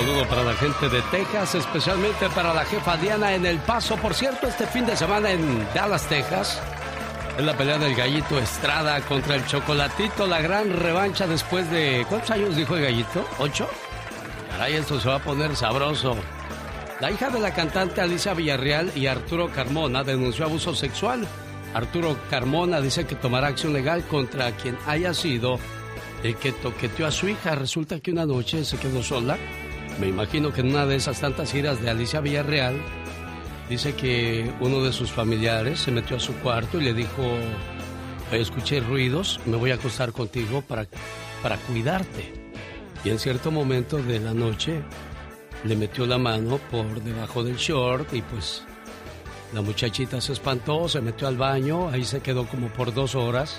saludo para la gente de Texas, especialmente para la jefa Diana en El Paso. Por cierto, este fin de semana en Dallas, Texas, es la pelea del gallito Estrada contra el Chocolatito, la gran revancha después de... ¿Cuántos años dijo el gallito? ¿Ocho? Caray, esto se va a poner sabroso. La hija de la cantante Alicia Villarreal y Arturo Carmona denunció abuso sexual. Arturo Carmona dice que tomará acción legal contra quien haya sido el que toqueteó a su hija. Resulta que una noche se quedó sola. Me imagino que en una de esas tantas giras de Alicia Villarreal, dice que uno de sus familiares se metió a su cuarto y le dijo, escuché ruidos, me voy a acostar contigo para, para cuidarte. Y en cierto momento de la noche le metió la mano por debajo del short y pues la muchachita se espantó, se metió al baño, ahí se quedó como por dos horas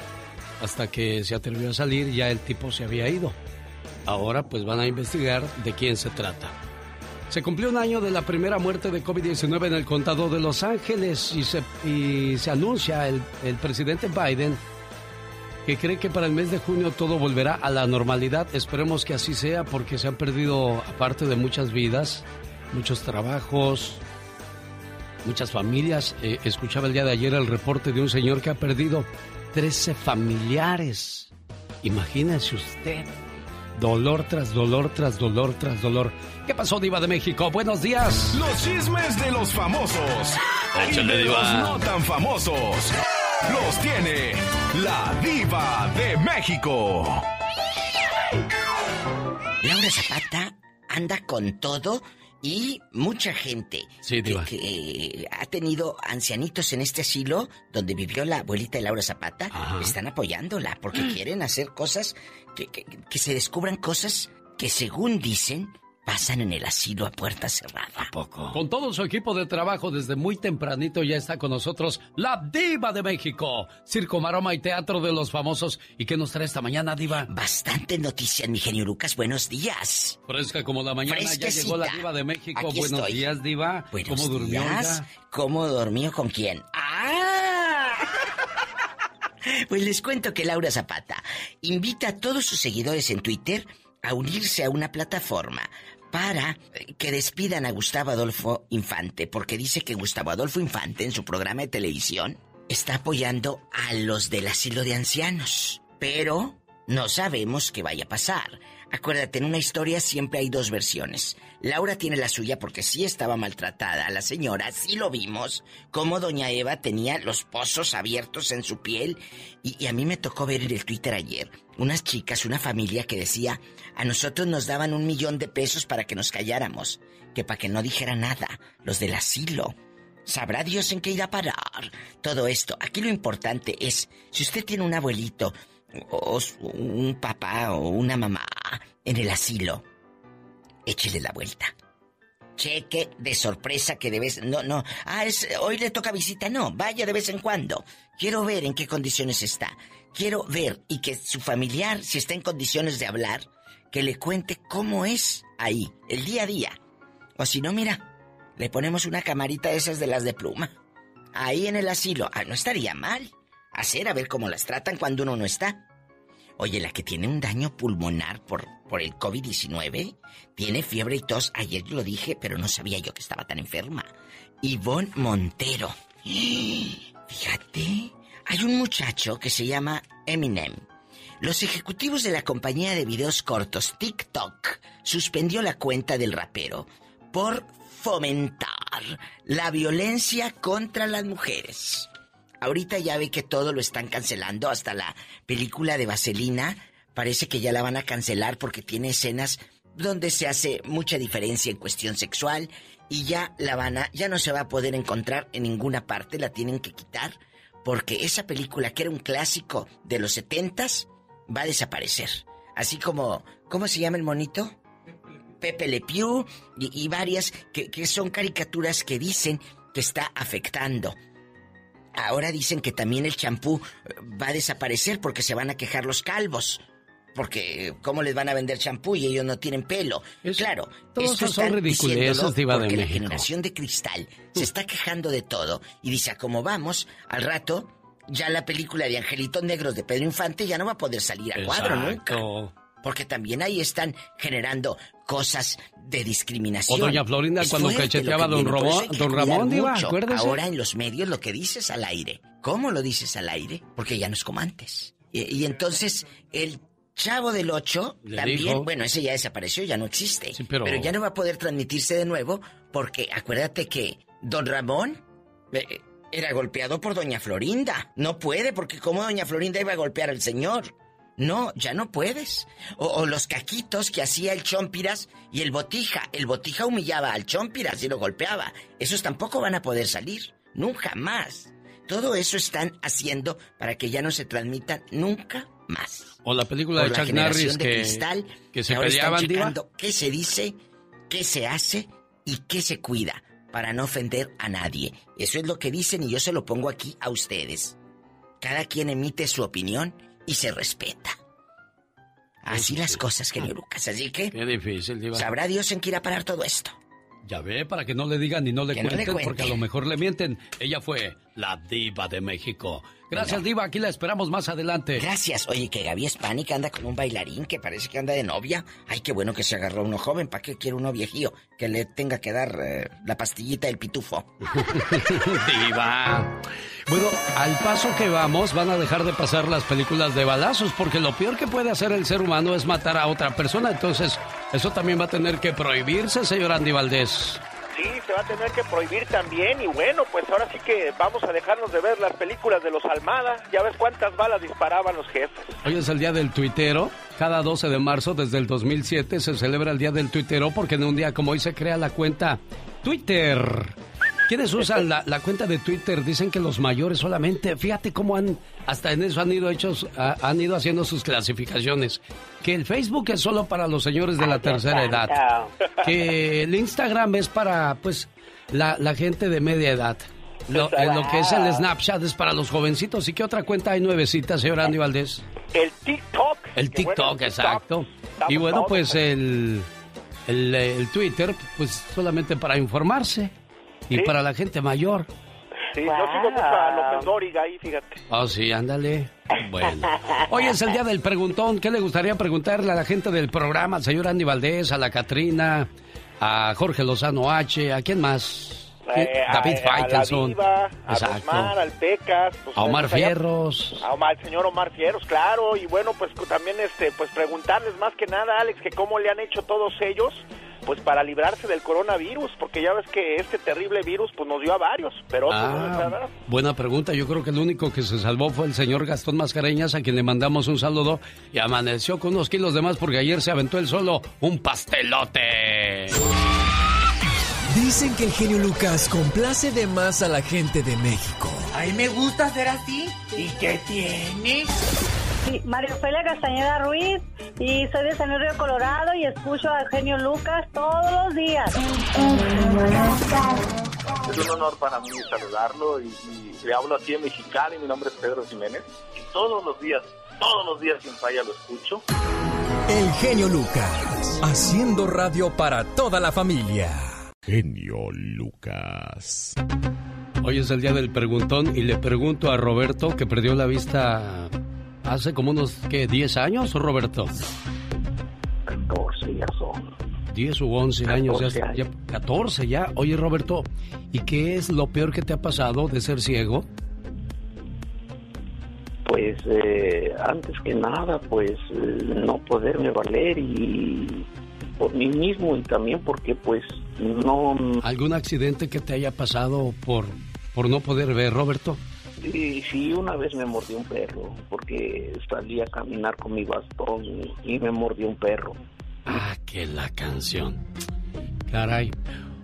hasta que se atrevió a salir ya el tipo se había ido. Ahora pues van a investigar de quién se trata. Se cumplió un año de la primera muerte de COVID-19 en el condado de Los Ángeles y se, y se anuncia el, el presidente Biden que cree que para el mes de junio todo volverá a la normalidad. Esperemos que así sea porque se han perdido, aparte de muchas vidas, muchos trabajos, muchas familias. Eh, escuchaba el día de ayer el reporte de un señor que ha perdido 13 familiares. Imagínese usted. Dolor tras dolor tras dolor tras dolor. ¿Qué pasó, Diva de México? Buenos días. Los chismes de los famosos. Échale, y de Diva. los no tan famosos. Los tiene la Diva de México. Laura Zapata anda con todo y mucha gente Sí, que, eh, ha tenido ancianitos en este asilo donde vivió la abuelita de Laura Zapata, Ajá. están apoyándola porque quieren hacer cosas, que, que- que se descubran cosas que según dicen pasan en el asilo a puerta cerrada. Poco. Con todo su equipo de trabajo desde muy tempranito ya está con nosotros la Diva de México. Circo, maroma y teatro de los famosos. ¿Y qué nos trae esta mañana, Diva? Bastante noticias, mi genio Lucas, buenos días. Fresca como la mañana, ya Fresquecita. llegó la Diva de México. Aquí Buenos estoy. días, Diva. Buenos ¿Cómo durmió? ¿Cómo dormió con quién? ¡Ah! Pues les cuento que Laura Zapata invita a todos sus seguidores en Twitter a unirse a una plataforma para que despidan a Gustavo Adolfo Infante, porque dice que Gustavo Adolfo Infante en su programa de televisión está apoyando a los del asilo de ancianos. Pero no sabemos qué vaya a pasar. Acuérdate, en una historia siempre hay dos versiones. Laura tiene la suya porque sí estaba maltratada. La señora, sí lo vimos, como doña Eva tenía los pozos abiertos en su piel. Y, y a mí me tocó ver en el Twitter ayer unas chicas, una familia que decía, a nosotros nos daban un millón de pesos para que nos calláramos, que para que no dijera nada, los del asilo. Sabrá Dios en qué irá a parar todo esto. Aquí lo importante es, si usted tiene un abuelito, o un papá o una mamá en el asilo, échele la vuelta. Cheque de sorpresa que de vez... No, no. Ah, hoy le toca visita. No, vaya de vez en cuando. Quiero ver en qué condiciones está. Quiero ver y que su familiar, si está en condiciones de hablar, que le cuente cómo es ahí, el día a día. O si no, mira, le ponemos una camarita de esas de las de pluma. Ahí en el asilo. Ah, no estaría mal. Hacer a ver cómo las tratan cuando uno no está. Oye, la que tiene un daño pulmonar por, por el COVID-19, tiene fiebre y tos. Ayer lo dije, pero no sabía yo que estaba tan enferma. Ivonne Montero. Fíjate, hay un muchacho que se llama Eminem. Los ejecutivos de la compañía de videos cortos TikTok suspendió la cuenta del rapero por fomentar la violencia contra las mujeres. Ahorita ya ve que todo lo están cancelando, hasta la película de Vaselina parece que ya la van a cancelar porque tiene escenas donde se hace mucha diferencia en cuestión sexual y ya la van a, ya no se va a poder encontrar en ninguna parte, la tienen que quitar porque esa película que era un clásico de los setentas va a desaparecer. Así como, ¿cómo se llama el monito? Pepe Le Pew y, y varias que, que son caricaturas que dicen que está afectando. Ahora dicen que también el champú eh, va a desaparecer porque se van a quejar los calvos. Porque, ¿cómo les van a vender champú y ellos no tienen pelo? Es- claro, todos esto son ridiculeces, Diva de porque la México. generación de cristal se está quejando de todo y dice, "A cómo vamos, al rato, ya la película de Angelitos Negros de Pedro Infante ya no va a poder salir a cuadro nunca. Porque también ahí están generando cosas de discriminación. O doña Florinda cuando cacheteaba a don, don Ramón, Diva. Ahora en los medios lo que dices al aire. ¿Cómo lo dices al aire? Porque ya no es como antes. Y, entonces el Chavo del Ocho también, bueno, ese ya desapareció, ya no existe. pero... ya no va a poder transmitirse de nuevo porque acuérdate que don Ramón eh, era golpeado por doña Florinda. No puede porque como doña Florinda iba a golpear al señor. No, ya no puedes. O, los caquitos que hacía el Chompiras y el Botija. El Botija humillaba al Chompiras y lo golpeaba. Esos tampoco van a poder salir. Nunca más. Todo eso están haciendo para que ya no se transmitan nunca más. O la película de Chuck Norris que, que se peleaban, qué se dice, qué se hace y qué se cuida para no ofender a nadie. Eso es lo que dicen y yo se lo pongo aquí a ustedes. Cada quien emite su opinión y se respeta. Así las cosas, genio Lucas. Así que. Qué difícil, Diva. Sabrá Dios en qué irá a parar todo esto. Ya ve, para que no le digan ni no le, cuenten, porque a lo mejor le mienten. Ella fue la diva de México. Gracias, Diva. Aquí la esperamos más adelante. Gracias. Oye, que Gaby Hispánica anda con un bailarín que parece que anda de novia. Ay, qué bueno que se agarró uno joven. ¿Para qué quiere uno viejillo? Que le tenga que dar eh, la pastillita del pitufo. diva. Bueno, al paso que vamos, van a dejar de pasar las películas de balazos, porque lo peor que puede hacer el ser humano es matar a otra persona. Entonces, eso también va a tener que prohibirse, señor Andy Valdés. Sí, se va a tener que prohibir también y bueno, pues ahora sí que vamos a dejarnos de ver las películas de los Almada. Ya ves cuántas balas disparaban los jefes. Hoy es el día del tuitero. Cada 12 de marzo desde el 2007 se celebra el día del tuitero porque en un día como hoy se crea la cuenta Twitter. ¿Quiénes usan la, cuenta de Twitter? Dicen que los mayores solamente. Fíjate cómo han, hasta en eso han ido hechos, han ido haciendo sus clasificaciones. Que el Facebook es solo para los señores de la tercera edad. Que el Instagram es para, pues, la, gente de media edad. Lo, que es el Snapchat es para los jovencitos. ¿Y qué otra cuenta hay nuevecita, señor Andy Valdés? El TikTok. El TikTok, exacto. y bueno, pues el, el, el Twitter, pues solamente para informarse. Y para la gente mayor. Sí, yo sigo mucho a López Dóriga ahí, fíjate. Oh, sí, ándale. Bueno. Hoy es el día del preguntón. ¿Qué le gustaría preguntarle a la gente del programa? Al señor Andy Valdés, a la Catrina, a Jorge Lozano H, ¿a quién más? Eh, David Faitelson. A, a al Pecas. Pues, a Omar Fierros. A Omar, al señor Omar Fierros, claro. Y bueno, pues también este, pues preguntarles más que nada, Alex, que cómo le han hecho todos ellos pues para librarse del coronavirus, porque ya ves que este terrible virus pues nos dio a varios, pero ah, Buena pregunta, yo creo que el único que se salvó fue el señor Gastón Mascareñas, a quien le mandamos un saludo y amaneció con unos kilos de más porque ayer se aventó él solo un pastelote. Dicen que el genio Lucas complace de más a la gente de México. Ay, me gusta ser así. ¿Y qué tiene? Sí, María Ofelia Castañeda Ruiz y soy de San Río Colorado y escucho a genio Lucas todos los días. Es un honor para mí saludarlo y, le hablo aquí en Mexicali, mi nombre es Pedro Jiménez y todos los días, todos los días sin falla lo escucho. El genio Lucas, haciendo radio para toda la familia. Genio Lucas. Hoy es el día del preguntón y le pregunto a Roberto que perdió la vista hace como unos, ¿qué? ¿10 años, Roberto? 14 ya son. 10 u 11 años, ya, ya, 14 ya. Oye, Roberto, ¿y qué es lo peor que te ha pasado de ser ciego? Pues eh, antes que nada, pues eh, no poderme valer y por mí mismo y también porque pues no... ¿Algún accidente que te haya pasado por, por no poder ver, Roberto? Sí, sí, una vez me mordió un perro porque salí a caminar con mi bastón y, me mordió un perro. Ah, que la canción. Caray.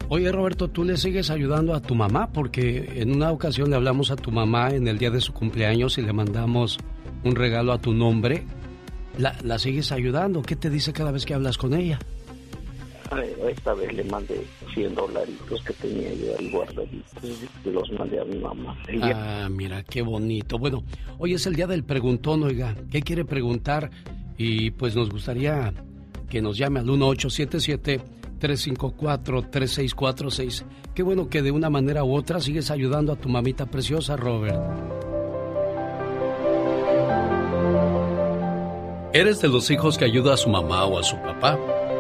Oye, Roberto, ¿tú le sigues ayudando a tu mamá? Porque en una ocasión le hablamos a tu mamá en el día de su cumpleaños y le mandamos un regalo a tu nombre. ¿La, la sigues ayudando? ¿Qué te dice cada vez que hablas con ella? Esta vez le mandé 100 dolaritos que tenía yo ahí guardaditos los mandé a mi mamá. Ah, mira, qué bonito. Bueno, hoy es el día del preguntón, oiga. ¿Qué quiere preguntar? Y pues nos gustaría que nos llame al 1877 354-3646. Qué bueno que de una manera u otra sigues ayudando a tu mamita preciosa, Robert. ¿Eres de los hijos que ayuda a su mamá o a su papá?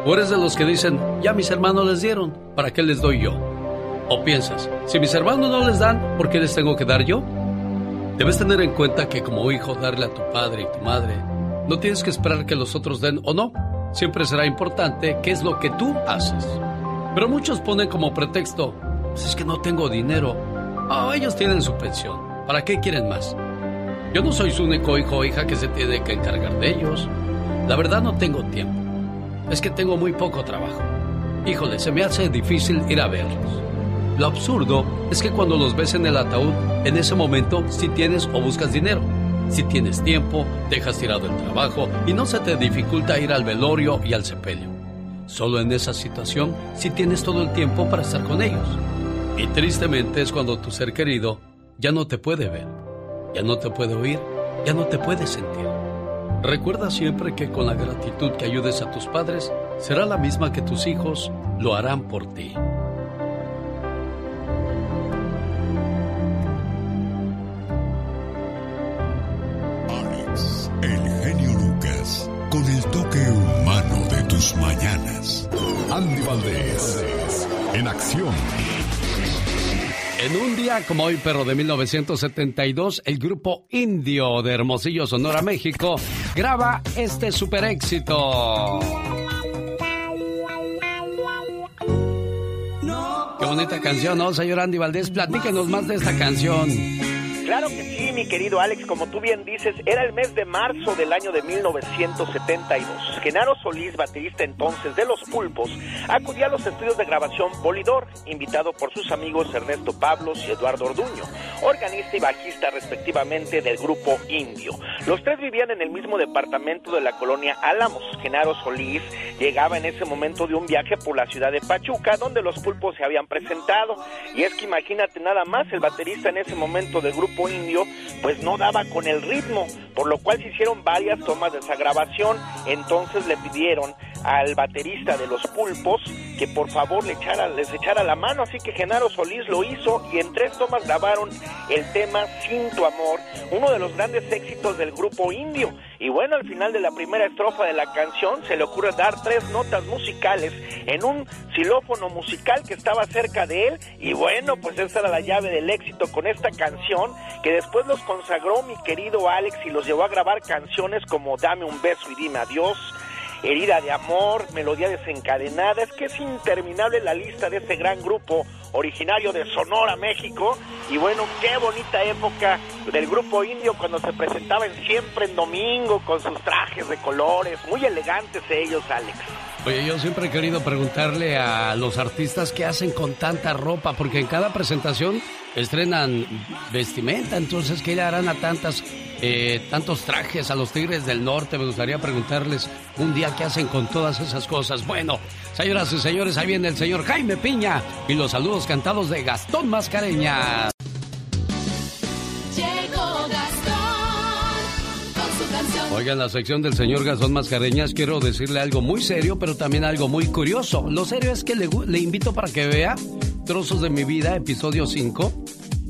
¿O eres de los que dicen, ya mis hermanos les dieron, ¿para qué les doy yo? ¿O piensas, si mis hermanos no les dan, ¿por qué les tengo que dar yo? Debes tener en cuenta que como hijo darle a tu padre y tu madre, no tienes que esperar que los otros den o no. Siempre será importante qué es lo que tú haces. Pero muchos ponen como pretexto, pues es que no tengo dinero. Oh, ellos tienen su pensión. ¿Para qué quieren más? Yo no soy su único hijo o hija que se tiene que encargar de ellos. La verdad no tengo tiempo. Es que tengo muy poco trabajo. Híjole, se me hace difícil ir a verlos. Lo absurdo es que cuando los ves en el ataúd, en ese momento si tienes o buscas dinero. Si tienes tiempo, dejas tirado el trabajo y no se te dificulta ir al velorio y al sepelio. Solo en esa situación si tienes todo el tiempo para estar con ellos. Y tristemente es cuando tu ser querido ya no te puede ver, ya no te puede oír, ya no te puede sentir. Recuerda siempre que con la gratitud que ayudes a tus padres será la misma que tus hijos lo harán por ti. con el toque humano de tus mañanas. Andy Valdés, en acción. En un día como hoy, pero de 1972, el grupo Indio de Hermosillo, Sonora, México, graba este super éxito. Qué bonita canción, ¿no, señor Andy Valdés? Platíquenos más de esta canción. Claro que sí, mi querido Alex, como tú bien dices, era el mes de marzo del año de 1972. Genaro Solís, baterista entonces de Los Pulpos, acudía a los estudios de grabación Bolidor, invitado por sus amigos Ernesto Pablos y Eduardo Orduño, organista y bajista respectivamente del grupo Indio. Los tres vivían en el mismo departamento de la colonia Álamos. Genaro Solís llegaba en ese momento de un viaje por la ciudad de Pachuca, donde los Pulpos se habían presentado. Y es que imagínate nada más, el baterista en ese momento del grupo indio, pues no daba con el ritmo, por lo cual se hicieron varias tomas de esa grabación. Entonces le pidieron al baterista de los pulpos que por favor le echara, les echara la mano, así que Genaro Solís lo hizo y en tres tomas grabaron el tema Sin tu amor, uno de los grandes éxitos del grupo indio. Y bueno, al final de la primera estrofa de la canción se le ocurre dar tres notas musicales en un xilófono musical que estaba cerca de él y bueno, pues esa era la llave del éxito con esta canción que después los consagró mi querido Alex y los llevó a grabar canciones como Dame un beso y dime adiós, Herida de Amor, Melodía Desencadenada. Es que es interminable la lista de ese gran grupo originario de Sonora, México. Y bueno, qué bonita época del grupo indio cuando se presentaban siempre en domingo con sus trajes de colores. Muy elegantes ellos, Alex. Oye, yo siempre he querido preguntarle a los artistas qué hacen con tanta ropa, porque en cada presentación estrenan vestimenta, entonces ¿qué le harán a tantas, eh, tantos trajes a los Tigres del Norte? Me gustaría preguntarles un día qué hacen con todas esas cosas. Bueno, señoras y señores, ahí viene el señor Jaime Piña y los saludos cantados de Gastón Mascareña. Oiga, en la sección del señor Gastón Mascareñas quiero decirle algo muy serio, pero también algo muy curioso. Lo serio es que le, le invito para que vea Trozos de mi vida, episodio 5,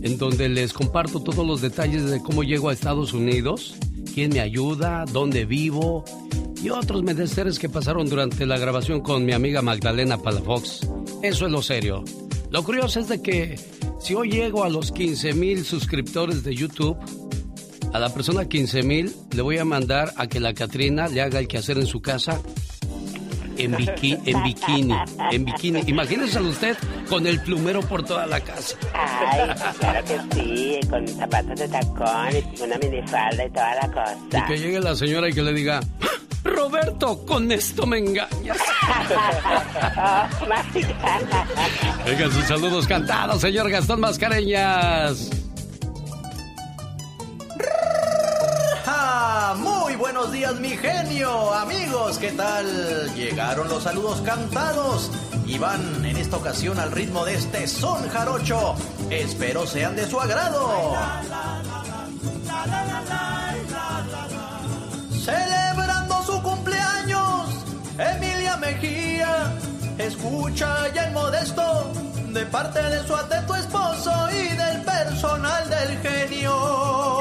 en donde les comparto todos los detalles de cómo llego a Estados Unidos, quién me ayuda, dónde vivo y otros menesteres que pasaron durante la grabación con mi amiga Magdalena Palafox. Eso es lo serio. Lo curioso es de que si hoy llego a los 15 mil suscriptores de YouTube, a la persona 15 mil le voy a mandar a que la Catrina le haga el quehacer en su casa en, bikini, en bikini, en bikini. Imagínese usted con el plumero por toda la casa. Ay, claro que sí, con zapatos de tacón y una minifalda y toda la cosa. Y que llegue la señora y que le diga, Roberto, con esto me engañas. Vengan sus saludos cantados, señor Gastón Mascareñas. Muy buenos días, mi genio. Amigos, ¿qué tal? Llegaron los saludos cantados y van en esta ocasión al ritmo de este son jarocho. Espero sean de su agrado. Celebrando su cumpleaños, Emilia Mejía. Escucha ya el modesto de parte de su atento esposo y del personal del genio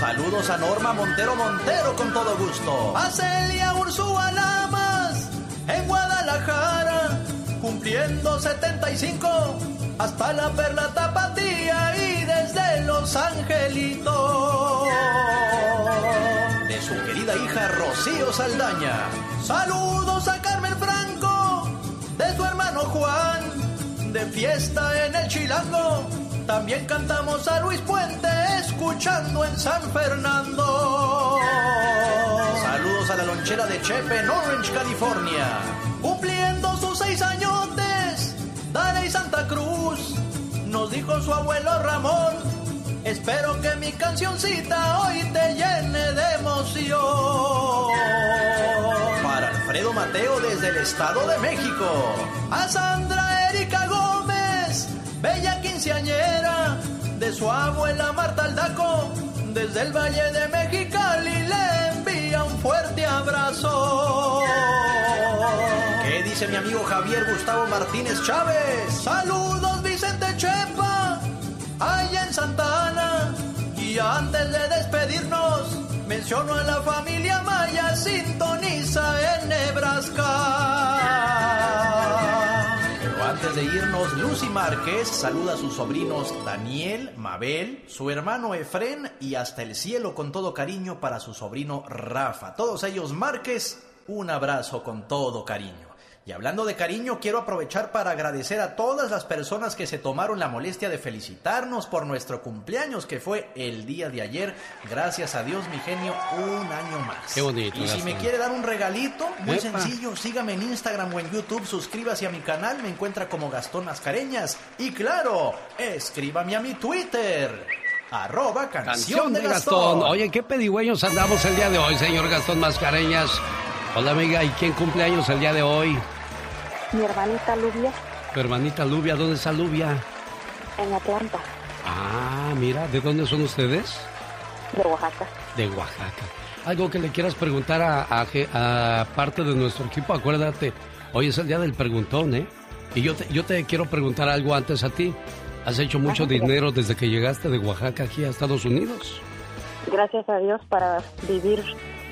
Saludos a Norma Montero Montero con todo gusto. A Celia Ursúa Lamas en Guadalajara, cumpliendo 75 hasta la perla tapatía y desde Los Angelitos. De su querida hija Rocío Saldaña. Saludos a Carmen Franco, de su hermano Juan, de fiesta en el Chilango. También cantamos a Luis Puente, escuchando en San Fernando. Saludos a la lonchera de Chepe en Orange, California. Cumpliendo sus seis añotes, Dale Santa Cruz, nos dijo su abuelo Ramón. Espero que mi cancioncita hoy te llene de emoción. Para Alfredo Mateo desde el Estado de México. A Sandra Erika de su abuela Marta Aldaco, desde el Valle de Mexicali le envía un fuerte abrazo. ¿Qué dice mi amigo Javier Gustavo Martínez Chávez? Saludos Vicente Chepa, allá en Santa Ana. Y antes de despedirnos, menciono a la familia Maya, sintoniza en Nebraska. Antes de irnos, Lucy Márquez saluda a sus sobrinos Daniel, Mabel, su hermano Efren y hasta el cielo con todo cariño para su sobrino Rafa. Todos ellos Márquez, un abrazo con todo cariño. Y hablando de cariño, quiero aprovechar para agradecer a todas las personas que se tomaron la molestia de felicitarnos por nuestro cumpleaños, que fue el día de ayer. Gracias a Dios, mi genio, un año más. Qué bonito, Y si me quiere dar un regalito, muy Epa. sencillo, sígame en Instagram o en YouTube, suscríbase a mi canal, me encuentra como Gastón Mascareñas. Y claro, escríbame a mi Twitter. Arroba canción, de Gastón. Gastón. Oye, qué pedigüeños andamos el día de hoy, señor Gastón Mascareñas. Hola, amiga. ¿Y quién cumple años el día de hoy? Mi hermanita Lubia Tu hermanita Lubia. ¿Dónde está Lubia? en Atlanta, Ah, mira. ¿De dónde son ustedes? de Oaxaca. De Oaxaca. Algo que le quieras preguntar a, a ge- a parte de nuestro equipo, acuérdate, hoy es el día del preguntón, ¿eh? Y yo te, yo te quiero preguntar algo antes a ti. ¿Has hecho mucho dinero desde que llegaste de Oaxaca aquí a Estados Unidos? Gracias a Dios para vivir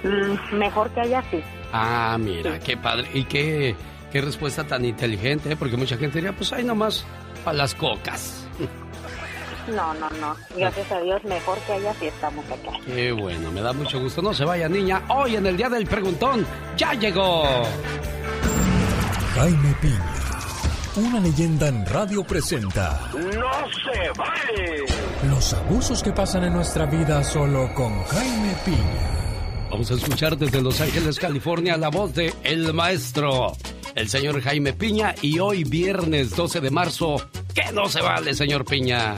mm, mejor que allá, sí. Ah, mira, qué padre. Y qué, qué respuesta tan inteligente, ¿eh? Porque mucha gente diría, pues ahí nomás para las cocas. No, no, no. Gracias a Dios, mejor que allá sí estamos acá. Qué bueno, me da mucho gusto. No se vaya, niña. Hoy en el día del preguntón, ya llegó. Jaime Piña, una leyenda en radio presenta ¡No se vale! los abusos que pasan en nuestra vida solo con Jaime Piña. Vamos a escuchar desde Los Ángeles, California, la voz de El Maestro, el señor Jaime Piña. Y hoy, viernes 12 de marzo, que no se vale, señor Piña.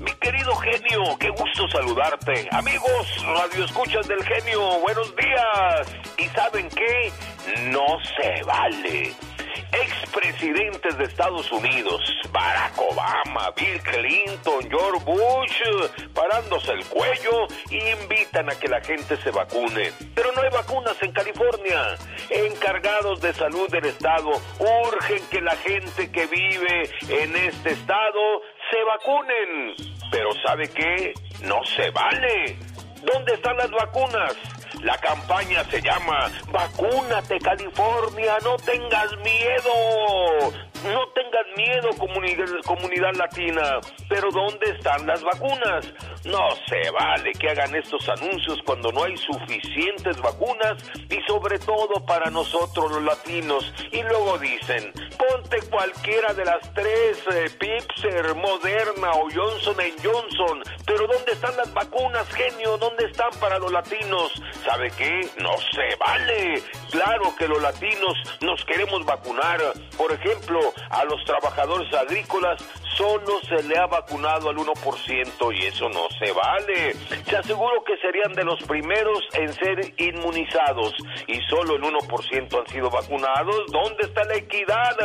Mi querido genio, qué gusto saludarte. Amigos, radio escuchas del genio, buenos días. ¿Y saben qué? No se vale. Expresidentes de Estados Unidos, Barack Obama, Bill Clinton, George Bush, parándose el cuello invitan a que la gente se vacune. Pero no hay vacunas en California. Encargados de salud del estado urgen que la gente que vive en este estado se vacunen. Pero ¿sabe qué? No se vale. ¿Dónde están las vacunas? La campaña se llama Vacúnate California, no tengas miedo. No tengas miedo, comunidad, latina. Pero ¿dónde están las vacunas? No se vale que hagan estos anuncios cuando no hay suficientes vacunas y sobre todo para nosotros los latinos. Y luego dicen, ponte cualquiera de las tres, eh, Moderna o Johnson Johnson. Pero ¿dónde están las vacunas, genio? ¿Dónde están para los latinos? ¿Sabe qué? No se vale. Claro que los latinos nos queremos vacunar. Por ejemplo, a los trabajadores agrícolas solo se le ha vacunado al 1% y eso no se vale. Se aseguro que serían de los primeros en ser inmunizados y solo el 1% han sido vacunados. ¿Dónde está la equidad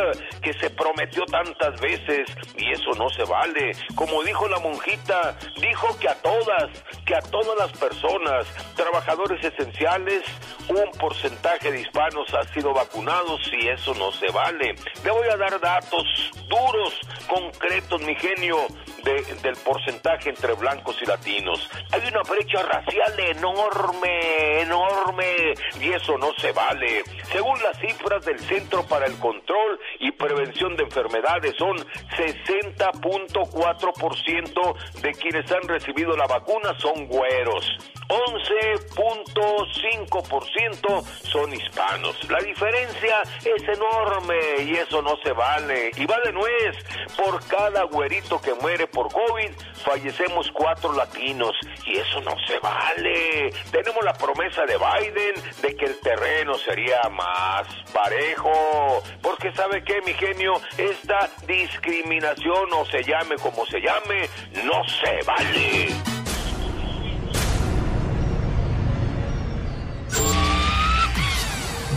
que se prometió tantas veces? Y eso no se vale. Como dijo la monjita, dijo que a todas, que a todas las personas, trabajadores esenciales, un porcentaje de hispanos ha sido vacunados y eso no se vale. Le voy a dar datos duros, concretos, mi genio. de- del porcentaje entre blancos y latinos. Hay una brecha racial enorme, enorme, y eso no se vale. Según las cifras del Centro para el Control y Prevención de Enfermedades, son 60.4% de quienes han recibido la vacuna son güeros. 11.5% son hispanos. La diferencia es enorme y eso no se vale. Y va de nuez, por cada güerito que muere por COVID, fallecemos cuatro latinos y eso no se vale. Tenemos la promesa de Biden de que el terreno sería más parejo. Porque sabe qué, mi genio, esta discriminación o se llame como se llame, no se vale.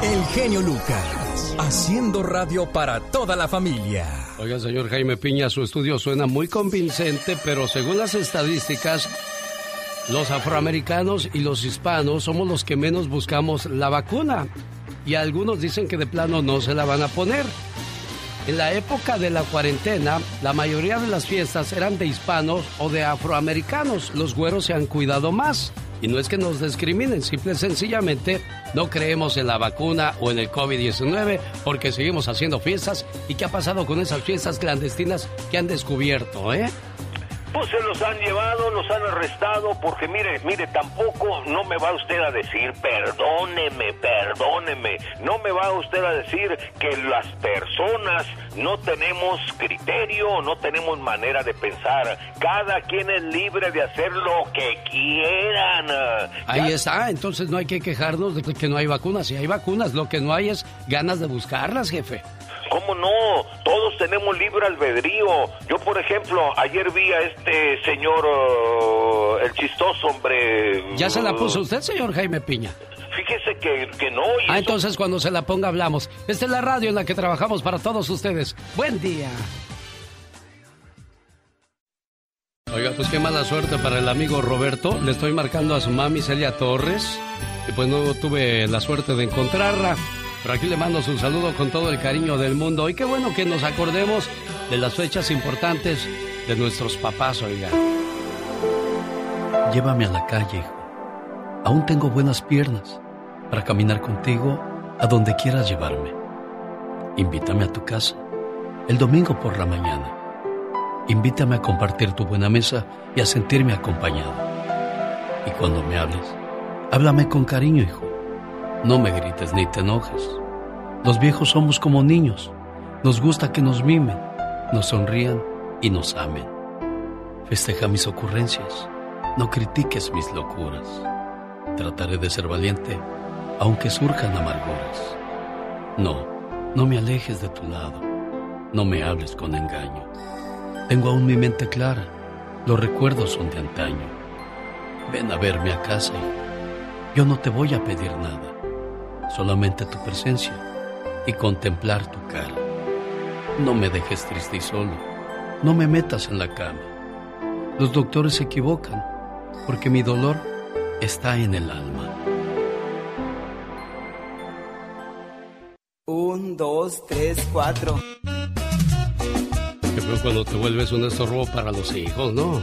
El genio Lucas, haciendo radio para toda la familia. Oiga, señor Jaime Piña, su estudio suena muy convincente, pero según las estadísticas, los afroamericanos y los hispanos somos los que menos buscamos la vacuna. Y algunos dicen que de plano no se la van a poner. En la época de la cuarentena, la mayoría de las fiestas eran de hispanos o de afroamericanos. Los güeros se han cuidado más. Y no es que nos discriminen, simple y sencillamente no creemos en la vacuna o en el COVID-19 porque seguimos haciendo fiestas. ¿Y qué ha pasado con esas fiestas clandestinas que han descubierto, eh? Pues se los han llevado, los han arrestado, porque mire, mire, tampoco no me va usted a decir, perdóneme, perdóneme, no me va usted a decir que las personas no tenemos criterio, no tenemos manera de pensar. Cada quien es libre de hacer lo que quieran. Ahí está, entonces no hay que quejarnos de que no hay vacunas. Si hay vacunas, lo que no hay es ganas de buscarlas, jefe. ¿Cómo no? Todos tenemos libre albedrío. Yo, por ejemplo, ayer vi a este señor, oh, el chistoso, hombre. ¿Ya se la puso usted, señor Jaime Piña? Fíjese que, que no. y Ah, eso- entonces cuando se la ponga hablamos. Esta es la radio en la que trabajamos para todos ustedes. Buen día. Oiga, pues qué mala suerte para el amigo Roberto. Le estoy marcando a su mami Celia Torres. Y pues no tuve la suerte de encontrarla. Pero aquí le mando su saludo con todo el cariño del mundo. Y qué bueno que nos acordemos de las fechas importantes de nuestros papás, oiga. Llévame a la calle, hijo. Aún tengo buenas piernas para caminar contigo a donde quieras llevarme. Invítame a tu casa el domingo por la mañana. Invítame a compartir tu buena mesa y a sentirme acompañado. Y cuando me hables, háblame con cariño, hijo. No me grites ni te enojes. Los viejos somos como niños. Nos gusta que nos mimen, nos sonrían y nos amen. Festeja mis ocurrencias. No critiques mis locuras. Trataré de ser valiente, aunque surjan amarguras. No, no me alejes de tu lado. No me hables con engaño. Tengo aún mi mente clara. Los recuerdos son de antaño. Ven a verme a casa, hijo. Yo no te voy a pedir nada. Solamente tu presencia y contemplar tu cara. No me dejes triste y solo. No me metas en la cama. Los doctores se equivocan porque mi dolor está en el alma. Un, dos, tres, cuatro. Que fue cuando te vuelves un estorbo para los hijos, ¿no?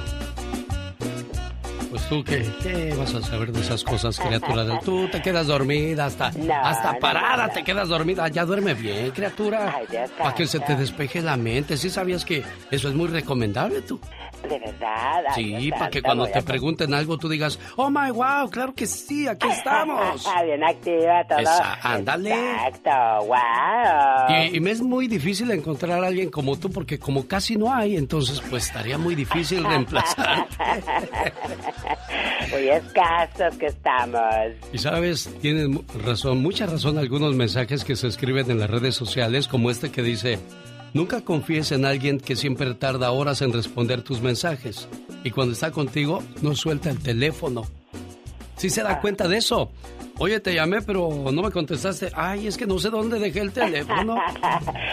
Pues tú, ¿qué, qué vas a saber de esas cosas, criatura? Tú te quedas dormida, hasta, No, hasta no, parada no. te quedas dormida. Ya duerme bien, criatura. Para que se te despeje la mente. ¿Sí sabías que eso es muy recomendable, tú? De verdad. Sí, para que cuando te pregunten algo tú digas, oh my wow, claro que sí, aquí estamos. Bien activa todo. Ándale. Exacto, wow. Y, y me es muy difícil encontrar a alguien como tú porque como casi no hay, entonces pues estaría muy difícil reemplazar. Muy escasos que estamos. Y sabes, tienes razón, mucha razón algunos mensajes que se escriben en las redes sociales como este que dice, Nunca confíes en alguien que siempre tarda horas en responder tus mensajes y cuando está contigo no suelta el teléfono. Si se da cuenta de eso. Oye, te llamé, pero no me contestaste. Ay, es que no sé dónde dejé el teléfono.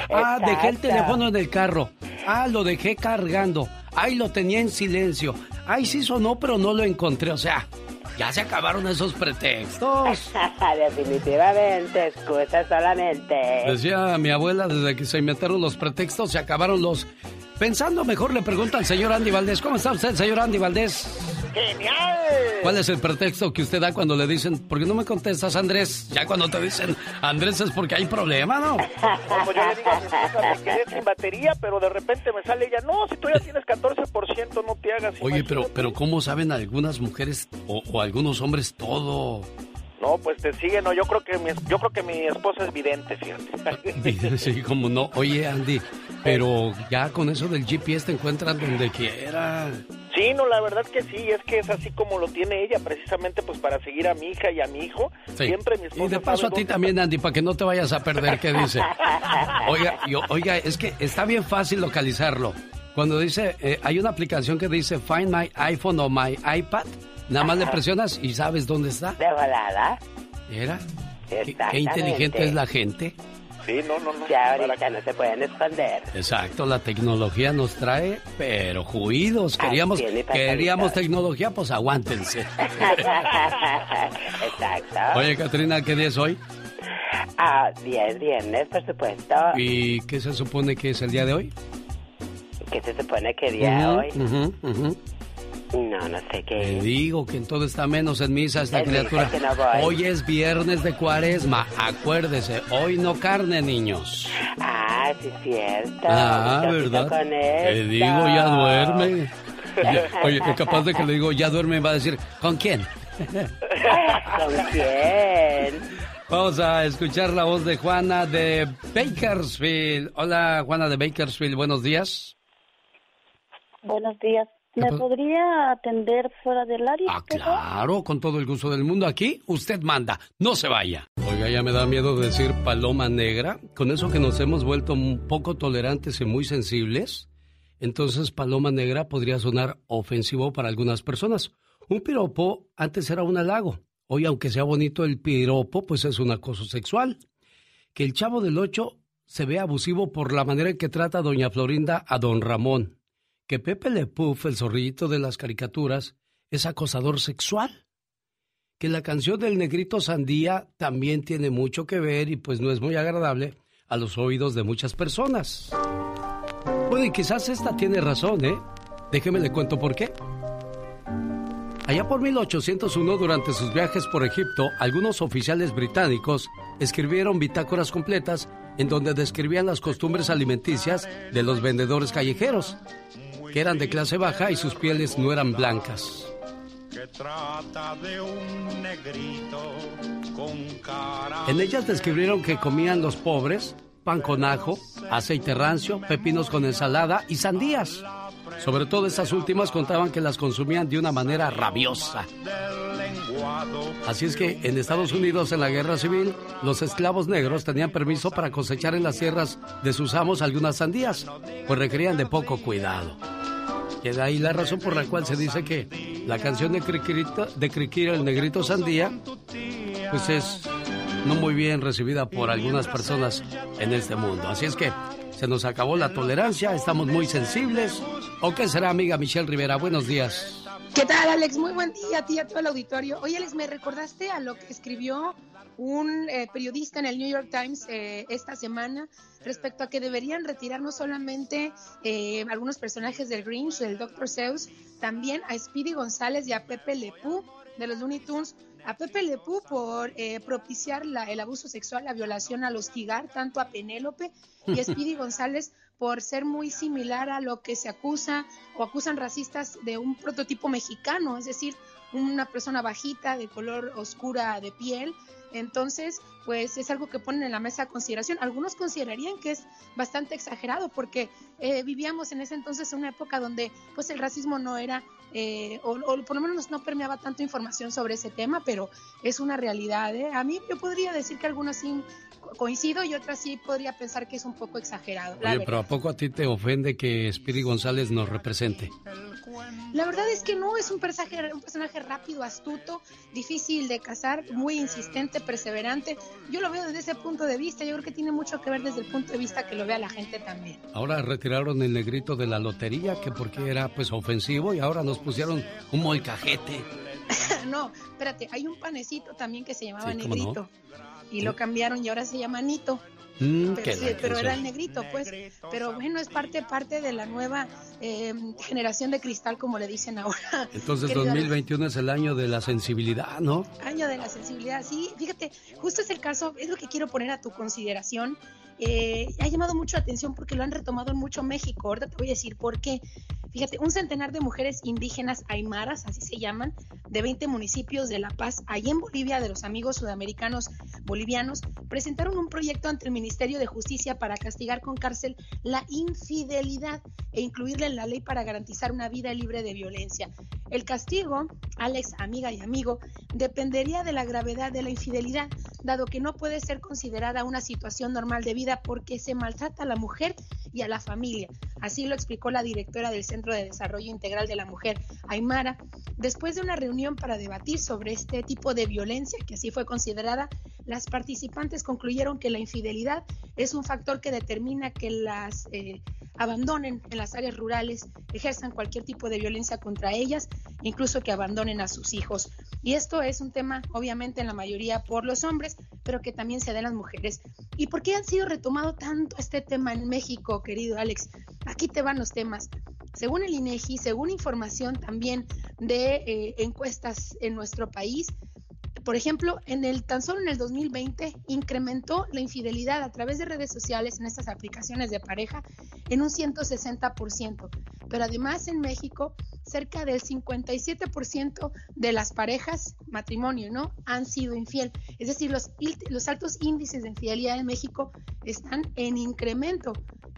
Ah, dejé el teléfono en el carro. Ah, lo dejé cargando. Ay, lo tenía en silencio. Ay, sí sonó, pero no lo encontré. O sea, ya se acabaron esos pretextos. Definitivamente, excusa solamente. Decía mi abuela, desde que se inventaron los pretextos, se acabaron los... Pensando mejor, le pregunta al señor Andy Valdés. ¿Cómo está usted, señor Andy Valdés? ¡Genial! ¿Cuál es el pretexto que usted da cuando le dicen, ¿por qué no me contestas, Andrés? Ya cuando te dicen, Andrés, es porque hay problema, ¿no? Como yo le digo a mi esposa, me quedé sin batería, pero de repente me sale ella, no, si tú ya tienes 14%, no te hagas. Oye, pero, pero ¿cómo saben algunas mujeres o, o algunos hombres todo? No, pues te sigue, no, yo creo que mi, yo creo que mi esposa es vidente, fíjate. Sí, como no. Oye, Andy, pero ya con eso del GPS te encuentran donde quiera. Sí, no, la verdad que sí, es que es así como lo tiene ella, precisamente pues para seguir a mi hija y a mi hijo. Sí. Siempre mi esposa Y de paso a ti también, Andy, para que no te vayas a perder, ¿qué dice? Oiga, yo- oiga, es que está bien fácil localizarlo. Cuando dice, eh, hay una aplicación que dice Find My iPhone o My iPad, nada más le Ajá. presionas y sabes dónde está. De volada. ¿Era? ¿Qué, qué inteligente es la gente? Sí, no, no, no. Ya ahorita no se pueden esconder. Exacto, la tecnología nos trae, pero juidos. Queríamos, queríamos tecnología, pues aguántense. Exacto. Oye, Katrina, ¿qué día es hoy? Ah, 10 viernes, por supuesto. ¿Y qué se supone que es el día de hoy? ¿Qué se supone que día Ujú, hoy? ujú, ujú. No, no sé Te qué. digo que en todo está menos en misa esta criatura. que no voy. Hoy es viernes de cuaresma. Acuérdese, hoy no carne, niños. Ah, sí es cierto. Ah, ¿verdad? Con Te esto. digo, ya duerme. Ya- oye, es capaz de que le digo, ya duerme, va a decir, ¿con quién? ¿Con quién? Vamos a escuchar la voz de Juana de Bakersfield. Hola, Juana de Bakersfield, buenos días. Buenos días. ¿Me podría atender fuera del área? Ah? Claro, con todo el gusto del mundo aquí, usted manda, no se vaya. Oiga, ya me da miedo decir paloma negra, con eso que nos hemos vuelto un poco tolerantes y muy sensibles. Entonces, paloma negra podría sonar ofensivo para algunas personas. Un piropo antes era un halago. Hoy, aunque sea bonito el piropo, pues es un acoso sexual. Que el chavo del ocho se ve abusivo por la manera en que trata a doña Florinda a don Ramón. Que Pepe Le Puff, el zorrillito de las caricaturas, es acosador sexual. Que la canción del negrito Sandía también tiene mucho que ver y pues no es muy agradable a los oídos de muchas personas. Bueno, y quizás esta tiene razón, ¿eh? Déjeme le cuento por qué. Allá por 1801, durante sus viajes por Egipto, algunos oficiales británicos escribieron bitácoras completas en donde describían las costumbres alimenticias de los vendedores callejeros, que eran de clase baja y sus pieles no eran blancas. En ellas describieron que comían los pobres pan con ajo, aceite rancio, pepinos con ensalada y sandías. Sobre todo estas últimas contaban que las consumían de una manera rabiosa. Así es que en Estados Unidos en la guerra civil los esclavos negros tenían permiso para cosechar en las tierras de sus amos algunas sandías, pues requerían de poco cuidado. Que de ahí la razón por la cual se dice que la canción de Criquirito, de el negrito sandía, pues es no muy bien recibida por algunas personas en este mundo. Así es que se nos acabó la tolerancia, estamos muy sensibles. ¿O qué será, amiga Michelle Rivera? Buenos días. ¿Qué tal, Alex? Muy buen día a ti y a todo el auditorio. Oye, Alex, me recordaste a lo que escribió un eh, periodista en el New York Times eh, esta semana respecto a que deberían retirar no solamente eh, algunos personajes del Grinch, del Dr. Seuss, también a Speedy González y a Pepe Le Pew de los Looney Tunes. A Pepe Le Pew por eh, propiciar la- el abuso sexual, la violación, al hostigar tanto a Penélope y a Speedy González por ser muy similar a lo que se acusa o acusan racistas de un prototipo mexicano, es decir, una persona bajita, de color oscura de piel. Entonces, pues es algo que ponen en la mesa a consideración. Algunos considerarían que es bastante exagerado porque eh, vivíamos en ese entonces en una época donde pues el racismo no era, eh, o, o por lo menos no permeaba tanto información sobre ese tema, pero es una realidad. ¿eh? A mí yo podría decir que algunos sí coincido y otras sí podría pensar que es un poco exagerado. Oye, pero ¿a poco a ti te ofende que Spiri González nos represente? La verdad es que no, es un personaje, un personaje rápido, astuto, difícil de cazar, muy insistente, perseverante. Yo lo veo desde ese punto de vista, yo creo que tiene mucho que ver desde el punto de vista que lo vea la gente también. Ahora retiraron el negrito de la lotería, que porque era pues ofensivo y ahora nos pusieron un molcajete. no, espérate, hay un panecito también que se llamaba negrito y lo cambiaron y ahora se llama Nito. Mm, pero, era el negrito, pues. Pero bueno, es parte parte de la nueva eh, generación de cristal, como le dicen ahora. Entonces, 2021 es el año de la sensibilidad, ¿no? Año de la sensibilidad, sí. Fíjate, justo es el caso, es lo que quiero poner a tu consideración. Eh, ha llamado mucho la atención porque lo han retomado en mucho México. Ahorita te voy a decir por qué. Fíjate, un centenar de mujeres indígenas aymaras, así se llaman, de 20 municipios de La Paz, ahí en Bolivia, de los amigos sudamericanos bolivianos, presentaron un proyecto ante el Ministerio de Justicia para castigar con cárcel la infidelidad e incluirla en la ley para garantizar una vida libre de violencia. El castigo, Alex, amiga y amigo, dependería de la gravedad de la infidelidad, dado que no puede ser considerada una situación normal de vida porque se maltrata a la mujer y a la familia. Así lo explicó la directora del Centro de Desarrollo Integral de la Mujer, Aymara, después de una reunión para debatir sobre este tipo de violencia, que así fue considerada, las participantes concluyeron que la infidelidad es un factor que determina que las eh, abandonen en las áreas rurales, ejerzan cualquier tipo de violencia contra ellas, incluso que abandonen a sus hijos. Y esto es un tema, obviamente, en la mayoría por los hombres, pero que también se da en las mujeres. ¿Y por qué han sido retomado tanto este tema en México, querido Alex? Aquí te van los temas. Según el INEGI, según información también de eh, encuestas en nuestro país, por ejemplo, en el tan solo en el 2020 incrementó la infidelidad a través de redes sociales en estas aplicaciones de pareja en un 160%, pero además en México cerca del 57% de las parejas matrimonio, ¿no? han sido infiel. Es decir, los los altos índices de infidelidad en México están en incremento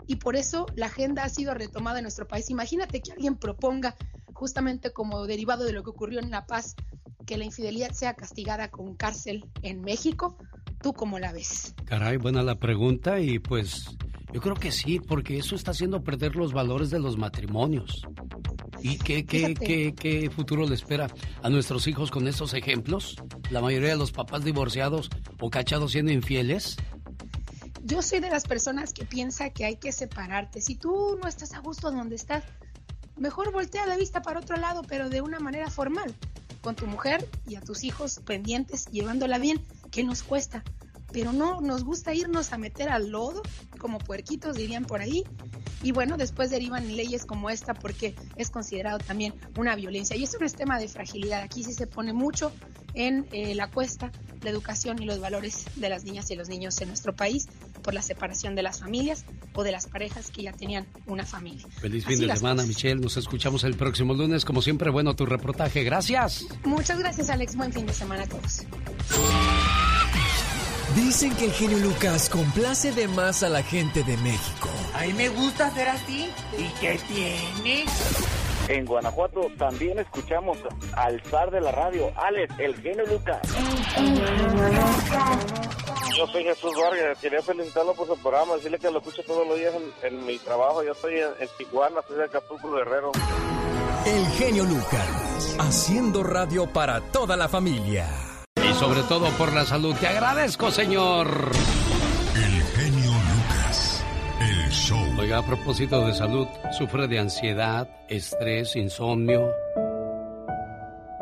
y por eso la agenda ha sido retomada en nuestro país. Imagínate que alguien proponga justamente como derivado de lo que ocurrió en La Paz que la infidelidad sea castigada con cárcel en México? ¿Tú cómo la ves? Caray, buena la pregunta y pues yo creo que sí, porque eso está haciendo perder los valores de los matrimonios. ¿Y qué, qué, qué, qué, futuro le espera a nuestros hijos con estos ejemplos? La mayoría de los papás divorciados o cachados siendo infieles. Yo soy de las personas que piensa que hay que separarte. Si tú no estás a gusto donde estás, mejor voltea la vista para otro lado, pero de una manera formal con tu mujer y a tus hijos pendientes, llevándola bien, ¿qué nos cuesta? Pero no, nos gusta irnos a meter al lodo, como puerquitos dirían por ahí, y bueno, después derivan leyes como esta porque es considerado también una violencia. Y esto no es tema de fragilidad, aquí sí se pone mucho en eh, la cuesta la educación y los valores de las niñas y los niños en nuestro país por la separación de las familias o de las parejas que ya tenían una familia. Feliz fin de semana, Michelle. Nos escuchamos el próximo lunes. Como siempre, bueno tu reportaje. Gracias. Muchas gracias, Alex. Buen fin de semana a todos. Dicen que el genio Lucas complace de más a la gente de México. A mí me gusta ser así. ¿Y qué tiene? En Guanajuato también escuchamos al zar de la radio, Alex, el genio Lucas. Yo soy Jesús Vargas, quería felicitarlo por su programa, decirle que lo escucho todos los días en, mi trabajo. Yo estoy en, en Tijuana, soy de Acapulco Guerrero. El genio Lucas, haciendo radio para toda la familia. Y sobre todo por la salud. Te agradezco, señor. El genio Lucas, el show. Oiga, a propósito de salud, ¿sufre de ansiedad, estrés, insomnio?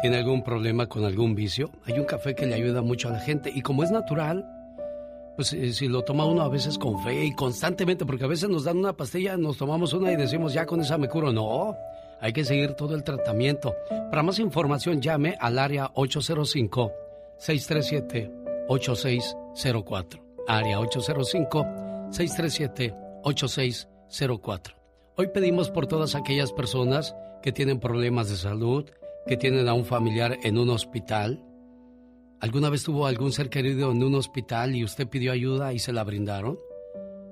¿Tiene algún problema con algún vicio? Hay un café que le ayuda mucho a la gente y como es natural, pues eh, si lo toma uno a veces con fe y constantemente, porque a veces nos dan una pastilla, nos tomamos una y decimos, ya con esa me curo. No, hay que seguir todo el tratamiento. Para más información, llame al área 805-637-8604. Área 805-637-8604. Hoy pedimos por todas aquellas personas que tienen problemas de salud, que tienen a un familiar en un hospital, ¿Alguna vez tuvo algún ser querido en un hospital y usted pidió ayuda y se la brindaron?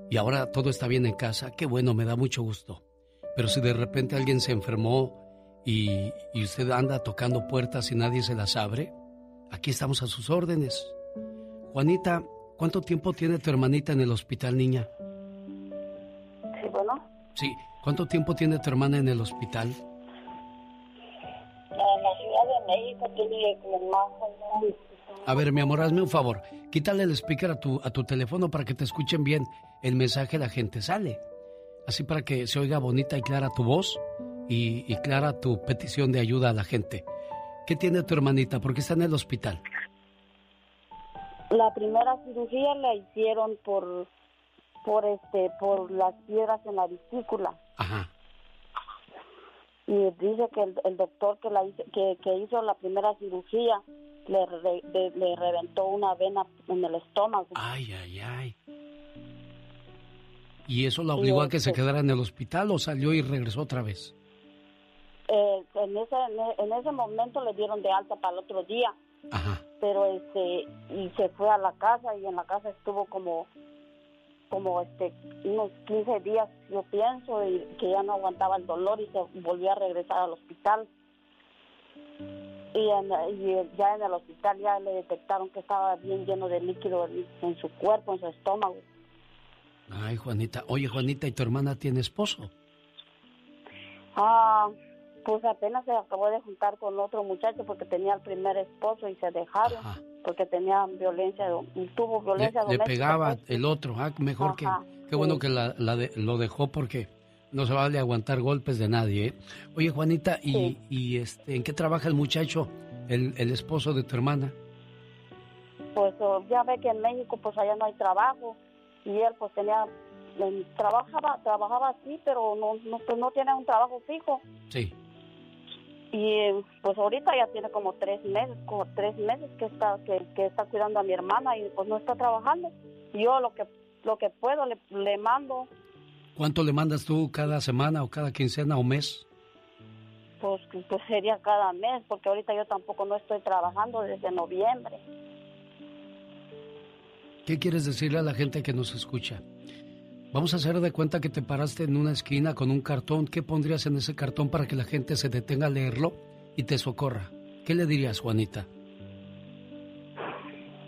Y ahora todo está bien en casa, qué bueno, me da mucho gusto. Pero si de repente alguien se enfermó y, y usted anda tocando puertas y nadie se las abre, aquí estamos a sus órdenes. Juanita, ¿cuánto tiempo tiene tu hermanita en el hospital, niña? Sí, bueno. Sí, ¿cuánto tiempo tiene tu hermana en el hospital? En la Ciudad de México tiene como más o menos A ver, mi amor, hazme un favor. Quítale el speaker a tu, a tu teléfono para que te escuchen bien el mensaje la gente sale. Así para que se oiga bonita y clara tu voz y, y clara tu petición de ayuda a la gente. ¿Qué tiene tu hermanita? ¿Por qué está en el hospital? La primera cirugía la hicieron por por este por las piedras en la vesícula. Ajá. Y dice que el, el doctor que la hizo, que, que hizo la primera cirugía le, re- de- le reventó una vena en el estómago. Ay, ay, ay. ¿Y eso la obligó a que se quedara en el hospital o salió y regresó otra vez? Eh, en ese en ese momento le dieron de alta para el otro día. Pero este y se fue a la casa y en la casa estuvo como como este unos 15 días yo pienso y que ya no aguantaba el dolor y se volvió a regresar al hospital y, en- y ya en el hospital ya le detectaron que estaba bien lleno de líquido en, su cuerpo en su estómago Ay, Juanita. Oye, Juanita, ¿y tu hermana tiene esposo? ah pues apenas se acabó de juntar con otro muchacho porque tenía el primer esposo y se dejaron porque tenía violencia tuvo Le, violencia le doméstica pegaba pues. el otro. Ah, mejor Ajá, que... Qué bueno que la, la de- lo dejó porque no se vale aguantar golpes de nadie. ¿eh? Oye, Juanita, ¿y, y este, en qué trabaja el muchacho, el, el esposo de tu hermana? pues oh, ya ve que en México pues allá no hay trabajo y él pues tenía trabajaba trabajaba así pero no no pues no tiene un trabajo fijo Sí. y pues ahorita ya tiene como tres meses como tres meses que está que, que está cuidando a mi hermana y pues no está trabajando yo lo que lo que puedo le, le mando ¿Cuánto le mandas tú cada semana o cada quincena o mes? pues pues sería cada mes porque ahorita yo tampoco no estoy trabajando desde noviembre ¿Qué quieres decirle a la gente que nos escucha? Vamos a hacer de cuenta que te paraste en una esquina con un cartón. ¿Qué pondrías en ese cartón para que la gente se detenga a leerlo y te socorra? ¿Qué le dirías, Juanita?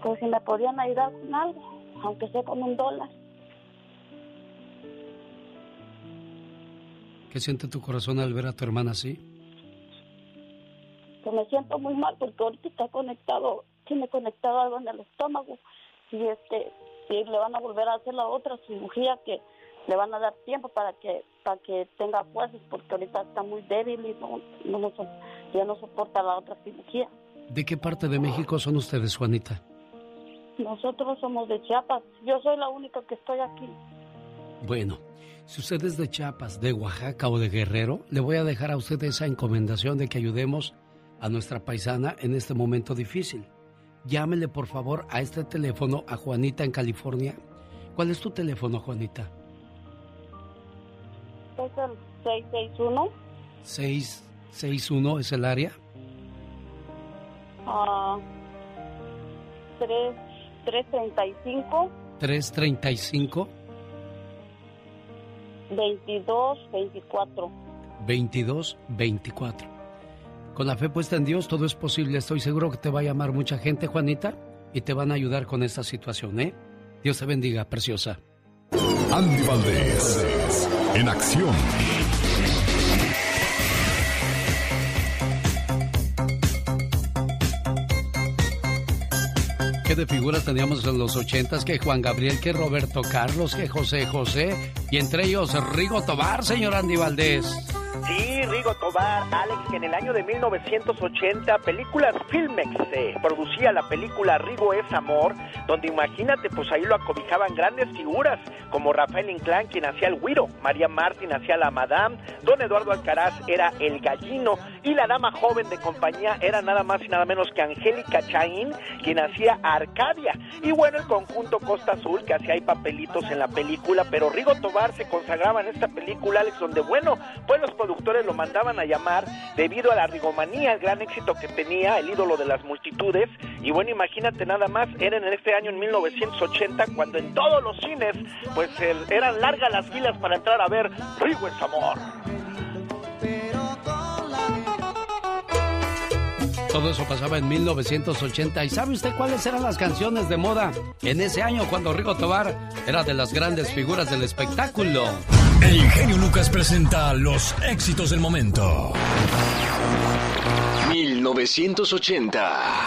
pues si me podían ayudar con algo aunque sea con un dólar ¿Qué siente tu corazón al ver a tu hermana así? pues me siento muy mal porque ahorita está conectado, tiene conectado algo en el estómago y este y le van a volver a hacer la otra cirugía que le van a dar tiempo para que para que tenga fuerzas porque ahorita está muy débil y no, no, no ya no soporta la otra cirugía. ¿De qué parte de México son ustedes, Juanita? Nosotros somos de Chiapas, yo soy la única que estoy aquí. Bueno, si usted es de Chiapas, de Oaxaca o de Guerrero, le voy a dejar a usted esa encomendación de que ayudemos a nuestra paisana en este momento difícil. Llámele por favor a este teléfono a Juanita en California. ¿Cuál es tu teléfono, Juanita? Es el 661 661 es el área. ah 3 335 335 22 24 2224. Con la fe puesta en Dios todo es posible. Estoy seguro que te va a llamar mucha gente, Juanita, y te van a ayudar con esta situación, ¿eh? Dios te bendiga, preciosa. Andy Valdés, en acción. ¿Qué de figuras teníamos en los ochentas? Que Juan Gabriel, que Roberto Carlos, que José José, y entre ellos Rigo Tobar, señor Andy Valdés. Sí, Rigo Tobar, Alex, que en el año de 1980, películas Filmex eh, producía la película Rigo es Amor, donde imagínate, pues ahí lo acobijaban grandes figuras, como Rafael Inclán, quien hacía el Guiro, María Martín hacía la Madame, Don Eduardo Alcaraz era el gallino, y la dama joven de compañía era nada más y nada menos que Angélica Chaín, quien hacía Arcadia, y bueno, el conjunto Costa Azul, que hacía ahí papelitos en la película, pero Rigo Tobar se consagraba en esta película, Alex, donde bueno, pues los productores lo mandaban a llamar debido a la rigomanía, el gran éxito que tenía, el ídolo de las multitudes. Y bueno, imagínate nada más, era en este año, en 1980, cuando en todos los cines, pues eran largas las filas para entrar a ver Rigo es Amor. Todo eso pasaba en 1980. ¿Y sabe usted cuáles eran las canciones de moda en ese año cuando Rigo Tobar era de las grandes figuras del espectáculo? El genio Lucas presenta los éxitos del momento. 1980.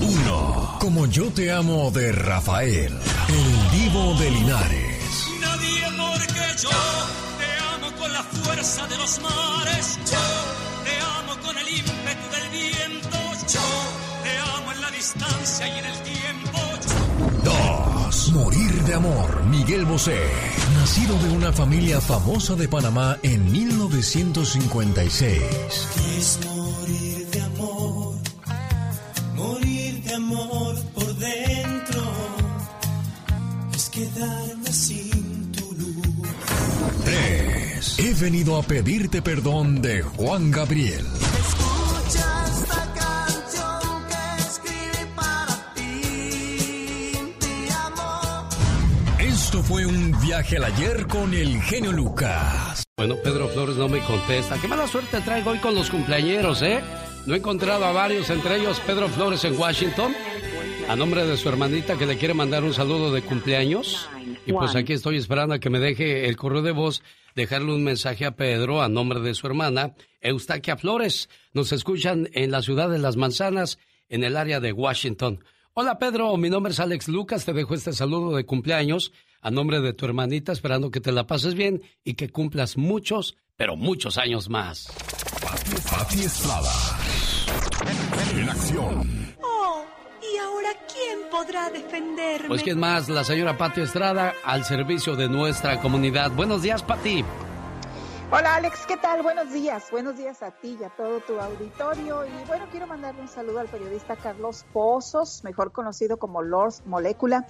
1. Como yo te amo de Rafael, el divo de Linares. Nadie porque yo te amo con la fuerza de los mares. Yo te amo con el ímpetu del viento. Distancia y en el tiempo. 2. Morir de amor, Miguel Bosé. Nacido de una familia famosa de Panamá en 1956. Es morir de amor, morir de amor por dentro. Es quedarme sin tu luz. 3. He venido a pedirte perdón de Juan Gabriel. Escucha Esto fue un viaje al ayer con el genio Lucas. Bueno, Pedro Flores no me contesta. Qué mala suerte traigo hoy con los cumpleañeros, ¿eh? No he encontrado a varios, entre ellos Pedro Flores en Washington, a nombre de su hermanita que le quiere mandar un saludo de cumpleaños. Y pues aquí estoy esperando a que me deje el correo de voz, dejarle un mensaje a Pedro a nombre de su hermana, Eustaquia Flores. Nos escuchan en la ciudad de Las Manzanas, en el área de Washington. Hola Pedro, mi nombre es Alex Lucas, te dejo este saludo de cumpleaños a nombre de tu hermanita, esperando que te la pases bien y que cumplas muchos, pero muchos años más. Pati Estrada. En acción. Oh, ¿y ahora quién podrá defenderme? Pues quién más, la señora Pati Estrada, al servicio de nuestra comunidad. Buenos días, Pati. Hola Alex, ¿qué tal? Buenos días, buenos días a ti y a todo tu auditorio. Y bueno, quiero mandarle un saludo al periodista Carlos Pozos, mejor conocido como Lord Molécula.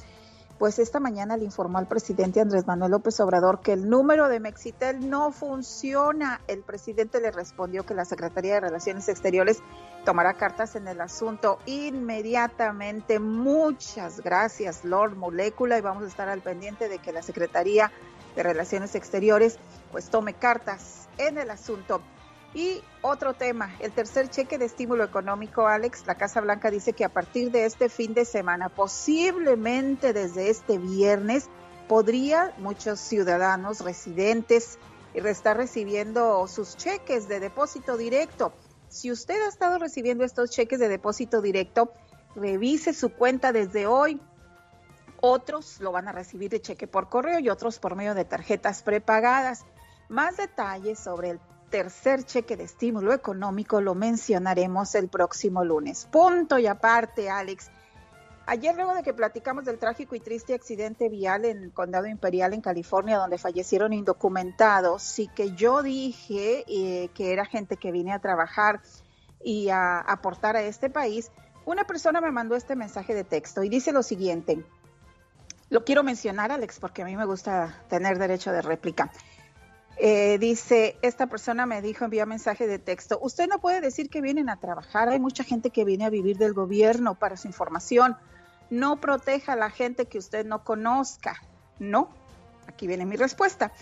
Pues esta mañana le informó al presidente Andrés Manuel López Obrador que el número de Mexitel no funciona. El presidente le respondió que la Secretaría de Relaciones Exteriores tomará cartas en el asunto inmediatamente. Muchas gracias, Lord Molécula, y vamos a estar al pendiente de que la Secretaría de Relaciones Exteriores pues tome cartas en el asunto. Y otro tema, el tercer cheque de estímulo económico, Alex, la Casa Blanca dice que a partir de este fin de semana, posiblemente desde este viernes, podría muchos ciudadanos residentes estar recibiendo sus cheques de depósito directo. Si usted ha estado recibiendo estos cheques de depósito directo, revise su cuenta desde hoy. Otros lo van a recibir de cheque por correo y otros por medio de tarjetas prepagadas. Más detalles sobre el tercer cheque de estímulo económico lo mencionaremos el próximo lunes. Punto y aparte, Alex. Ayer, luego de que platicamos del trágico y triste accidente vial en el Condado Imperial, en California, donde fallecieron indocumentados, y que yo dije eh, que era gente que vine a trabajar y a aportar a este país, una persona me mandó este mensaje de texto y dice lo siguiente. Lo quiero mencionar, Alex, porque a mí me gusta tener derecho de réplica. Eh, dice, esta persona me dijo, envía mensaje de texto, usted no puede decir que vienen a trabajar, hay mucha gente que viene a vivir del gobierno para su información, no proteja a la gente que usted no conozca, no, aquí viene mi respuesta.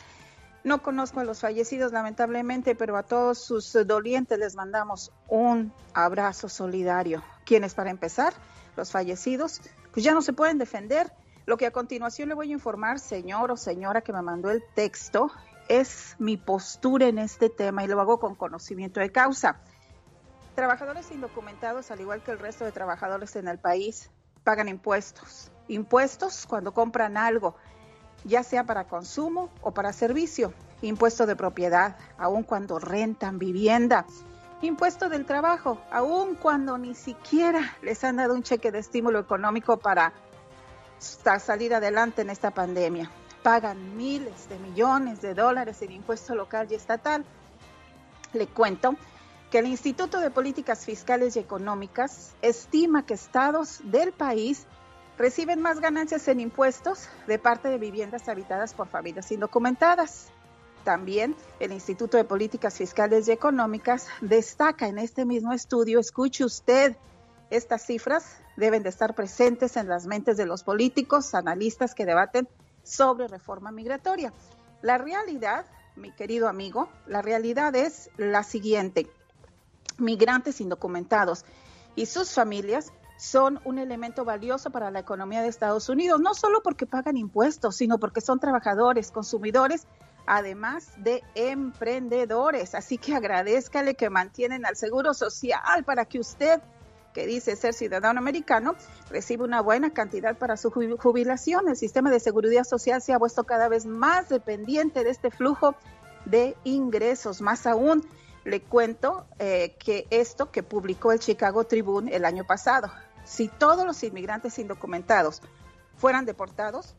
No conozco a los fallecidos, lamentablemente, pero a todos sus dolientes les mandamos un abrazo solidario. ¿Quiénes para empezar? Los fallecidos, pues ya no se pueden defender. Lo que a continuación le voy a informar, señor o señora que me mandó el texto, es mi postura en este tema y lo hago con conocimiento de causa. Trabajadores indocumentados, al igual que el resto de trabajadores en el país, pagan impuestos. Impuestos cuando compran algo, ya sea para consumo o para servicio. Impuesto de propiedad, aun cuando rentan vivienda. Impuesto del trabajo, aun cuando ni siquiera les han dado un cheque de estímulo económico para salir adelante en esta pandemia pagan miles de millones de dólares en impuesto local y estatal. Le cuento que el Instituto de Políticas Fiscales y Económicas estima que estados del país reciben más ganancias en impuestos de parte de viviendas habitadas por familias indocumentadas. También el Instituto de Políticas Fiscales y Económicas destaca en este mismo estudio, escuche usted, estas cifras deben de estar presentes en las mentes de los políticos, analistas que debaten sobre reforma migratoria. La realidad, mi querido amigo, la realidad es la siguiente. Migrantes indocumentados y sus familias son un elemento valioso para la economía de Estados Unidos, no solo porque pagan impuestos, sino porque son trabajadores, consumidores, además de emprendedores. Así que agradezcale que mantienen al Seguro Social para que usted que dice ser ciudadano americano, recibe una buena cantidad para su jubilación. El sistema de seguridad social se ha puesto cada vez más dependiente de este flujo de ingresos. Más aún, le cuento eh, que esto que publicó el Chicago Tribune el año pasado, si todos los inmigrantes indocumentados fueran deportados,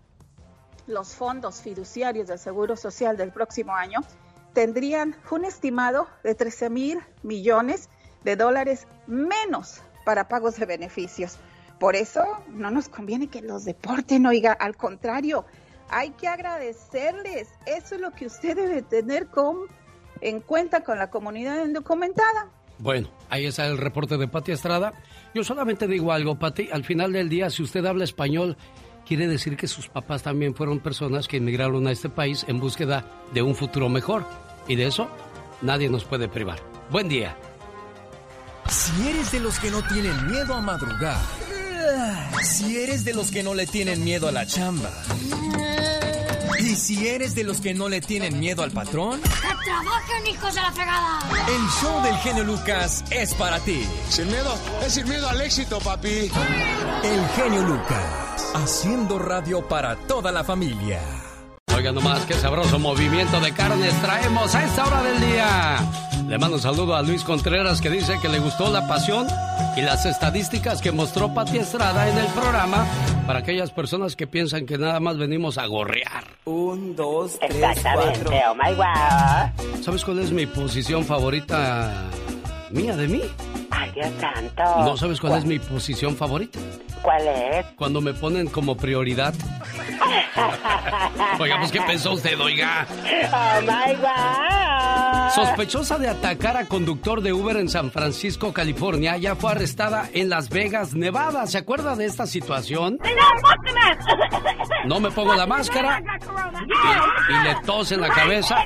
los fondos fiduciarios del Seguro Social del próximo año tendrían un estimado de 13 mil millones de dólares menos para pagos de beneficios. Por eso no nos conviene que los deporten, oiga, al contrario, hay que agradecerles. Eso es lo que usted debe tener con, en cuenta con la comunidad indocumentada. Bueno, ahí está el reporte de Pati Estrada. Yo solamente digo algo, Pati, al final del día, si usted habla español, quiere decir que sus papás también fueron personas que emigraron a este país en búsqueda de un futuro mejor. Y de eso nadie nos puede privar. Buen día. Si eres de los que no tienen miedo a madrugar, si eres de los que no le tienen miedo a la chamba, y si eres de los que no le tienen miedo al patrón, ¡que trabajen, hijos de la fregada! El show del genio Lucas es para ti. Sin miedo, es sin miedo al éxito, papi. El genio Lucas, haciendo radio para toda la familia. Oigan nomás qué sabroso movimiento de carnes traemos a esta hora del día. Le mando un saludo a Luis Contreras que dice que le gustó la pasión y las estadísticas que mostró Pati Estrada en el programa para aquellas personas que piensan que nada más venimos a gorrear. Un, dos, tres, Exactamente, cuatro. oh my wow. ¿Sabes cuál es mi posición favorita mía de mí? Ay, Dios santo. ¿No sabes cuál es mi posición favorita? ¿Cuál es? Cuando me ponen como prioridad. Oiga, pues ¿qué pensó usted, oiga? Oh my God. Sospechosa de atacar a conductor de Uber en San Francisco, California, ya fue arrestada en Las Vegas, Nevada. ¿Se acuerda de esta situación? No me pongo la máscara y, y le tos en la cabeza.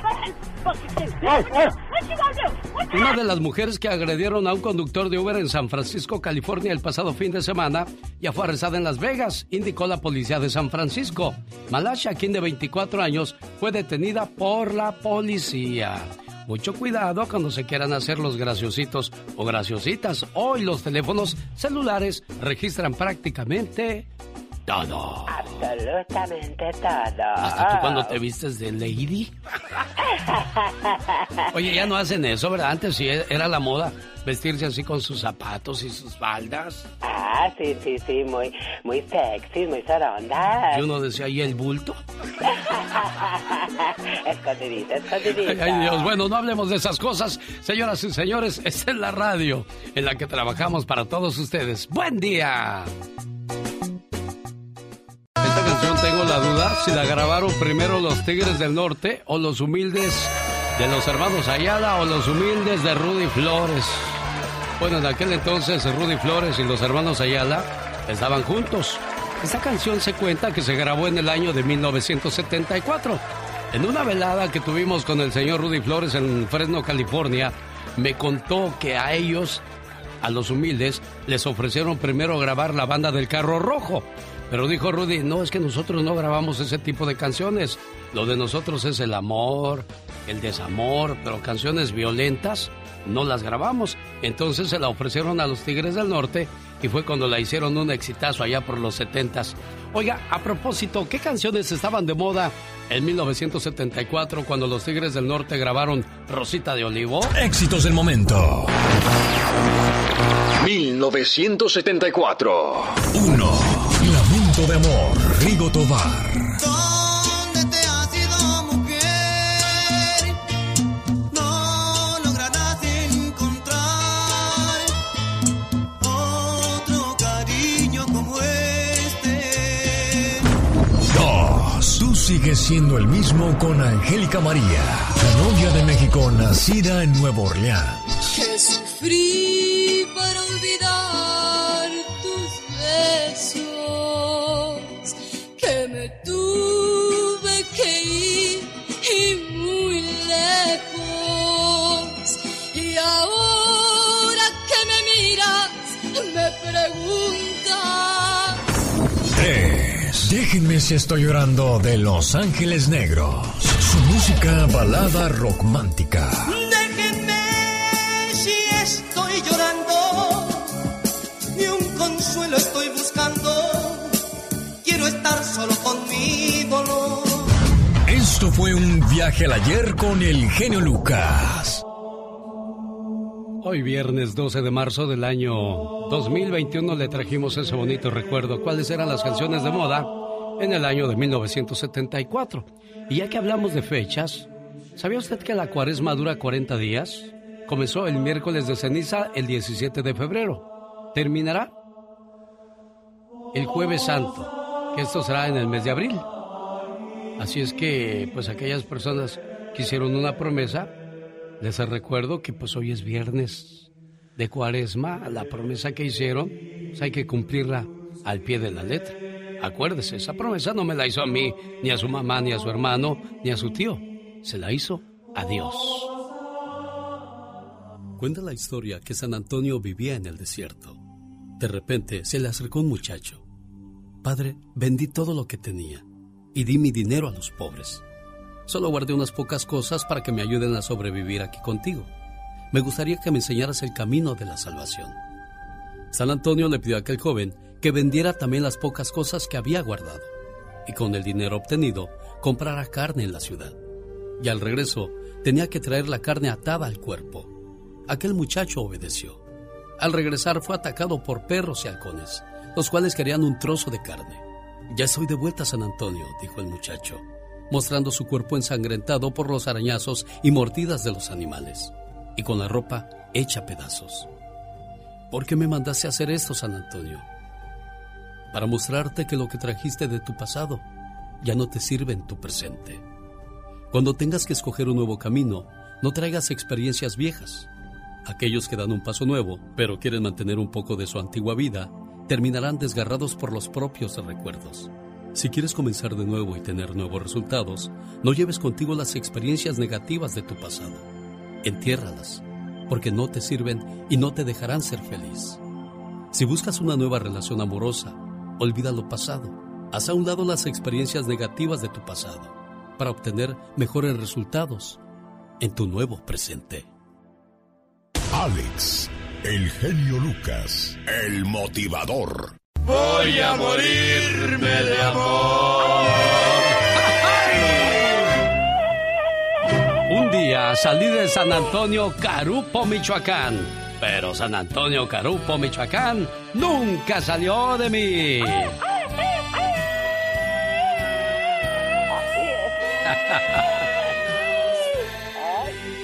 Una de las mujeres que agredieron a un conductor de Uber en San Francisco, California, el pasado fin de semana, ya fue arrestada en Las Vegas, indicó la policía de San Francisco. Malasha, quien de 24 años, fue detenida por la policía. Mucho cuidado cuando se quieran hacer los graciositos o graciositas. Hoy los teléfonos celulares registran prácticamente todo. Absolutamente todo. Hasta tú cuando te vistes de lady. Oye, ya no hacen eso, ¿verdad? Antes sí era la moda vestirse así con sus zapatos y sus faldas. Ah, sí, sí, sí, muy, muy sexy, muy soronda. Y uno decía, ¿y el bulto? escondidito, escondidito. Ay, Dios, bueno, no hablemos de esas cosas. Señoras y señores, esta es la radio en la que trabajamos para todos ustedes. ¡Buen día! Esta canción tengo la duda si la grabaron primero los Tigres del Norte o los humildes de los hermanos Ayala o los humildes de Rudy Flores. Bueno, en aquel entonces Rudy Flores y los hermanos Ayala estaban juntos. Esta canción se cuenta que se grabó en el año de 1974. En una velada que tuvimos con el señor Rudy Flores en Fresno, California, me contó que a ellos, a los humildes, les ofrecieron primero grabar la banda del carro rojo. Pero dijo Rudy, no, es que nosotros no grabamos ese tipo de canciones. Lo de nosotros es el amor, el desamor, pero canciones violentas no las grabamos. Entonces se la ofrecieron a los Tigres del Norte y fue cuando la hicieron un exitazo allá por los setentas. Oiga, a propósito, ¿qué canciones estaban de moda en 1974 cuando los Tigres del Norte grabaron Rosita de Olivo? Éxitos del momento. 1974. 1. De amor, Rigo Tobar. ¿Dónde te has ido, mujer? No lograrás encontrar otro cariño como este. 2. Tú sigues siendo el mismo con Angélica María, la novia de México nacida en Nueva Orleans. Que sufrí para olvidar 3. Déjenme si estoy llorando de Los Ángeles Negros. Su música balada romántica. Déjenme si estoy llorando. Ni un consuelo estoy buscando. Quiero estar solo con mi dolor. Esto fue un viaje al ayer con el genio Lucas. Hoy viernes 12 de marzo del año 2021 le trajimos ese bonito recuerdo. ¿Cuáles eran las canciones de moda en el año de 1974? Y ya que hablamos de fechas, ¿sabía usted que la cuaresma dura 40 días? Comenzó el miércoles de ceniza el 17 de febrero. Terminará el jueves santo, que esto será en el mes de abril. Así es que, pues aquellas personas que hicieron una promesa, les recuerdo que pues hoy es viernes de cuaresma, la promesa que hicieron, pues hay que cumplirla al pie de la letra. Acuérdese, esa promesa no me la hizo a mí, ni a su mamá, ni a su hermano, ni a su tío. Se la hizo a Dios. Cuenta la historia que San Antonio vivía en el desierto. De repente se le acercó un muchacho. Padre, vendí todo lo que tenía y di mi dinero a los pobres. Solo guardé unas pocas cosas para que me ayuden a sobrevivir aquí contigo. Me gustaría que me enseñaras el camino de la salvación. San Antonio le pidió a aquel joven que vendiera también las pocas cosas que había guardado y con el dinero obtenido comprara carne en la ciudad. Y al regreso tenía que traer la carne atada al cuerpo. Aquel muchacho obedeció. Al regresar fue atacado por perros y halcones, los cuales querían un trozo de carne. Ya estoy de vuelta, San Antonio, dijo el muchacho mostrando su cuerpo ensangrentado por los arañazos y mordidas de los animales, y con la ropa hecha pedazos. ¿Por qué me mandaste a hacer esto, San Antonio? Para mostrarte que lo que trajiste de tu pasado ya no te sirve en tu presente. Cuando tengas que escoger un nuevo camino, no traigas experiencias viejas. Aquellos que dan un paso nuevo, pero quieren mantener un poco de su antigua vida, terminarán desgarrados por los propios recuerdos. Si quieres comenzar de nuevo y tener nuevos resultados, no lleves contigo las experiencias negativas de tu pasado. Entiérralas, porque no te sirven y no te dejarán ser feliz. Si buscas una nueva relación amorosa, olvida lo pasado. Haz a un lado las experiencias negativas de tu pasado para obtener mejores resultados en tu nuevo presente. Alex, el genio Lucas, el motivador. Voy a morirme de amor. Un día salí de San Antonio, Carupo, Michoacán. Pero San Antonio, Carupo, Michoacán nunca salió de mí.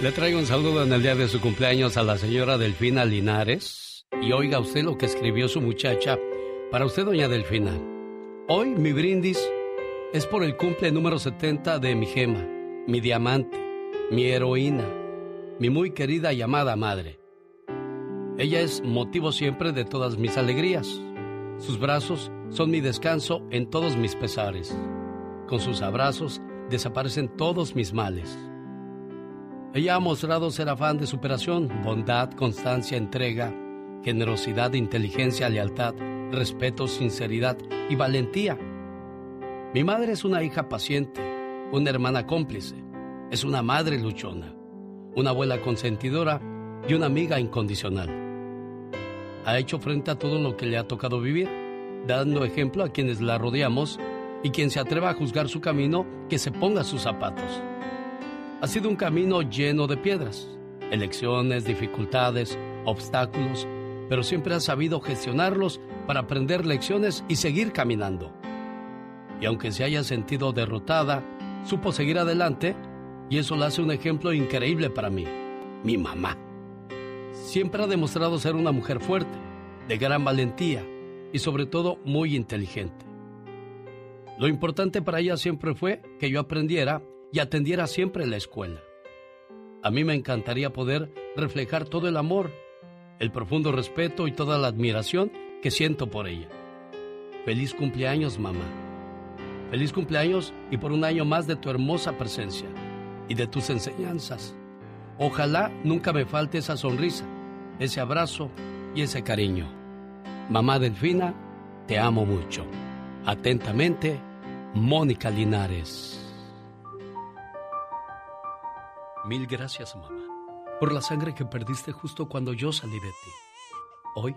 Le traigo un saludo en el día de su cumpleaños a la señora Delfina Linares. Y oiga usted lo que escribió su muchacha para usted, doña Delfina, hoy mi brindis es por el cumple número 70 de mi gema, mi diamante, mi heroína, mi muy querida y amada madre. Ella es motivo siempre de todas mis alegrías. Sus brazos son mi descanso en todos mis pesares. Con sus abrazos desaparecen todos mis males. Ella ha mostrado ser afán de superación, bondad, constancia, entrega, generosidad, inteligencia, lealtad, respeto, sinceridad y valentía. Mi madre es una hija paciente, una hermana cómplice, es una madre luchona, una abuela consentidora y una amiga incondicional. Ha hecho frente a todo lo que le ha tocado vivir, dando ejemplo a quienes la rodeamos y quien se atreva a juzgar su camino, que se ponga sus zapatos. Ha sido un camino lleno de piedras, elecciones, dificultades, obstáculos, pero siempre ha sabido gestionarlos para aprender lecciones y seguir caminando. Y aunque se haya sentido derrotada, supo seguir adelante y eso la hace un ejemplo increíble para mí, mi mamá. Siempre ha demostrado ser una mujer fuerte, de gran valentía y sobre todo muy inteligente. Lo importante para ella siempre fue que yo aprendiera y atendiera siempre la escuela. A mí me encantaría poder reflejar todo el amor, el profundo respeto y toda la admiración que siento por ella. Feliz cumpleaños, mamá. Feliz cumpleaños y por un año más de tu hermosa presencia y de tus enseñanzas. Ojalá nunca me falte esa sonrisa, ese abrazo y ese cariño. Mamá Delfina, te amo mucho. Atentamente, Mónica Linares. Mil gracias, mamá, por la sangre que perdiste justo cuando yo salí de ti. Hoy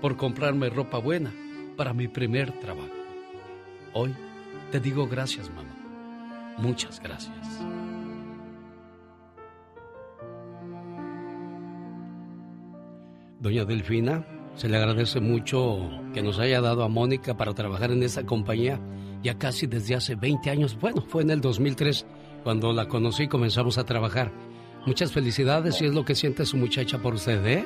por comprarme ropa buena para mi primer trabajo. Hoy te digo gracias, mamá. Muchas gracias. Doña Delfina, se le agradece mucho que nos haya dado a Mónica para trabajar en esta compañía ya casi desde hace 20 años. Bueno, fue en el 2003 cuando la conocí y comenzamos a trabajar. Muchas felicidades y es lo que siente su muchacha por usted, ¿eh?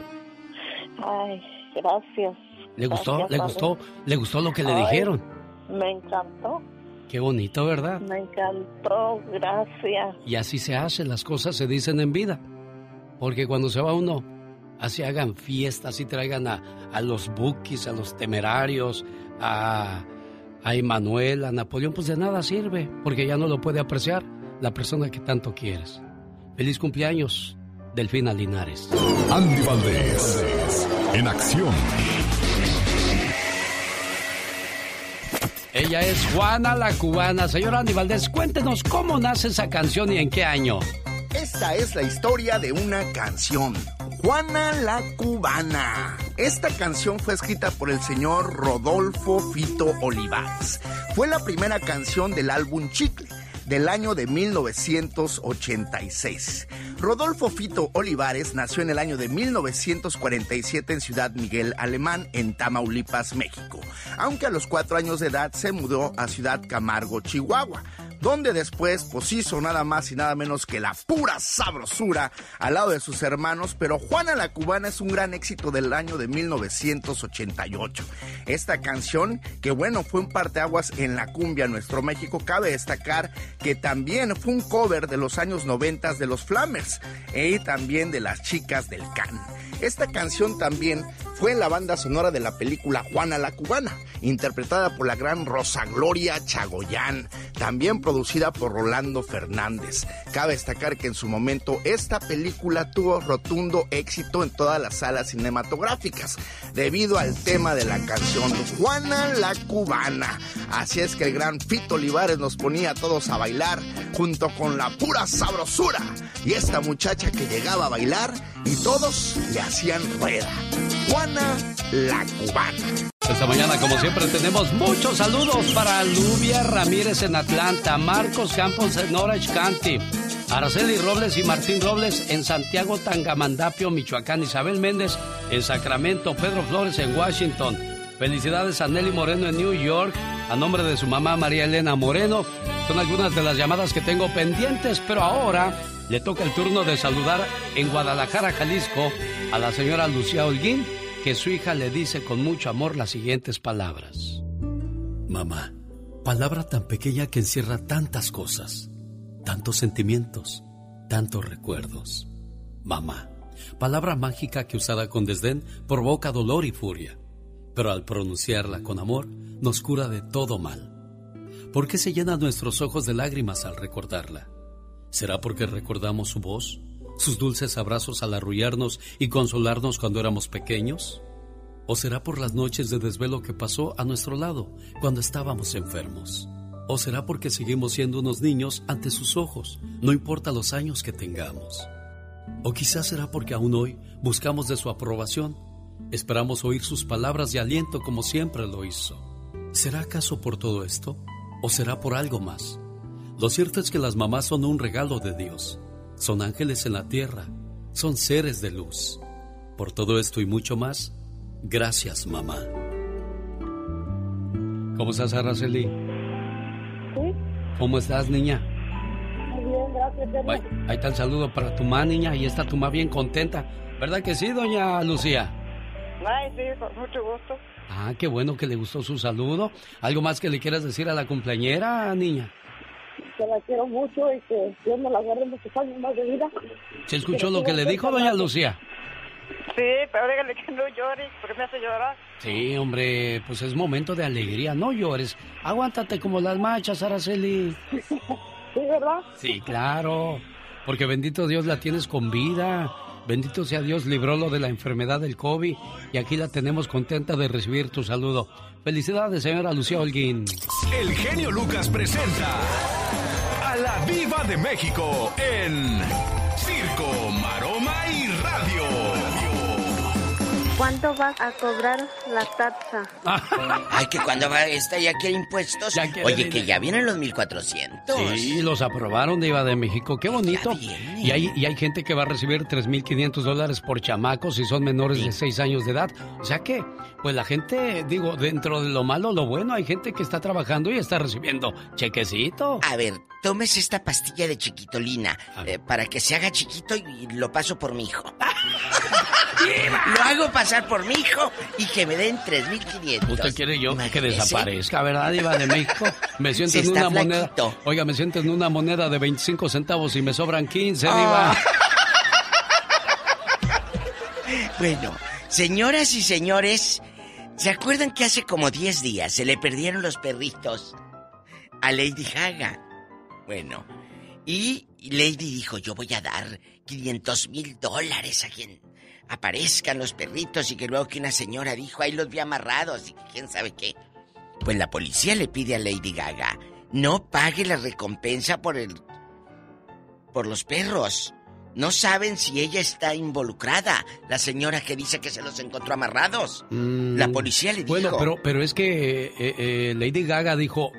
Ay, gracias. ¿Le gustó? Gracias, ¿Le gustó? ¿Le gustó lo que le Ay, dijeron? Me encantó, Qué bonito, ¿verdad? me encantó, gracias. Y así se hace, las cosas se dicen en vida. Porque cuando se va uno, así hagan fiestas y traigan a, a los bookies, a los temerarios, a, a Emanuel, a Napoleón, pues de nada sirve, porque ya no lo puede apreciar la persona que tanto quieres. Feliz cumpleaños, Delfina Linares. Andy Valdés, en acción. Ella es Juana la cubana. Señora Andy Valdés, cuéntenos cómo nace esa canción y en qué año. Esta es la historia de una canción. Juana la Cubana. Esta canción fue escrita por el señor Rodolfo Fito Olivares. Fue la primera canción del álbum Chicle del año de 1986. Rodolfo Fito Olivares nació en el año de 1947 en Ciudad Miguel Alemán, en Tamaulipas, México, aunque a los cuatro años de edad se mudó a Ciudad Camargo, Chihuahua donde después pues hizo nada más y nada menos que la pura sabrosura al lado de sus hermanos, pero Juana la Cubana es un gran éxito del año de 1988. Esta canción, que bueno, fue un parteaguas en la cumbia nuestro México, cabe destacar que también fue un cover de los años 90 de los Flamers y también de las chicas del Can. Esta canción también fue la banda sonora de la película Juana la Cubana, interpretada por la gran Rosa Gloria Chagoyán, también producida por Rolando Fernández. Cabe destacar que en su momento esta película tuvo rotundo éxito en todas las salas cinematográficas, debido al tema de la canción Juana la Cubana. Así es que el gran Fito Olivares nos ponía a todos a bailar junto con la pura sabrosura y esta muchacha que llegaba a bailar y todos le hacían rueda. Juana la Cubana. Esta mañana, como siempre, tenemos muchos saludos para Lubia Ramírez en Atlanta, Marcos Campos en Orange County, Araceli Robles y Martín Robles en Santiago Tangamandapio, Michoacán, Isabel Méndez en Sacramento, Pedro Flores en Washington. Felicidades a Nelly Moreno en New York, a nombre de su mamá María Elena Moreno. Son algunas de las llamadas que tengo pendientes, pero ahora le toca el turno de saludar en Guadalajara, Jalisco, a la señora Lucía Holguín, que su hija le dice con mucho amor las siguientes palabras. Mamá, palabra tan pequeña que encierra tantas cosas, tantos sentimientos, tantos recuerdos. Mamá, palabra mágica que usada con desdén provoca dolor y furia, pero al pronunciarla con amor nos cura de todo mal. ¿Por qué se llenan nuestros ojos de lágrimas al recordarla? ¿Será porque recordamos su voz, sus dulces abrazos al arrullarnos y consolarnos cuando éramos pequeños? ¿O será por las noches de desvelo que pasó a nuestro lado cuando estábamos enfermos? ¿O será porque seguimos siendo unos niños ante sus ojos, no importa los años que tengamos? ¿O quizás será porque aún hoy buscamos de su aprobación, esperamos oír sus palabras de aliento como siempre lo hizo? ¿Será acaso por todo esto? ¿O será por algo más? Lo cierto es que las mamás son un regalo de Dios. Son ángeles en la tierra. Son seres de luz. Por todo esto y mucho más, gracias mamá. ¿Cómo estás, Araceli? Sí, ¿Cómo estás, niña? muy bien, gracias. Ahí, ahí está el saludo para tu mamá, niña. Y está tu mamá bien contenta. ¿Verdad que sí, doña Lucía? Ay, sí, con mucho gusto. Ah, qué bueno que le gustó su saludo. ¿Algo más que le quieras decir a la cumpleañera, niña? Que la quiero mucho y que Dios me la guarde muchos años más de vida. ¿Se escuchó lo que le dijo doña Lucía? Sí, pero dígale que no llore, porque me hace llorar. Sí, hombre, pues es momento de alegría, no llores. Aguántate como las machas, Araceli. Sí, ¿verdad? Sí, claro. Porque bendito Dios la tienes con vida. Bendito sea Dios, libró lo de la enfermedad del COVID y aquí la tenemos contenta de recibir tu saludo. Felicidades, señora Lucía Holguín. El genio Lucas presenta a la Viva de México en Circo, Maroma y Radio. ¿Cuánto vas a cobrar la taxa? Ay, que cuando va esta ya quiere impuestos. Oye, que ya vienen los 1400. Sí, los aprobaron de IVA de México. Qué bonito. Y hay, y hay gente que va a recibir 3.500 dólares por chamacos si son menores de 6 años de edad. O sea que, pues la gente, digo, dentro de lo malo, lo bueno, hay gente que está trabajando y está recibiendo chequecito. A ver, tomes esta pastilla de chiquitolina eh, para que se haga chiquito y lo paso por mi hijo. lo hago pasar por mi hijo y que me den 3.500. ¿Usted quiere yo que desaparezca, verdad, Iba de México? Me siento en una moneda. Oiga, me siento en una moneda de 25 centavos y me sobran 15, Diva. Bueno, señoras y señores, ¿se acuerdan que hace como 10 días se le perdieron los perritos a Lady Gaga? Bueno, y Lady dijo, yo voy a dar 500 mil dólares a quien aparezcan los perritos y que luego que una señora dijo, ahí los vi amarrados y quién sabe qué. Pues la policía le pide a Lady Gaga, no pague la recompensa por el... por los perros. No saben si ella está involucrada, la señora que dice que se los encontró amarrados. Mm, la policía le dijo... Bueno, pero, pero es que eh, eh, Lady Gaga dijo,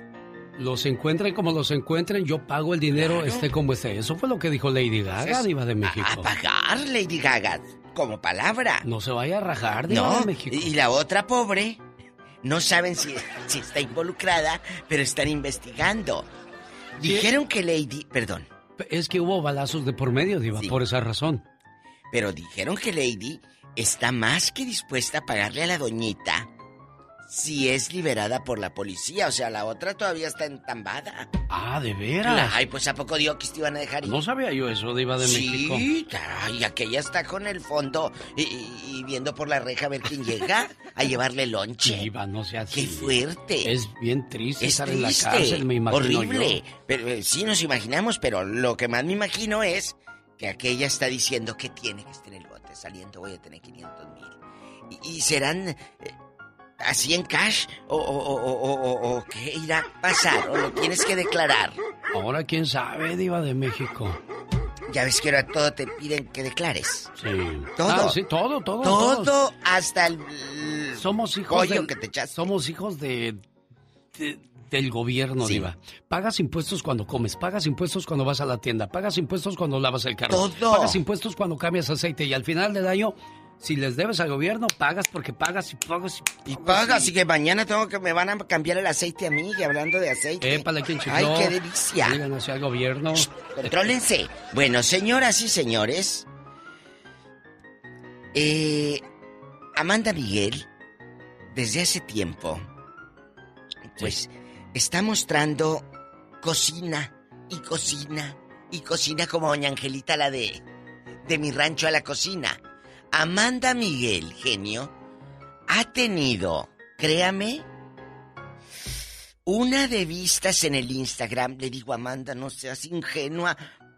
los encuentren como los encuentren, yo pago el dinero, esté como esté. Eso fue lo que dijo Lady Gaga, Diva de México. A, pagar, Lady Gaga, como palabra. No se vaya a rajar, Diva no, de México. Y la otra pobre, no saben si, si está involucrada, pero están investigando. Dijeron que Lady, perdón. Es que hubo balazos de por medio, Diva, por esa razón. Pero dijeron que Lady está más que dispuesta a pagarle a la doñita si es liberada por la policía. O sea, la otra todavía está entambada. Ah, ¿de veras? Ay, pues ¿a poco dio que te iban a dejar ir? No sabía yo eso, Diva de México. Sí, y aquella está con el fondo y, y, viendo por la reja a ver quién llega a llevarle lonche. Diva, no sea así. ¡Qué fuerte! Es bien triste es estar triste, en la cárcel, me imagino Horrible. yo. Pero eh, sí nos imaginamos, pero lo que más me imagino es que aquella está diciendo que tiene que estar en el bote saliendo, voy a tener 500 mil. Y, y serán... eh, ¿Así en cash? ¿O, o, o, o, o qué irá a pasar? ¿O lo tienes que declarar? Ahora quién sabe, Diva de México. Ya ves que ahora todo te piden que declares. Sí. Todo. Ah, sí, todo, todo. Todo todos. hasta el Somos hijos del- que te echaste. Somos hijos de, de- del gobierno, Sí. Diva. Pagas impuestos cuando comes, pagas impuestos cuando vas a la tienda, pagas impuestos cuando lavas el carro, Todo. pagas impuestos cuando cambias aceite y al final del año, si les debes al gobierno, pagas porque pagas y pagas y Y paga, así que mañana tengo que me van a cambiar el aceite a mí, y hablando de aceite. Épale, ¿quién chifló? Ay, qué delicia. Díganle así al gobierno. Contrólense. Bueno, señoras y señores, eh, Amanda Miguel, desde hace tiempo, pues está mostrando cocina y cocina y cocina como doña Angelita, la de, de mi rancho a la cocina. Amanda Miguel, genio, ha tenido, créame, una de vistas en el Instagram. Le digo, Amanda, no seas ingenua.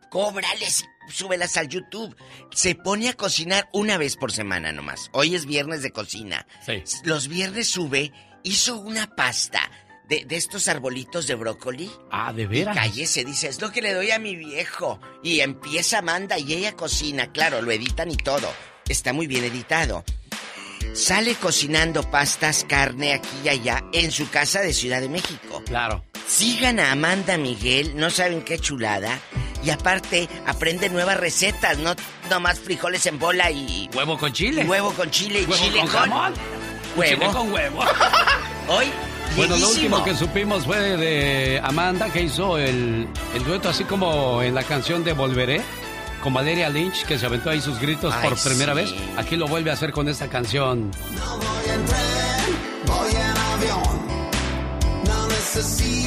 Cóbrales y súbelas al YouTube. Se pone a cocinar una vez por semana nomás. Hoy es viernes de cocina. Sí. Los viernes sube, hizo una pasta de, de estos arbolitos de brócoli. Ah, de Y veras. cállese, dice, es lo que le doy a mi viejo. Y empieza Amanda y ella cocina. Claro, lo editan y todo. Está muy bien editado. Sale cocinando pastas, carne aquí y allá en su casa de Ciudad de México. Claro. Sigan a Amanda Miguel, no saben qué chulada. Y aparte, aprende nuevas recetas, no nomás frijoles en bola y... Huevo con chile. huevo con chile y Huevo chile con con... jamón. Huevo. Chile con huevo. Hoy, Bueno, lo último que supimos fue de Amanda que hizo el, el dueto así como en la canción de Volveré con Valeria Lynch, que se aventó ahí sus gritos por primera vez. Aquí lo vuelve a hacer con esta canción. No voy en tren, voy en avión. No necesito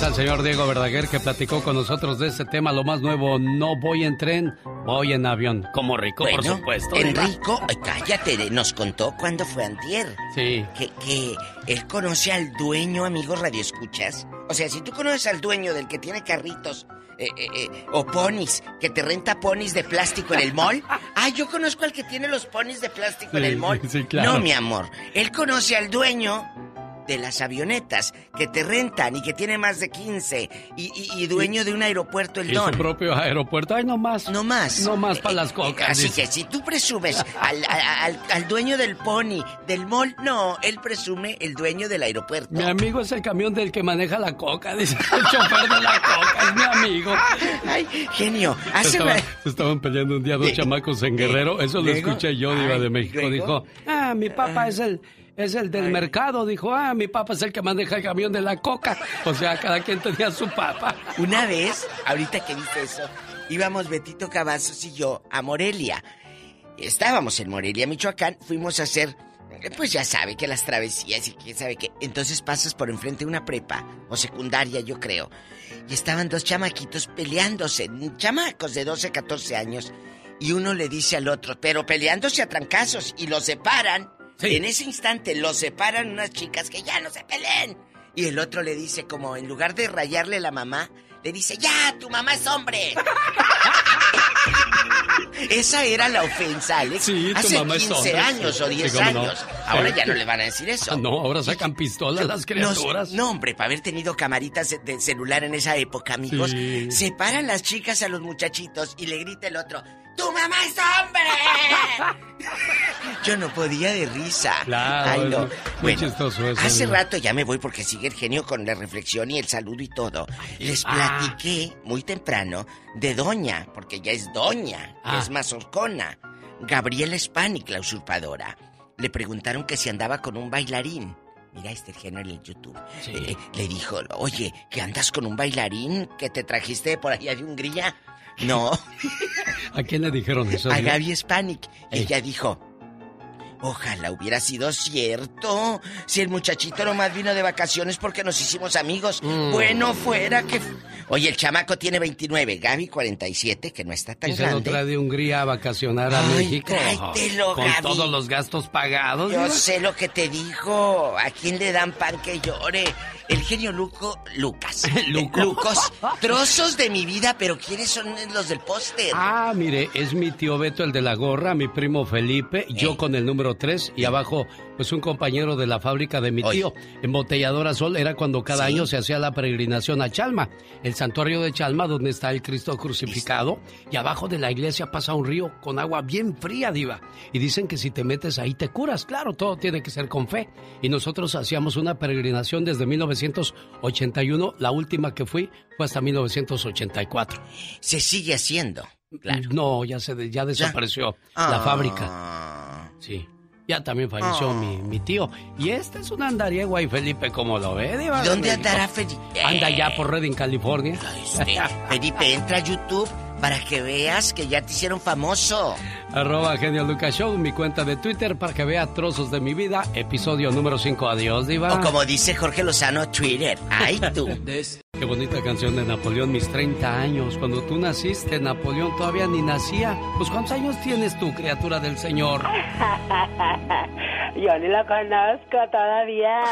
Es el señor Diego Verdaguer que platicó con nosotros de este tema, lo más nuevo, no voy en tren, voy en avión. Como rico, por Bueno, supuesto. Diva. Enrico, ay, cállate, nos contó cuando fue antier. Sí. Que, que él conoce al dueño, amigos radioescuchas. O sea, si tú conoces al dueño del que tiene carritos eh, eh, eh, o ponis, que te renta ponis de plástico en el mall. Ah, yo conozco al que tiene los ponis de plástico en Sí, el mall. sí, claro. No, mi amor. Él conoce al dueño de las avionetas que te rentan y que tiene más de 15 y, y- y dueño de un aeropuerto, el Y su don. propio aeropuerto. Ay, no más. No más. No más para las cocas. Así dice. que si tú presumes al, al- al dueño del pony, del mall, no, él presume el dueño del aeropuerto. Mi amigo es el camión del que maneja la coca, dice el chofer de la coca, es mi amigo. Ay, genio, hace Estaba- se estaban peleando un día dos De- chamacos en Guerrero, eso lo luego- escuché yo, Diva de México. luego- Dijo, ah, mi papá es el, es el del mercado. Dijo, ah, mi papá es el que maneja el camión de la coca. O sea, cada quien tenía su papá. Una vez, ahorita que dice eso, íbamos Betito Cavazos y yo a Morelia. Estábamos en Morelia, Michoacán, fuimos a hacer, pues ya sabe que las travesías y quién sabe qué. Entonces pasas por enfrente de una prepa, o secundaria yo creo. Y estaban dos chamaquitos peleándose, chamacos de 12, 14 años. Y uno le dice al otro, pero peleándose a trancazos y los separan. En ese instante los separan unas chicas que ya no se peleen. Y el otro le dice como en lugar de rayarle la mamá, le dice, ya, tu mamá es hombre. Esa era la ofensa, Alex. Sí, tu Hace mamá es 15 hombre, años o 10 Sí, cómo no. años. Ahora ya no le van a decir eso. No, ahora sacan pistolas las criaturas. Nos- no, hombre, para haber tenido camaritas de, de celular en esa época, amigos, Sí. separan las chicas a los muchachitos y le grita el otro, ¡Tu mamá es hombre! Yo no podía de risa. Claro, Ay, no. muy Bueno, chistoso eso, hace rato ya me voy porque sigue el genio con la reflexión y el saludo y todo. Les Ah. platiqué muy temprano de Doña, porque ya es Doña, Ah. es mazorcona. Gabriela Spanik, la usurpadora. Le preguntaron que si andaba con un bailarín. Mira este genio en el YouTube. Eh, le dijo, oye, que andas con un bailarín que te trajiste por allá de Hungría. No, ¿A quién le dijeron eso? a? Gaby Spanik. Ey. Ella dijo, ojalá hubiera sido cierto. Si el muchachito nomás vino de vacaciones porque nos hicimos amigos. Mm. Bueno, fuera que... Oye, el chamaco tiene 29, Gaby 47, que no está tan Y se lo grande. trae de Hungría a vacacionar a Ay, México. tráetelo, Con Gaby. todos los gastos pagados. Yo Diva. sé lo que te dijo. ¿A quién le dan pan que llore? El genio Luco, Lucas. Luco. Lucos. Trozos de mi vida, pero ¿quiénes son los del póster? Ah, mire, es mi tío Beto, el de la gorra, mi primo Felipe, yo con el número 3 y abajo, pues un compañero de la fábrica de mi tío. Embotelladora Sol era cuando cada Sí. año se hacía la peregrinación a Chalma, el santuario de Chalma, donde está el Cristo crucificado, y abajo de la iglesia pasa un río con agua bien fría, Diva. Y dicen que si te metes ahí te curas, claro, todo tiene que ser con fe. Y nosotros hacíamos una peregrinación desde 1981, la última que fui fue hasta 1984. Se sigue haciendo. No, ya se ya desapareció la Ah. fábrica. Sí. Ya también falleció Ah. mi, mi tío. Y este es un andariego y Felipe, ¿cómo lo ve? Diva de ¿Dónde andará Felipe? Anda ya por Redding, California. Este, Felipe, entra a YouTube para que veas que ya te hicieron famoso. Arroba Genio Lucas Show, mi cuenta de Twitter para que vea trozos de mi vida. Episodio número 5. Adiós, Diva. O como dice Jorge Lozano, Twitter. Ay, tú. Qué bonita canción de Napoleón, mis 30 años. Cuando tú naciste, Napoleón todavía ni nacía. Pues ¿cuántos años tienes tú, criatura del Señor? Yo ni lo conozco todavía.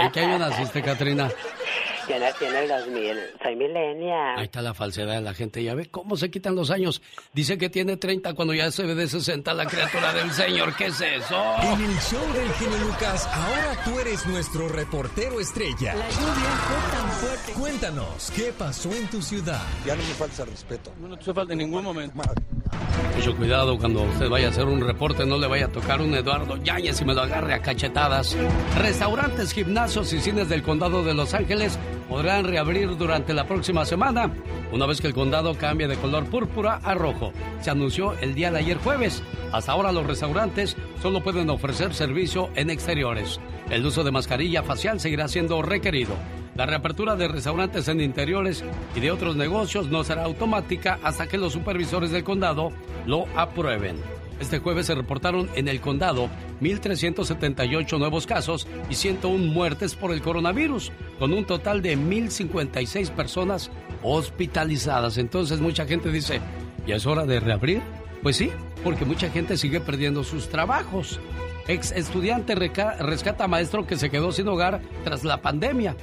¿En qué año naciste, Katrina? Yo nací en el 2000. Soy milenia. Ahí está la falsedad de la gente. Ya ve cómo se quitan los años. Dice que tiene 30 cuando ya se ve de 60 la criatura del Señor. ¿Qué es eso? En el show del genio Lucas, ahora tú eres nuestro reportero estrella. La lluvia fue tan fuerte. Cuéntanos, ¿qué pasó en tu ciudad? Ya no me falta respeto. No te falta en ningún momento. Mucho cuidado cuando usted vaya a hacer un reporte, no le vaya a tocar un Eduardo Yáñez y me lo agarre a cachetadas. Restaurantes, gimnasios y cines del condado de Los Ángeles podrán reabrir durante la próxima semana, una vez que el condado cambie de color púrpura a rojo. Se anunció el día de ayer jueves. Hasta ahora los restaurantes solo pueden ofrecer servicio en exteriores. El uso de mascarilla facial seguirá siendo requerido. La reapertura de restaurantes en interiores y de otros negocios no será automática hasta que los supervisores del condado lo aprueben. Este jueves se reportaron en el condado 1.378 nuevos casos y 101 muertes por el coronavirus, con un total de 1.056 personas hospitalizadas. Entonces mucha gente dice, ¿ya es hora de reabrir? Pues sí, porque mucha gente sigue perdiendo sus trabajos. Ex estudiante rescata a maestro que se quedó sin hogar tras la pandemia.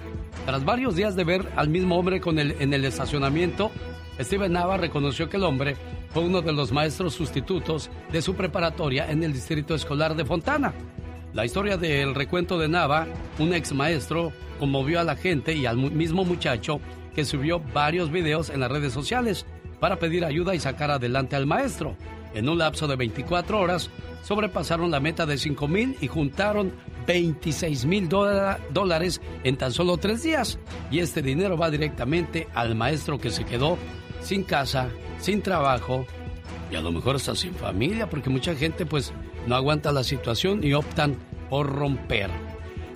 Tras varios días de ver al mismo hombre con en el estacionamiento, Steven Nava reconoció que el hombre fue uno de los maestros sustitutos de su preparatoria en el distrito escolar de Fontana. La historia del recuento de Nava, un ex maestro, conmovió a la gente y al mismo muchacho que subió varios videos en las redes sociales para pedir ayuda y sacar adelante al maestro. En un lapso de 24 horas, sobrepasaron la meta de 5 mil y juntaron 26 mil dólares en tan solo tres días. Y este dinero va directamente al maestro que se quedó sin casa, sin trabajo y a lo mejor hasta sin familia, porque mucha gente pues no aguanta la situación y optan por romper.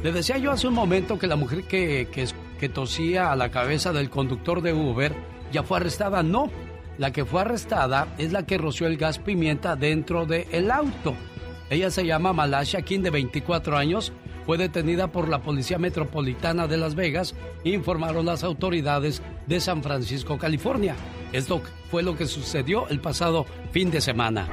Le decía yo hace un momento que la mujer que, que, que tosía a la cabeza del conductor de Uber ya fue arrestada. No, la que fue arrestada es la que roció el gas pimienta dentro del auto. Ella se llama Malasha King, de 24 años. Fue detenida por la Policía Metropolitana de Las Vegas, informaron las autoridades de San Francisco, California. Esto fue lo que sucedió el pasado fin de semana.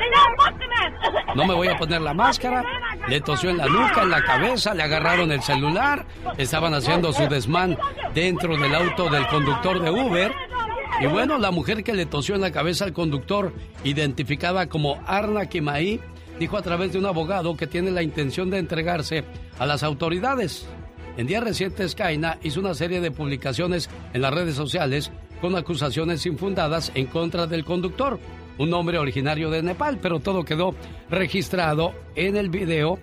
No me voy a poner la máscara. Le tosió en la nuca, en la cabeza, le agarraron el celular. Estaban haciendo su desmán dentro del auto del conductor de Uber y bueno, la mujer que le tosió en la cabeza al conductor, identificada como Arna Kimaí, dijo a través de un abogado que tiene la intención de entregarse a las autoridades. En días recientes, Kaina hizo una serie de publicaciones en las redes sociales con acusaciones infundadas en contra del conductor, un hombre originario de Nepal, pero todo quedó registrado en el video,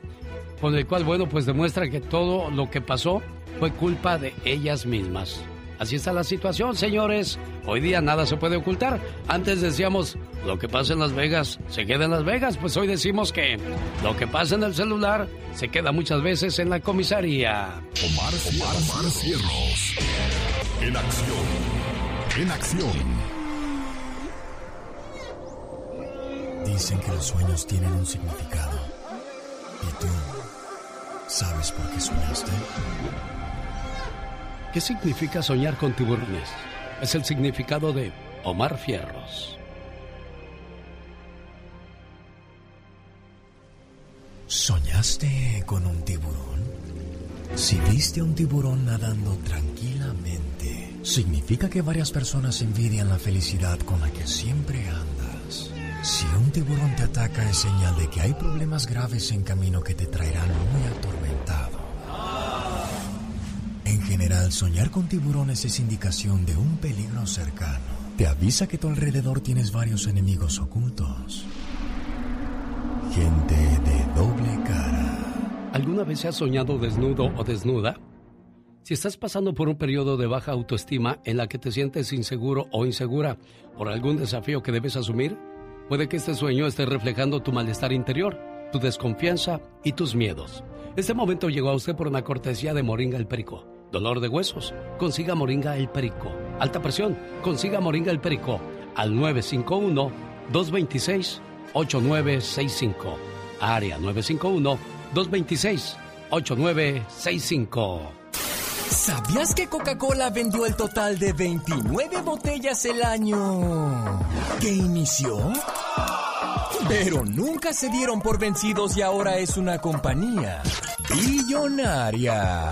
con el cual, bueno, pues demuestra que todo lo que pasó fue culpa de ellas mismas. Así está la situación, señores. Hoy día nada se puede ocultar. Antes decíamos, lo que pasa en Las Vegas se queda en Las Vegas. Pues hoy decimos que lo que pasa en el celular se queda muchas veces en la comisaría. Omar, Omar, Cierros. En acción. En acción. Dicen que los sueños tienen un significado. ¿Y tú sabes por qué soñaste? ¿Qué significa soñar con tiburones? Es el significado de Omar Fierros. ¿Soñaste con un tiburón? Si viste a un tiburón nadando tranquilamente, significa que varias personas envidian la felicidad con la que siempre andas. Si un tiburón te ataca es señal de que hay problemas graves en camino que te traerán muy atormentado. En soñar con tiburones es indicación de un peligro cercano. Te avisa que a tu alrededor tienes varios enemigos ocultos. Gente de doble cara. ¿Alguna vez has soñado desnudo o desnuda? Si estás pasando por un periodo de baja autoestima en la que te sientes inseguro o insegura por algún desafío que debes asumir, puede que este sueño esté reflejando tu malestar interior, tu desconfianza y tus miedos. Este momento llegó a usted por una cortesía de Moringa el Perico. Dolor de huesos, consiga Moringa el Perico. Alta presión, consiga Moringa el Perico al 951-226-8965. Área 951-226-8965. ¿Sabías que Coca-Cola vendió el total de 29 botellas el año que inició? Pero nunca se dieron por vencidos y ahora es una compañía billonaria.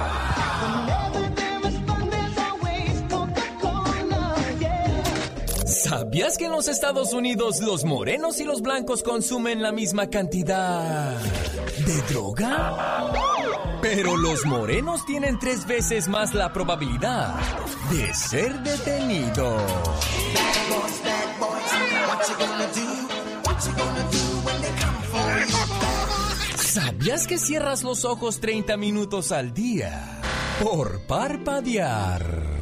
¿Sabías que en los Estados Unidos los morenos y los blancos consumen la misma cantidad de droga? Pero los morenos tienen tres veces más la probabilidad de ser detenidos. ¿Sabías que cierras los ojos 30 minutos al día por parpadear?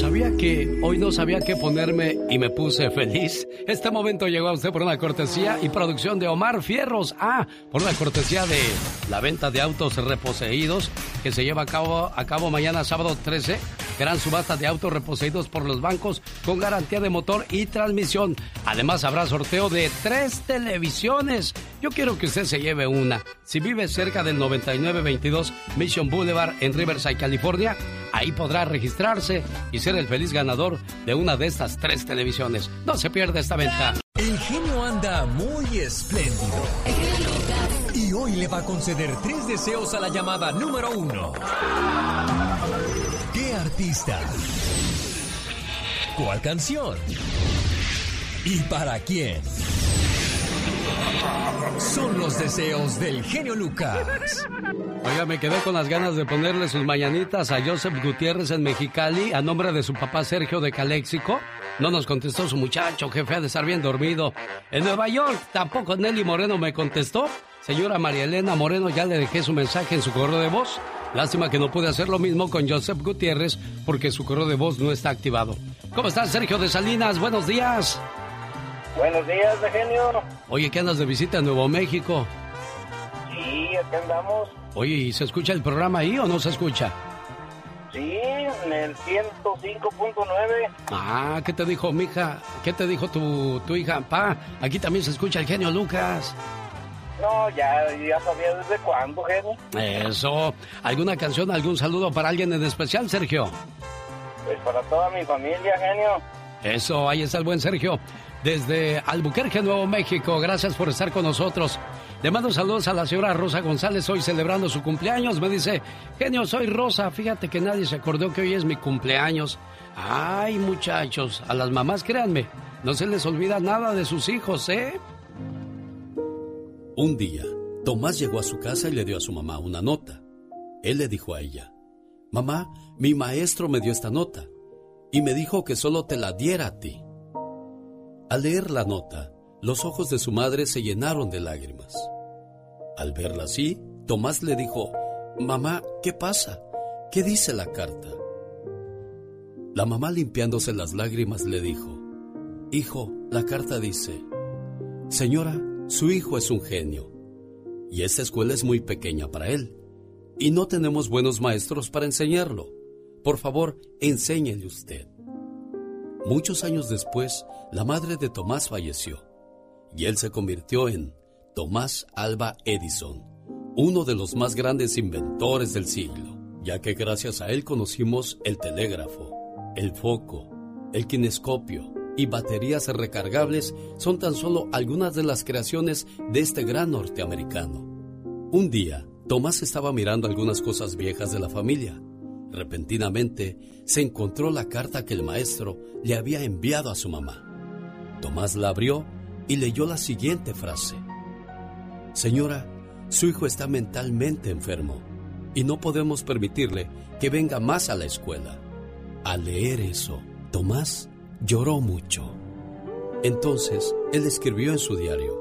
¿Sabía que hoy no sabía qué ponerme y me puse feliz? Este momento llegó a usted por una cortesía y producción de Omar Fierros. Ah, por una cortesía de la venta de autos reposeídos que se lleva a cabo, a cabo mañana sábado 13. Gran subasta de autos reposeídos por los bancos con garantía de motor y transmisión. Además habrá sorteo de tres televisiones. Yo quiero que usted se lleve una. Si vive cerca del 9922 Mission Boulevard en Riverside, California, ahí podrá registrarse y ser el feliz ganador de una de estas tres televisiones. No se pierda esta venta. El genio anda muy espléndido. Y hoy le va a conceder tres deseos a la llamada número uno. ¿Qué artista? ¿Cuál canción? ¿Y para quién? Son los deseos del genio Lucas. Oiga, me quedé con las ganas de ponerle sus mañanitas a Joseph Gutiérrez en Mexicali a nombre de su papá Sergio de Caléxico. No nos contestó su muchacho, jefe, ha de estar bien dormido. En Nueva York tampoco Nelly Moreno me contestó. Señora María Elena Moreno, ya le dejé su mensaje en su correo de voz. Lástima que no pude hacer lo mismo con Joseph Gutiérrez porque su correo de voz no está activado. ¿Cómo estás, Sergio de Salinas? Buenos días. Buenos días, genio. Oye, ¿qué andas de visita en Nuevo México? Sí, aquí andamos. Oye, ¿y se escucha el programa ahí o no se escucha? Sí, en el 105.9. Ah, ¿qué te dijo, mija? ¿Qué te dijo tu, tu hija? Pa, aquí también se escucha el genio Lucas. No, ya, ya sabía desde cuándo, genio. Eso. ¿Alguna canción, algún saludo para alguien en especial, Sergio? Pues para toda mi familia, genio. Eso, ahí está el buen Sergio desde Albuquerque, Nuevo México. Gracias por estar con nosotros. Le mando saludos a la señora Rosa González, hoy celebrando su cumpleaños. Me dice, genio, soy Rosa. Fíjate que nadie se acordó que hoy es mi cumpleaños. Ay, muchachos, a las mamás, créanme, no se les olvida nada de sus hijos, ¿eh? Un día, Tomás llegó a su casa y le dio a su mamá una nota. Él le dijo a ella, Mamá, mi maestro me dio esta nota y me dijo que solo te la diera a ti. Al leer la nota, los ojos de su madre se llenaron de lágrimas. Al verla así, Tomás le dijo, Mamá, ¿qué pasa? ¿Qué dice la carta? La mamá limpiándose las lágrimas le dijo, Hijo, la carta dice, Señora, su hijo es un genio, y esta escuela es muy pequeña para él, y no tenemos buenos maestros para enseñarlo. Por favor, enséñele usted. Muchos años después, la madre de Tomás falleció y él se convirtió en Tomás Alba Edison, uno de los más grandes inventores del siglo, ya que gracias a él conocimos el telégrafo, el foco, el kinescopio y baterías recargables son tan solo algunas de las creaciones de este gran norteamericano. Un día, Tomás estaba mirando algunas cosas viejas de la familia Repentinamente se encontró la carta que el maestro le había enviado a su mamá. Tomás la abrió y leyó la siguiente frase. Señora, su hijo está mentalmente enfermo y no podemos permitirle que venga más a la escuela. Al leer eso, Tomás lloró mucho. Entonces, él escribió en su diario,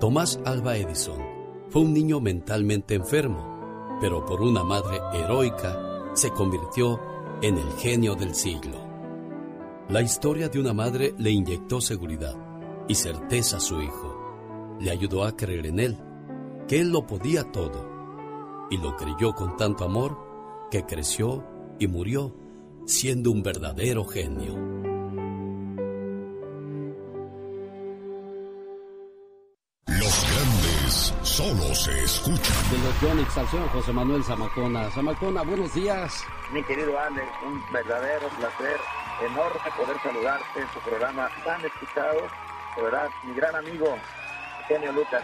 Tomás Alba Edison fue un niño mentalmente enfermo, pero por una madre heroica se convirtió en el genio del siglo. La historia de una madre le inyectó seguridad y certeza a su hijo. Le ayudó a creer en él, que él lo podía todo. Y lo creyó con tanto amor que creció y murió siendo un verdadero genio. Solo se escuchan. De los Yonix al señor José Manuel Zamacona. Zamacona, buenos días. Mi querido Alex, un verdadero placer, enorme poder saludarte en tu programa tan escuchado. De verdad, mi gran amigo, Genio Lucas,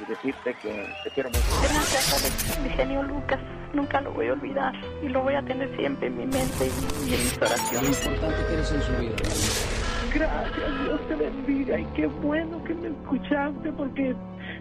y decirte que te quiero mucho. Gracias, Alex, mi genio Lucas. Nunca lo voy a olvidar y lo voy a tener siempre en mi mente y en mis oraciones. Lo importante que eres en su vida. Gracias, Dios te bendiga y qué bueno que me escuchaste porque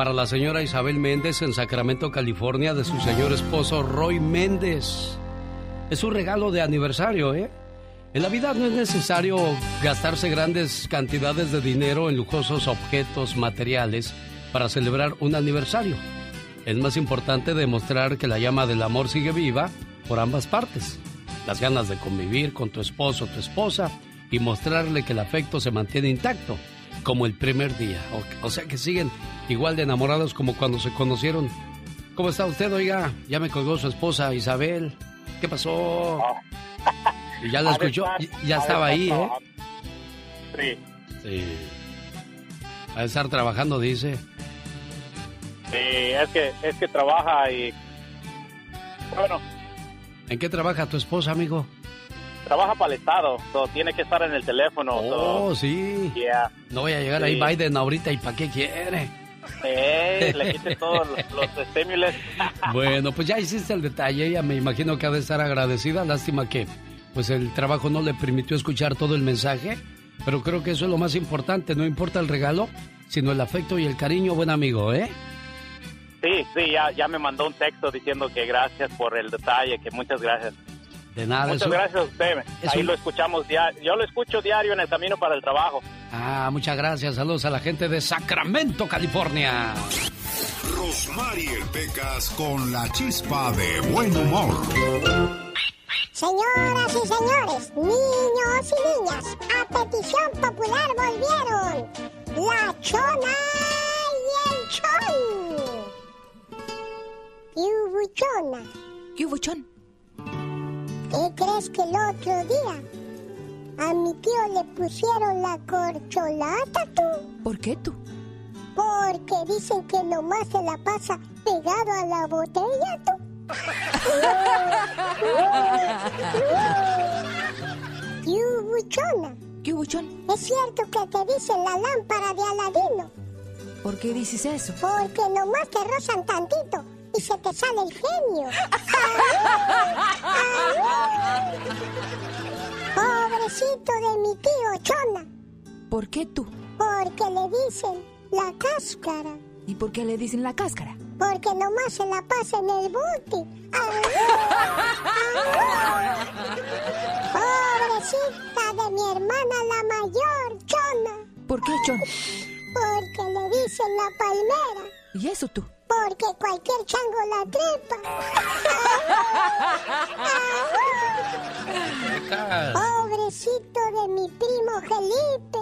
para la señora Isabel Méndez en Sacramento, California, de su señor esposo Roy Méndez. Es un regalo de aniversario, ¿eh? En la vida no es necesario gastarse grandes cantidades de dinero en lujosos objetos materiales para celebrar un aniversario. Es más importante demostrar que la llama del amor sigue viva por ambas partes. Las ganas de convivir con tu esposo o tu esposa y mostrarle que el afecto se mantiene intacto, como el primer día. O, o sea que siguen igual de enamorados como cuando se conocieron. ¿Cómo está usted, oiga? Ya me colgó su esposa Isabel. ¿Qué pasó? Y ya la escuchó, ya estaba ahí, ¿eh? Sí. Sí. A estar trabajando, dice. Sí, es que, es que trabaja y... Bueno, ¿En qué trabaja tu esposa, amigo? Trabaja para el Estado, so, tiene que estar en el teléfono. Oh, so, sí. yeah. No voy a llegar Sí. ahí Biden ahorita y ¿para qué quiere? Le quite todos los, los estímulos. Bueno, pues ya hiciste el detalle, ella me imagino que ha de estar agradecida, lástima que pues el trabajo no le permitió escuchar todo el mensaje, pero creo que eso es lo más importante, no importa el regalo, sino el afecto y el cariño, buen amigo, ¿eh? Sí, sí, ya, ya me mandó un texto diciendo que gracias por el detalle, que muchas gracias. De nada. muchas eso- gracias a usted. es Ahí un- lo escuchamos diario. Yo lo escucho diario en el camino para el trabajo. Ah, muchas gracias, saludos a la gente de Sacramento, California. Rosmarie Pecas con la chispa de buen humor. Señoras y señores, niños y niñas, a petición popular volvieron la chona y el chon. ¿Qué hubo, chona? ¿Qué hubo, chon? ¿Qué crees que el otro día a mi tío le pusieron la corcholata tú? ¿Por qué tú? Porque dicen que nomás se la pasa pegado a la botella tú. ¿Qué hubo, chona? ¿Qué hubo, chon? Es cierto que te dicen la lámpara de Aladino. ¿Por qué dices eso? Porque nomás te rozan tantito y se te sale el genio. Pobrecito de mi tío Chona, ¿Por qué tú? porque le dicen la cáscara. ¿Y por qué le dicen la cáscara? Porque nomás se la pasa en el bote. Pobrecita de mi hermana la mayor, Chona. ¿Por qué, chon? Porque le dicen la palmera. ¿Y eso tú? Porque cualquier chango la trepa. Pobrecito de mi primo Felipe.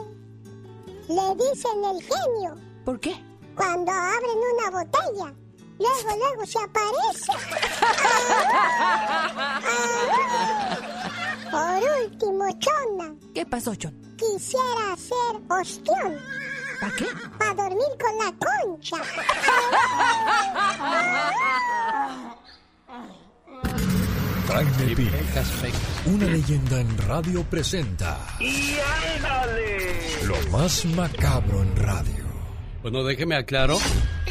Le dicen el genio. ¿Por qué? Cuando abren una botella, luego, luego se aparece. Por último, Chona, ¿Qué pasó, chon? quisiera hacer ostión. ¿Para qué? Para dormir con la concha. Jaime Piña, una leyenda en radio presenta ¡Y ándale! lo más macabro en radio. Bueno, déjeme aclaro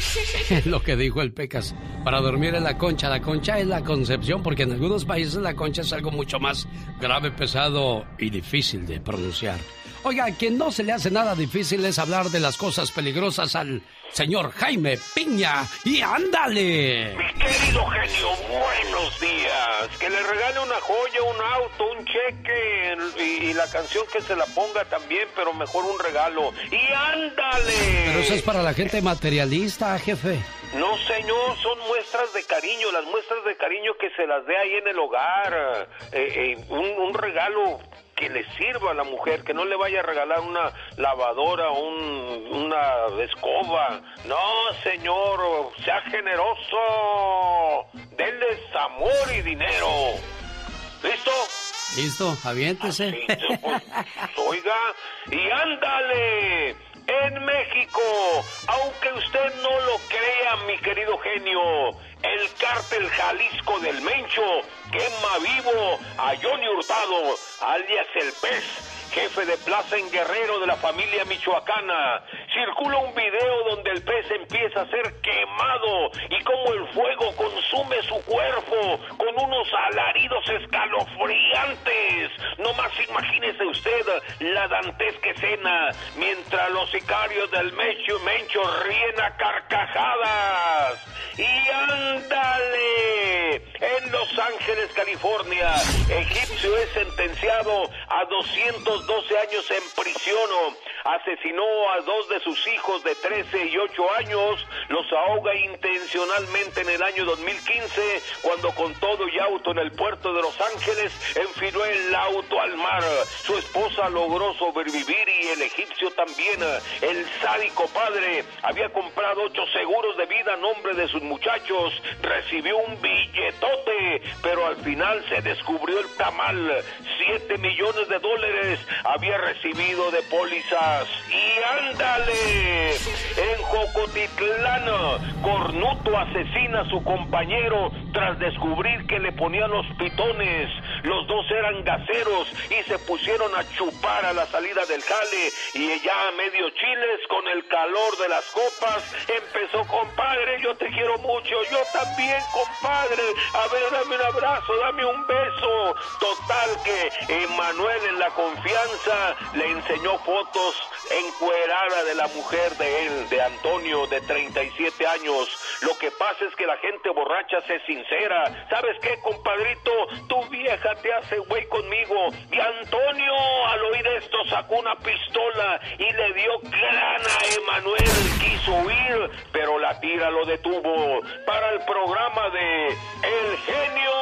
lo que dijo el Pecas. Para dormir en la concha, la concha es la concepción, porque en algunos países la concha es algo mucho más grave, pesado y difícil de pronunciar. Oiga, quien no se le hace nada difícil es hablar de las cosas peligrosas al señor Jaime Piña. ¡Y ándale! Querido genio, buenos días. Que le regale una joya, un auto, un cheque y, y la canción que se la ponga también, pero mejor un regalo. ¡Y ándale! Pero eso es para la gente materialista, jefe. No, señor, son muestras de cariño, las muestras de cariño que se las dé ahí en el hogar. Eh, eh, un, un regalo que le sirva a la mujer, que no le vaya a regalar una lavadora, un, una escoba. No, señor, sea generoso. Denles amor y dinero. ¿Listo? ¿Listo? Aviéntese. Oiga, y ándale. En México, aunque usted no lo crea, mi querido genio, el cártel Jalisco del Mencho quema vivo a Johnny Hurtado, alias el pez, jefe de plaza en Guerrero de la familia michoacana. Circula un video donde el pez empieza a ser quemado y como el fuego consume su cuerpo con unos alaridos escalofriantes. No más Imagínese usted la dantesca escena mientras los sicarios del Mencho Mencho ríen a carcajadas. Y ándale, en Los Ángeles, California, egipcio es sentenciado a 212 años en prisión. Asesinó a dos de sus hijos de 13 y 8 años, los ahoga intencionalmente en el año 2015 cuando con todo y auto en el puerto de Los Ángeles enfiló el auto al mar. Su esposa logró sobrevivir y el egipcio también. El sádico padre había comprado ocho seguros de vida a nombre de sus muchachos, recibió un billetote, pero al final se descubrió el tamal. Siete millones de dólares había recibido de pólizas. Y ándale, en Jocotitlán, Cornuto asesina a su compañero tras descubrir que le ponían los pitones. Los dos eran gaseros y se pusieron a chupar a la salida del jale y ella a medio chiles con el calor de las copas empezó, compadre, yo te quiero mucho, yo también, compadre, a ver, dame un abrazo, dame un beso. Total que Emanuel en la confianza le enseñó fotos encuerada de la mujer de él, de Antonio, de 37 años. Lo que pasa es que la gente borracha se sincera. ¿Sabes qué, compadrito? Tu vieja te hace güey conmigo. Y Antonio, al oír esto, sacó una pistola y le dio grana a Emanuel. Quiso huir, pero la tira lo detuvo. Para el programa de El Genio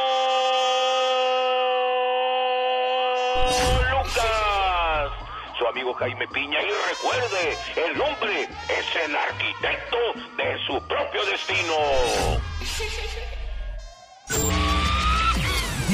Lucas su amigo Jaime Piña y recuerde, el hombre es el arquitecto de su propio destino.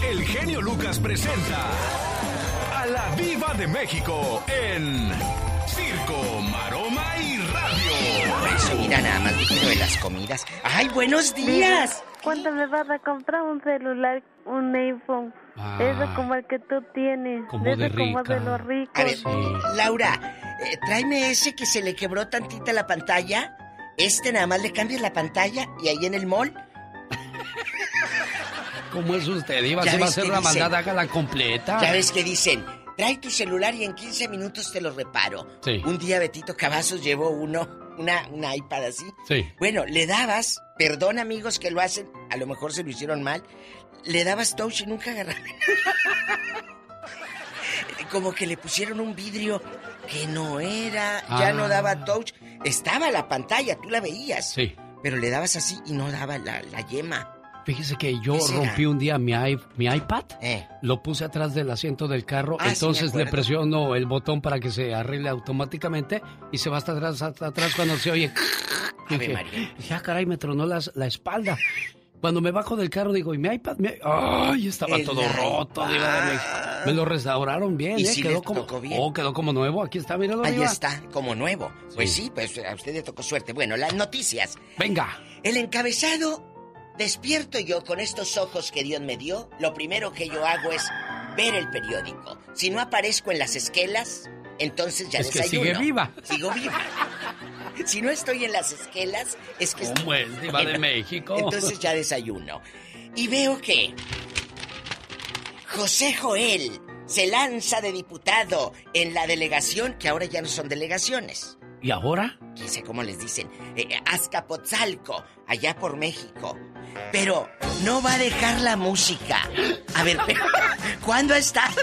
El genio Lucas presenta a la Viva de México en Circo, Maroma y Radio. Eso, mira nada más digno de las comidas. ¡Ay, buenos días! ¿Cuánto me vas a comprar un celular, un iPhone? Ah. Eso como el que tú tienes. Como de Eso como rica. de los ricos. A ver, Laura, eh, tráeme ese que se le quebró tantita la pantalla. Este nada más le cambias la pantalla y ahí en el mall. ¿Cómo es usted? Iba, va a hacer dicen- maldad, hágala completa. Ya ves que dicen, trae tu celular y en 15 minutos te lo reparo. Sí. Un día Betito Cavazos llevó uno, una, una iPad así. Sí. Bueno, le dabas, perdón amigos que lo hacen, a lo mejor se lo hicieron mal, le dabas touch y nunca agarraba. Como que le pusieron un vidrio que no era, ya Ah. no daba touch. Estaba la pantalla, tú la veías. Sí. Pero le dabas así y no daba la, la yema. Fíjese que yo rompí un día mi, i- mi iPad, Eh. lo puse atrás del asiento del carro, Ah, sí, entonces le presiono el botón para que se arregle automáticamente y se va hasta atrás, hasta atrás cuando se oye. Dije, María. dije, ah, caray, me tronó las- la espalda. Cuando me bajo del carro digo, ¿y mi iPad? Mi- ¡Ay! Estaba El todo roto. México. Me lo restauraron bien, ¿Y ¿eh? si quedó como, bien? Oh, quedó como nuevo. Aquí está, míralo. Ahí está, como nuevo. Pues sí, pues a usted le tocó suerte. Bueno, las noticias. Venga. El encabezado, despierto yo con estos ojos que Dios me dio, lo primero que yo hago es ver el periódico. Si no aparezco en las esquelas, entonces ya Es que desayuno. sigue viva. Sigo viva. Si no estoy en las esquelas, es que... ¿Cómo es, diva de México? Entonces ya desayuno. Y veo que José Joel se lanza de diputado en la delegación, que ahora ya no son delegaciones. ¿Y ahora? quién sé cómo les dicen, eh, Azcapotzalco, allá por México. Pero no va a dejar la música. A ver, ¿cuándo ha estado?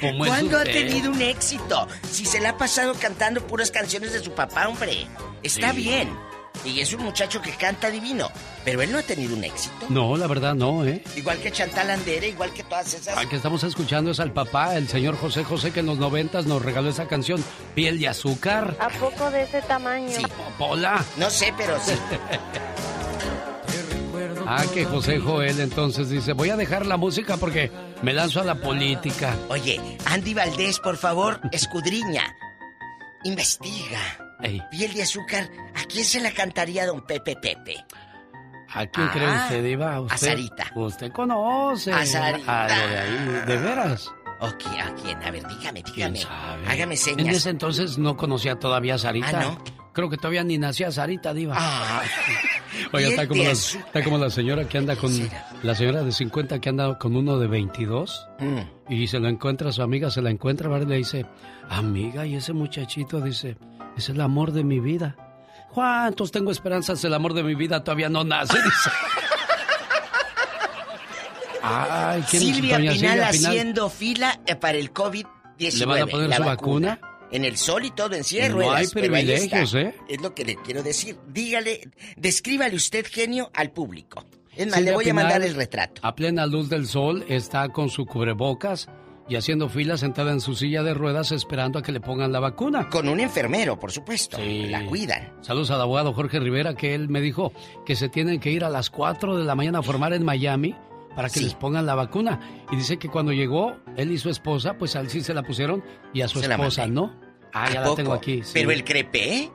¿Cómo es ¿Cuándo ha tenido un éxito? Si se la ha pasado cantando puras canciones de su papá, hombre. Está Sí. bien. Y es un muchacho que canta divino. Pero él no ha tenido un éxito. No, la verdad no, ¿eh? Igual que Chantal Andere, igual que todas esas. Al que estamos escuchando es al papá, el señor José José, que en los noventas nos regaló esa canción, Piel de Azúcar. ¿A poco de ese tamaño? Sí. Pola. No sé, pero sí. Ah, que José Joel entonces dice, voy a dejar la música porque me lanzo a la política. Oye, Andy Valdés, por favor, escudriña. Investiga. Ey. Piel de azúcar, ¿a quién se la cantaría don Pepe Pepe? ¿A quién Ah, cree usted, Diva? ¿Usted, a Sarita. Usted conoce. A Sarita. algo de ahí. ¿De veras? Ok, ¿a quién? A ver, dígame, ¿Quién dígame. sabe? Hágame En señas. ese entonces no conocía todavía a Sarita. Ah, ¿no? Creo que todavía ni nacía Sarita, Diva. Ah. Oiga, está como, la, azúcar. está como la señora que anda con... La señora de 50 que anda con uno de 22. Mm. Y se lo encuentra, su amiga se la encuentra. Y le dice, amiga, y ese muchachito dice, es el amor de mi vida. ¿Cuántos tengo esperanzas? El amor de mi vida todavía no nace. Ay, ¿quién Silvia Pinal Silvia Pinal? haciendo fila eh, para el COVID-19. ¿Le van a poner la su vacuna? En el sol y todo, en silla No ruedas. hay privilegios. ¿eh? Es lo que le quiero decir. Dígale, descríbale usted, genio, al público. Es más, Silvia le voy a mandar el retrato. A plena luz del sol está con su cubrebocas y haciendo fila sentada en su silla de ruedas esperando a que le pongan la vacuna. Con un enfermero, por supuesto. Sí. La cuidan. Saludos al abogado Jorge Rivera que él me dijo que se tienen que ir a las 4 de la mañana a formar en Miami para que Sí. les pongan la vacuna. Y dice que cuando llegó él y su esposa, pues a él sí se la pusieron y a su Se esposa no. Ah, ¿A ya la tengo aquí. sí. Pero el crepé.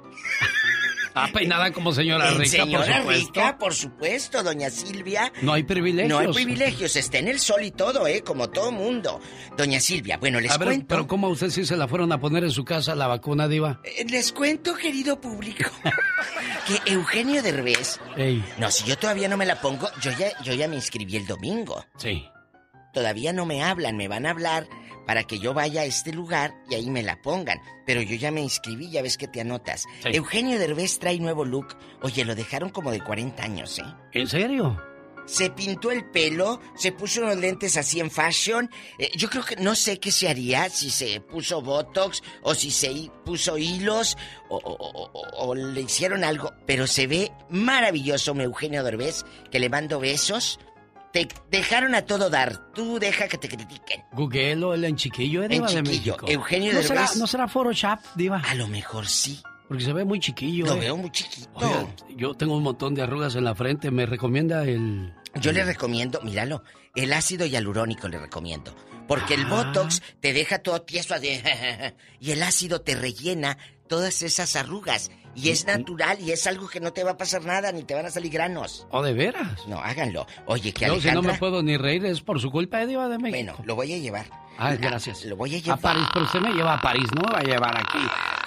Ah, peinada como señora En rica, señora por supuesto. rica, por supuesto, doña Silvia. No hay privilegios. No hay privilegios, está en el sol y todo, ¿eh? Como todo mundo. Doña Silvia, bueno, les A ver, cuento. pero ¿cómo a usted sí se la fueron a poner en su casa la vacuna, Diva? Eh, Les cuento, querido público, que Eugenio Derbez. Ey, No, si yo todavía no me la pongo, yo ya, yo ya me inscribí el domingo. sí. Todavía no me hablan, me van a hablar para que yo vaya a este lugar y ahí me la pongan. Pero yo ya me inscribí, ya ves que te anotas. Sí. Eugenio Derbez trae nuevo look. Oye, lo dejaron como de 40 años, ¿eh? ¿En serio? Se pintó el pelo, se puso unos lentes así en fashion. Eh, yo creo que no sé qué se haría si se puso botox o si se puso hilos o, o- o- o- o le hicieron algo. Pero se ve maravilloso, mi Eugenio Derbez, que le mando besos. Te dejaron a todo dar. Tú deja que te critiquen. Googleo, el en chiquillo, ¿eh, En Diva de chiquillo, México. Eugenio ¿No será. ¿No será Photoshop, Diva? A lo mejor sí. Porque se ve muy chiquillo, Lo ¿eh? veo muy chiquito. Oiga, yo tengo un montón de arrugas en la frente. ¿Me recomienda el...? Yo le recomiendo, míralo, el ácido hialurónico le recomiendo. Porque el Ah. Botox te deja todo tieso así, y el ácido te rellena todas esas arrugas. Y es natural y es algo que no te va a pasar nada ni te van a salir granos. ¿O de veras? No, háganlo. Oye, que Yo, si no Alejandra... me puedo ni reír, es por su culpa, ¿eh, Diva de México. Bueno, lo voy a llevar. Ay, gracias. Lo voy a llevar. A París, pero usted me lleva a París, no me va a llevar aquí.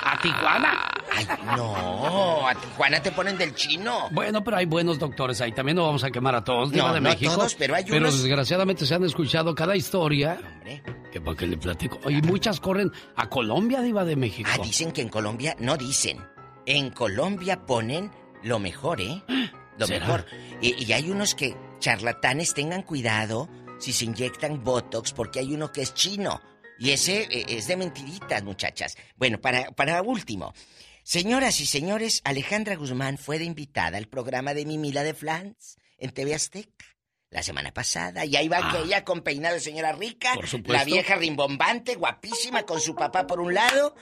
¿A Tijuana? Ay, no, a Tijuana te ponen del chino. Bueno, pero hay buenos doctores ahí. También no vamos a quemar a todos, Diva No, de no a México. todos, pero hay Pero unos- desgraciadamente se han escuchado cada historia. Hombre. Que para que le platico. Y muchas corren a Colombia, Diva de México. Ah, dicen que en Colombia, no dicen. En Colombia ponen lo mejor, ¿eh? Lo ¿Será? mejor. Y, y hay unos que, charlatanes, tengan cuidado si se inyectan Botox, porque hay uno que es chino. Y ese eh, es de mentiritas, muchachas. Bueno, para, para último. Señoras y señores, Alejandra Guzmán fue de invitada al programa de Mimila de Flans en TV Azteca la semana pasada. Y ahí va que ella con peinado de señora rica, Ah. Por la vieja rimbombante, guapísima, con su papá por un lado.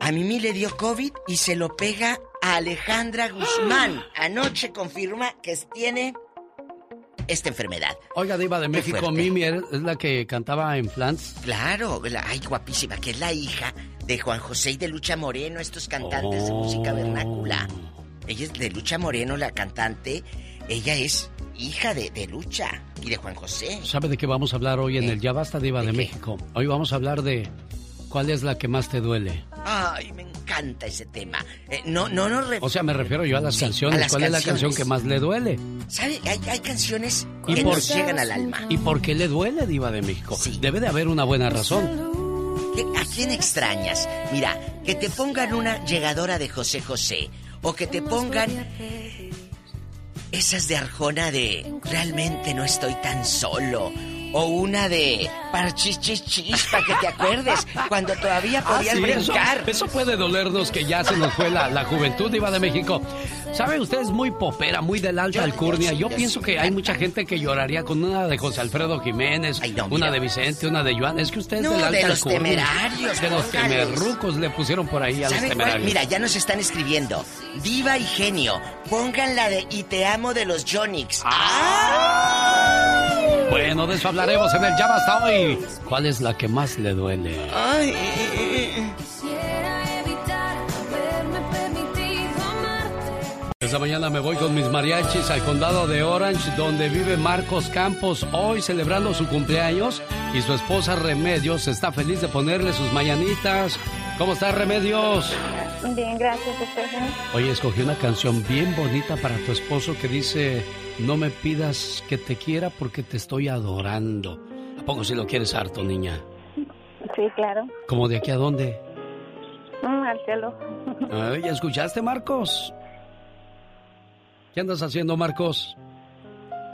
A Mimi le dio COVID y se lo pega a Alejandra Guzmán. Anoche confirma que tiene esta enfermedad. Oiga, Diva de Qué México, fuerte. Mimi es la que cantaba en Flans. Claro, la- ay, guapísima, que es la hija de Juan José y de Lucha Moreno, estos cantantes de música vernácula. Ella es de Lucha Moreno, la cantante. Ella es hija de, de Lucha y de Juan José. ¿Sabe de qué vamos a hablar hoy en el Ya Basta Diva de, México? Hoy vamos a hablar de cuál es la que más te duele. Ay, me encanta ese tema. Eh, no, no ref- O sea, me refiero yo a las Sí, canciones. a las ¿Cuál es la canción que más le duele? ¿Sabe? Hay, hay canciones ¿Y que por nos llegan al alma. ¿Y por qué le duele, Diva de México? Debe de haber una buena razón. ¿Qué- ¿A quién extrañas? Mira, que te pongan una llegadora de José José o que te pongan esas de Arjona de realmente no estoy tan solo O una de parchichichis para que te acuerdes cuando todavía Ah, podías sí, brincar. Eso, eso puede dolernos que ya se nos fue la, la juventud Diva de México. ¿Sabe usted? Es muy popera, muy del alta alcurnia. Yo pienso que hay mucha gente que lloraría con una de José Alfredo Jiménez, una de Vicente, una de Joan. Es que usted es No, del alta de los alcurnia. temerarios, De los temerrucos le pusieron por ahí a los ¿Sabe cuál? temerarios. Mira, ya nos están escribiendo. Diva y genio, pongan la de Y te amo de los Jonix. Bueno, de eso hablaremos en el Ya Basta Hoy. ¿Cuál es la que más le duele? Ay. Esta mañana me voy con mis mariachis al condado de Orange, donde vive Marcos Campos, hoy celebrando su cumpleaños y su esposa Remedios está feliz de ponerle sus mañanitas. ¿Cómo está Remedios? Bien, gracias, Estefan. Oye, escogí una canción bien bonita para tu esposo que dice, no me pidas que te quiera porque te estoy adorando. ¿A poco si lo quieres harto, niña? Sí, claro. ¿Como de aquí a dónde? Mm, al cielo. Ay, ¿ya escuchaste, Marcos? ¿Qué andas haciendo, Marcos?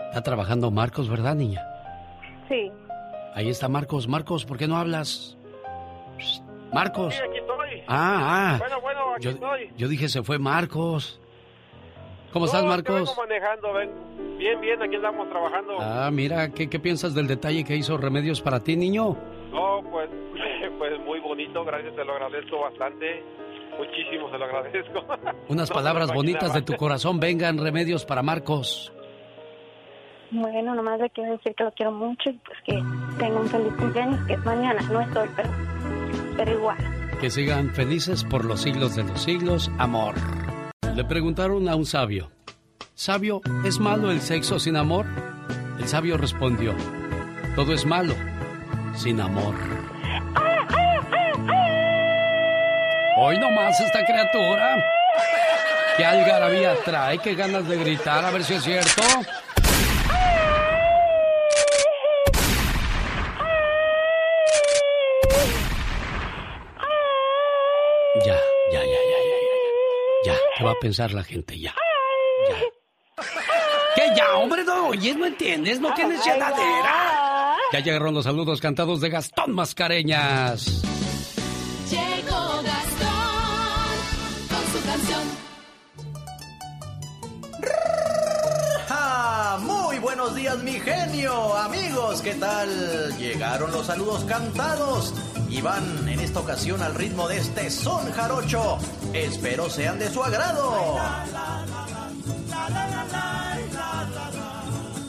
Está trabajando Marcos, ¿verdad, niña? Sí. Ahí está Marcos. Marcos, ¿por qué no hablas? Marcos. Sí, aquí estoy. Ah, ah. Bueno, bueno, aquí Yo, estoy. yo dije se fue Marcos. ¿Cómo estás, Marcos? vengo manejando, ven. Bien, bien, aquí andamos trabajando. Ah, mira, ¿qué, ¿qué piensas del detalle que hizo Remedios para ti, niño? No, pues, pues muy bonito, gracias, te lo agradezco bastante. Muchísimo se lo agradezco. Unas No palabras bonitas de tu corazón vengan, Remedios, para Marcos. Bueno, nomás le quiero decir que lo quiero mucho y pues que tengo un feliz cumpleaños, que es mañana, no es hoy, pero, pero igual. Que sigan felices por los siglos de los siglos, amor. Le preguntaron a un sabio, ¿sabio, es malo el sexo sin amor? El sabio respondió, todo es malo sin amor. Hoy nomás esta criatura. ¿Qué algarabía trae? ¿Qué ganas de gritar? A ver si es cierto. Ya, ¿qué va a pensar la gente? Ya. Ya. ¿Qué ya, hombre? No oyes, no entiendes, no tienes llenadera. Ya llegaron los saludos cantados de Gastón Mascareñas. Buenos días, mi genio. Amigos, ¿qué tal? Llegaron los saludos cantados y van en esta ocasión al ritmo de este son jarocho. Espero sean de su agrado.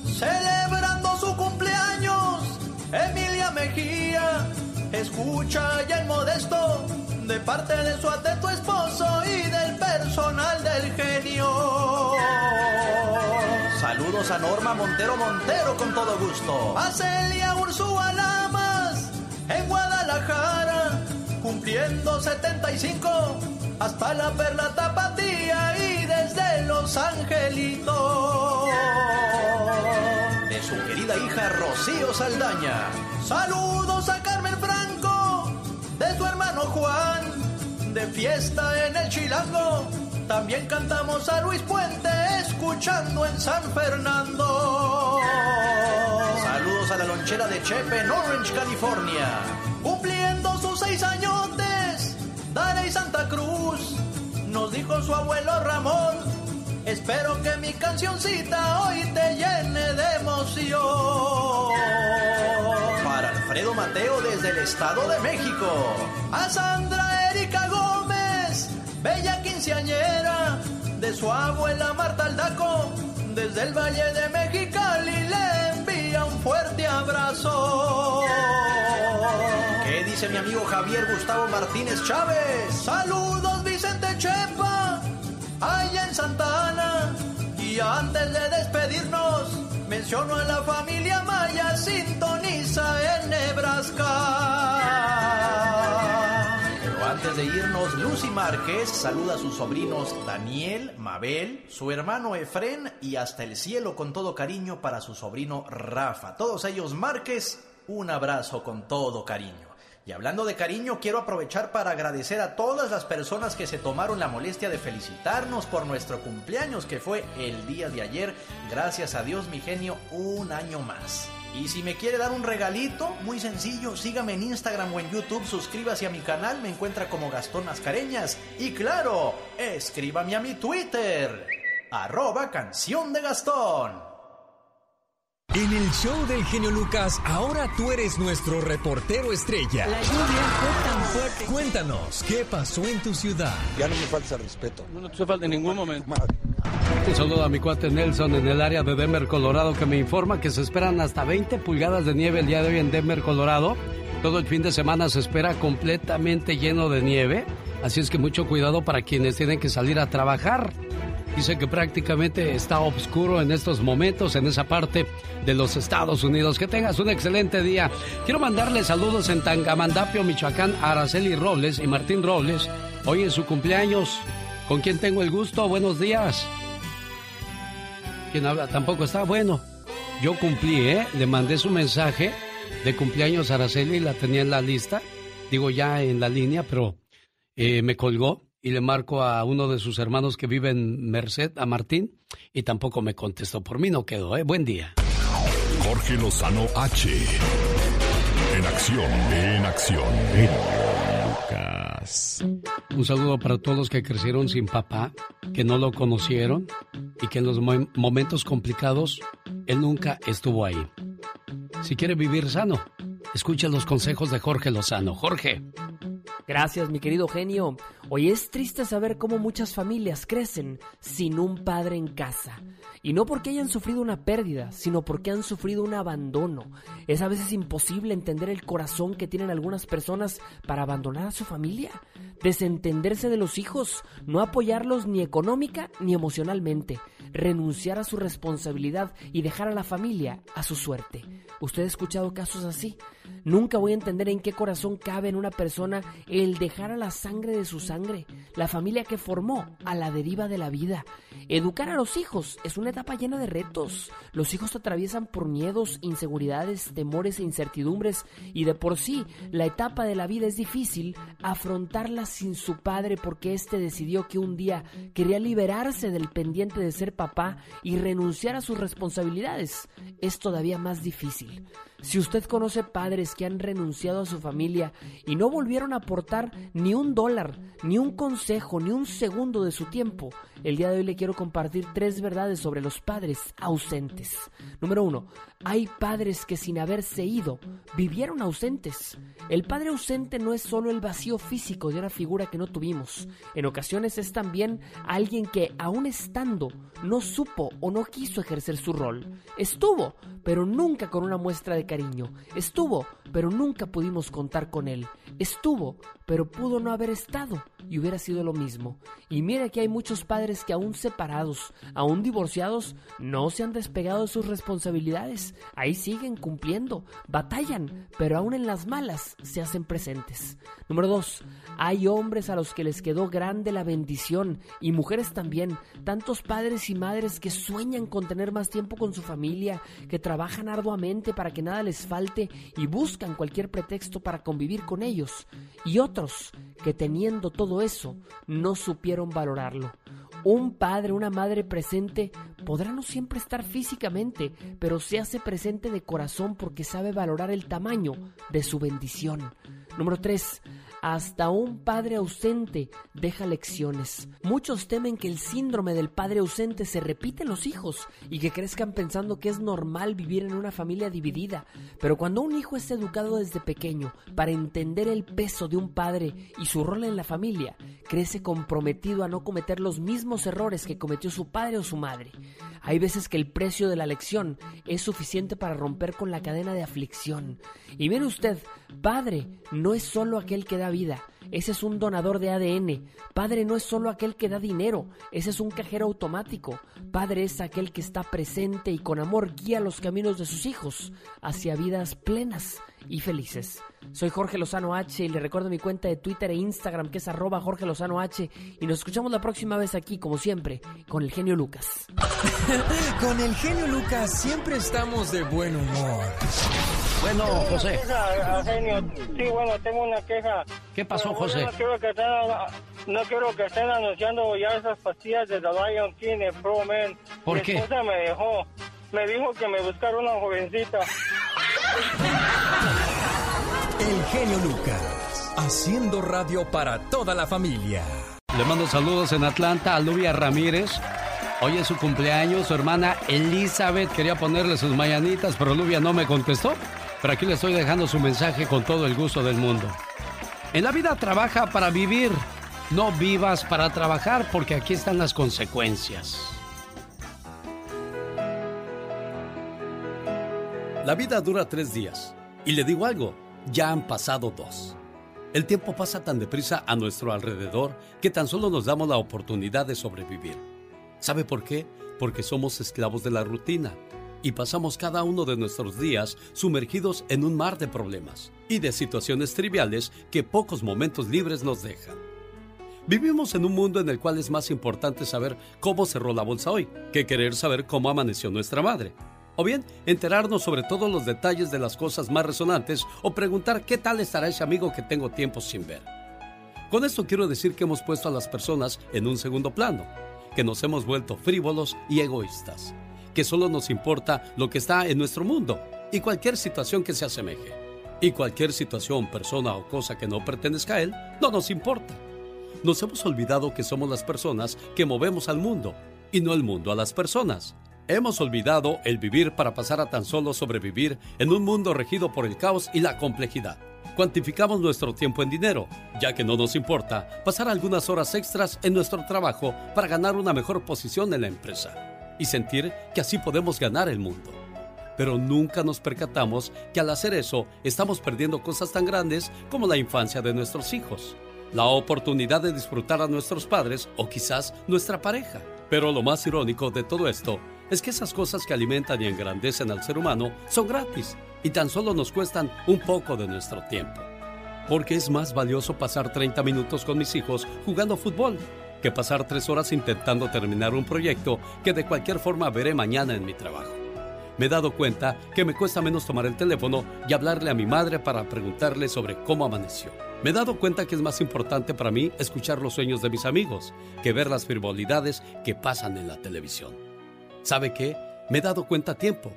Celebrando su cumpleaños, Emilia Mejía. Escucha ya el modesto de parte de su atento esposo y del personal del genio. A Norma Montero Montero con todo gusto. A Celia Ursúa Lamas en Guadalajara, cumpliendo 75. Hasta la perla tapatía y desde Los Angelitos. De su querida hija Rocío Saldaña. Saludos a Carmen Franco, de su hermano Juan, de fiesta en el Chilango. También cantamos a Luis Puente, escuchando en San Fernando. Saludos a la lonchera de Chepe en Orange, California. Cumpliendo sus seis añotes, Darey Santa Cruz. Nos dijo su abuelo Ramón, espero que mi cancioncita hoy te llene de emoción. Para Alfredo Mateo desde el Estado de México. A Sandra Erika Gómez, de su abuela Marta Aldaco, desde el Valle de Mexicali le envía un fuerte abrazo. ¿Qué dice mi amigo Javier Gustavo Martínez Chávez? Saludos Vicente Chepa, allá en Santana. Y antes de despedirnos, menciono a la familia Maya, sintoniza en Nebraska. De irnos, Lucy Márquez saluda a sus sobrinos Daniel, Mabel, su hermano Efren y hasta el cielo con todo cariño para su sobrino Rafa. Todos ellos Márquez, un abrazo con todo cariño. Y hablando de cariño, quiero aprovechar para agradecer a todas las personas que se tomaron la molestia de felicitarnos por nuestro cumpleaños que fue el día de ayer. Gracias a Dios, mi genio, un año más. Y si me quiere dar un regalito, muy sencillo, sígame en Instagram o en YouTube, suscríbase a mi canal, me encuentra como Gastón Mascareñas. Y claro, escríbame a mi Twitter, arroba canción de Gastón. En el show del genio Lucas, ahora tú eres nuestro reportero estrella. La lluvia fue tan fuerte. Cuéntanos, ¿qué pasó en tu ciudad? Ya no me falta respeto. No, no te falta en ningún momento. Un saludo a mi cuate Nelson en el área de Denver, Colorado, que me informa que se esperan hasta 20 pulgadas de nieve el día de hoy en Denver, Colorado. Todo el fin de semana se espera completamente lleno de nieve, así es que mucho cuidado para quienes tienen que salir a trabajar. Dice que prácticamente está oscuro en estos momentos en esa parte de los Estados Unidos. Que tengas un excelente día. Quiero mandarle saludos en Tangamandapio, Michoacán, a Araceli Robles y Martín Robles. Hoy es su cumpleaños. ¿Con quién tengo el gusto? Buenos días. ¿Quién habla? Tampoco está. Bueno, yo cumplí, ¿eh? Le mandé su mensaje de cumpleaños a Araceli, la tenía en la lista. Digo ya en la línea, pero eh, me colgó y le marco a uno de sus hermanos que vive en Merced, a Martín, y tampoco me contestó. Por mí no quedó, ¿eh? Buen día. Jorge Lozano H. En acción, en acción. Un saludo para todos los que crecieron sin papá, que no lo conocieron y que en los mo- momentos complicados él nunca estuvo ahí. Si quiere vivir sano, escuche los consejos de Jorge Lozano. Jorge. Gracias, mi querido genio. Hoy es triste saber cómo muchas familias crecen sin un padre en casa. Y no porque hayan sufrido una pérdida, sino porque han sufrido un abandono. Es a veces imposible entender el corazón que tienen algunas personas para abandonar a su familia, desentenderse de los hijos, no apoyarlos ni económica ni emocionalmente, renunciar a su responsabilidad y dejar a la familia a su suerte. ¿Usted ha escuchado casos así? Nunca voy a entender en qué corazón cabe en una persona el dejar a la sangre de su sangre, la familia que formó, a la deriva de la vida. Educar a los hijos es una etapa llena de retos. Los hijos atraviesan por miedos, inseguridades, temores e incertidumbres y de por sí la etapa de la vida es difícil afrontarla sin su padre porque éste decidió que un día quería liberarse del pendiente de ser papá y renunciar a sus responsabilidades. Es todavía más difícil. Si usted conoce padres que han renunciado a su familia y no volvieron a aportar ni un dólar, ni un consejo, ni un segundo de su tiempo, el día de hoy le quiero compartir tres verdades sobre los padres ausentes. Número uno, hay padres que sin haberse ido vivieron ausentes. El padre ausente no es solo el vacío físico de una figura que no tuvimos. En ocasiones es también alguien que, aún estando, no supo o no quiso ejercer su rol. Estuvo, pero nunca con una muestra de cariño. Estuvo, pero nunca pudimos contar con él. Estuvo, pero pudo no haber estado y hubiera sido lo mismo. Y mira que hay muchos padres que aún separados, aún divorciados, no se han despegado de sus responsabilidades. Ahí siguen cumpliendo, batallan, pero aún en las malas se hacen presentes. Número dos, hay hombres a los que les quedó grande la bendición y mujeres también, tantos padres y madres que sueñan con tener más tiempo con su familia, que trabajan arduamente para que nada les falte y buscan cualquier pretexto para convivir con ellos, y otros que teniendo todo eso no supieron valorarlo. Un padre, una madre presente podrá no siempre estar físicamente, pero se hace presente de corazón porque sabe valorar el tamaño de su bendición. Número 3. Hasta un padre ausente deja lecciones. Muchos temen que el síndrome del padre ausente se repite en los hijos y que crezcan pensando que es normal vivir en una familia dividida. Pero cuando un hijo es educado desde pequeño para entender el peso de un padre y su rol en la familia, crece comprometido a no cometer los mismos errores que cometió su padre o su madre. Hay veces que el precio de la lección es suficiente para romper con la cadena de aflicción. Y mire usted, padre no es solo aquel que da vida, ese es un donador de ADN. Padre no es solo aquel que da dinero, ese es un cajero automático. Padre es aquel que está presente y con amor guía los caminos de sus hijos hacia vidas plenas y felices. Soy Jorge Lozano H y le recuerdo mi cuenta de Twitter e Instagram que es arroba Jorge Lozano H y nos escuchamos la próxima vez aquí, como siempre, con el genio Lucas. Con el genio Lucas siempre estamos de buen humor. Bueno, José. Queja, genio. Sí, bueno, tengo una queja. ¿Qué pasó, Pero, José? No quiero, que estén, no quiero que estén anunciando ya esas pastillas de The Lion King en Pro Man. ¿Por Mi qué? esposa me dejó. Me dijo que me buscara una jovencita. El genio Lucas, haciendo radio para toda la familia. Le mando saludos en Atlanta a Luvia Ramírez. Hoy es su cumpleaños, su hermana Elizabeth quería ponerle sus mañanitas, pero Luvia no me contestó. Pero aquí le estoy dejando su mensaje con todo el gusto del mundo. En la vida trabaja para vivir, no vivas para trabajar porque aquí están las consecuencias. La vida dura tres días. Y le digo algo, ya han pasado dos. El tiempo pasa tan deprisa a nuestro alrededor que tan solo nos damos la oportunidad de sobrevivir. ¿Sabe por qué? Porque somos esclavos de la rutina y pasamos cada uno de nuestros días sumergidos en un mar de problemas y de situaciones triviales que pocos momentos libres nos dejan. Vivimos en un mundo en el cual es más importante saber cómo cerró la bolsa hoy que querer saber cómo amaneció nuestra madre. O bien, enterarnos sobre todos los detalles de las cosas más resonantes o preguntar qué tal estará ese amigo que tengo tiempo sin ver. Con esto quiero decir que hemos puesto a las personas en un segundo plano, que nos hemos vuelto frívolos y egoístas, que solo nos importa lo que está en nuestro mundo y cualquier situación que se asemeje. Y cualquier situación, persona o cosa que no pertenezca a él, no nos importa. Nos hemos olvidado que somos las personas que movemos al mundo y no el mundo a las personas. Hemos olvidado el vivir para pasar a tan solo sobrevivir en un mundo regido por el caos y la complejidad. Cuantificamos nuestro tiempo en dinero, ya que no nos importa pasar algunas horas extras en nuestro trabajo para ganar una mejor posición en la empresa y sentir que así podemos ganar el mundo. Pero nunca nos percatamos que al hacer eso estamos perdiendo cosas tan grandes como la infancia de nuestros hijos, la oportunidad de disfrutar a nuestros padres o quizás nuestra pareja. Pero lo más irónico de todo esto es que esas cosas que alimentan y engrandecen al ser humano son gratis y tan solo nos cuestan un poco de nuestro tiempo. Porque es más valioso pasar 30 minutos con mis hijos jugando fútbol que pasar tres horas intentando terminar un proyecto que de cualquier forma veré mañana en mi trabajo. Me he dado cuenta que me cuesta menos tomar el teléfono y hablarle a mi madre para preguntarle sobre cómo amaneció. Me he dado cuenta que es más importante para mí escuchar los sueños de mis amigos que ver las frivolidades que pasan en la televisión. ¿Sabe qué? Me he dado cuenta a tiempo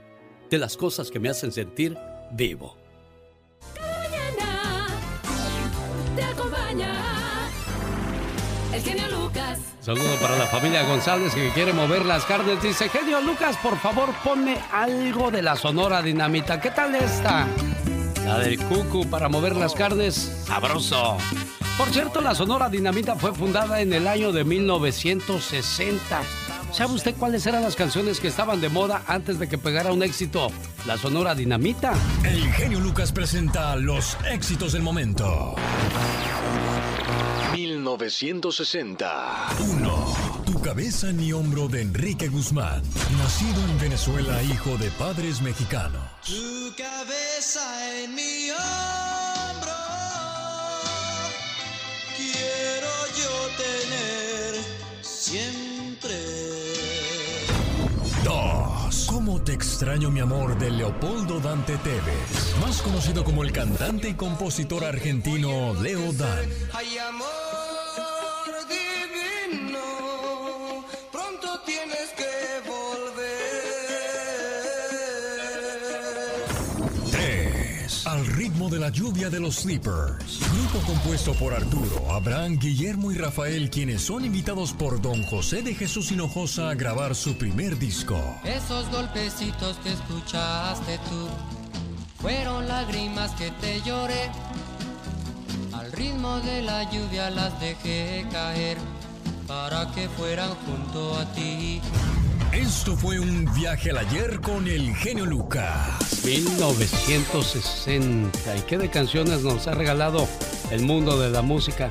de las cosas que me hacen sentir vivo. Te acompaña el genio Lucas. Saludo para la familia González que quiere mover las carnes. Dice, genio Lucas, por favor, ponme algo de la Sonora Dinamita. ¿Qué tal esta? La del cucu para mover las carnes. Sabroso. Por cierto, la Sonora Dinamita fue fundada en el año de 1960. ¿Sabe usted cuáles eran las canciones que estaban de moda antes de que pegara un éxito? La Sonora Dinamita. El genio Lucas presenta los éxitos del momento. 1960. 1. Tu cabeza en mi hombro de Enrique Guzmán. Nacido en Venezuela, hijo de padres mexicanos. Tu cabeza en mi hombro. Quiero yo tener siempre. 2. ¿Cómo te extraño mi amor de Leopoldo Dante Tevez? Más conocido como el cantante y compositor argentino Leo Dan. Hay amor de la lluvia de los Sleepers. Grupo compuesto por Arturo, Abraham, Guillermo y Rafael, quienes son invitados por Don José de Jesús Hinojosa a grabar su primer disco. Esos golpecitos que escuchaste tú fueron lágrimas que te lloré. Al ritmo de la lluvia las dejé caer para que fueran junto a ti. Esto fue un viaje al ayer con el genio Lucas. 1960. ¿Y qué de canciones nos ha regalado el mundo de la música?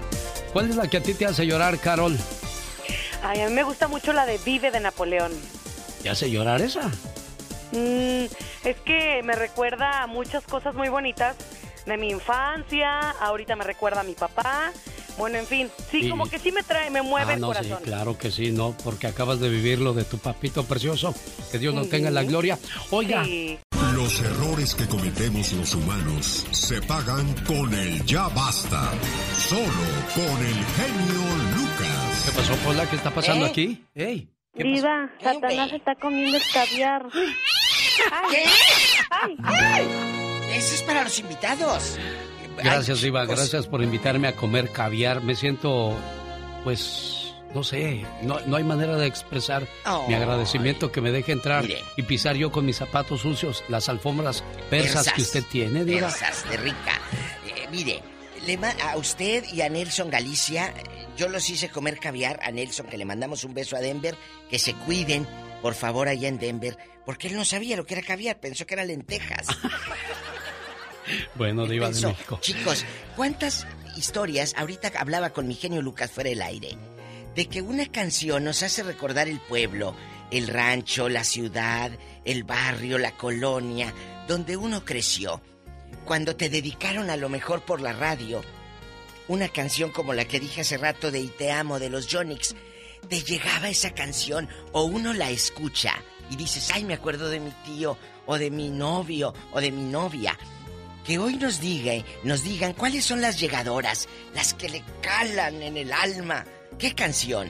¿Cuál es la que a ti te hace llorar, Carol? Ay, a mí me gusta mucho la de Vive de Napoleón. ¿Te hace llorar esa? Mm, es que me recuerda a muchas cosas muy bonitas de mi infancia, ahorita me recuerda a mi papá. Bueno, en fin, sí, Y- como que sí me trae, me mueve Ah, el no, corazón. sí, claro que sí, ¿no? Porque acabas de vivir lo de tu papito precioso. Que Dios nos tenga en la gloria. Oiga, Sí. Los errores que cometemos los humanos se pagan con el ya basta. Solo con el genio Lucas. ¿qué pasó, Pola? ¿Qué está pasando ¿Eh? aquí? ¡Ey! ¿qué Diva, Satanás está comiendo caviar. Ay, ay, ay. Eso es para los invitados. Gracias, Ay, Diva. chicos. Gracias por invitarme a comer caviar. Me siento, pues, no sé, no, no hay manera de expresar mi agradecimiento que me deje entrar Mire. y pisar yo con mis zapatos sucios las alfombras persas que usted tiene, Diva. Persas de rica. Eh, mire, le a usted y a Nelson Galicia, yo los hice comer caviar. A Nelson, que le mandamos un beso a Denver, que se cuiden, por favor, allá en Denver, porque él no sabía lo que era caviar, pensó que era lentejas. Bueno, Diva de México. Chicos, ¿cuántas historias? Ahorita hablaba con mi genio Lucas fuera del aire. De que una canción nos hace recordar el pueblo, el rancho, la ciudad, el barrio, la colonia, donde uno creció. Cuando te dedicaron a lo mejor por la radio, una canción como la que dije hace rato de Y te amo de los Jonix, te llegaba esa canción o uno la escucha y dices, ay, me acuerdo de mi tío o de mi novio o de mi novia. Que hoy nos diga, nos digan cuáles son las llegadoras, las que le calan en el alma. ¿Qué canción?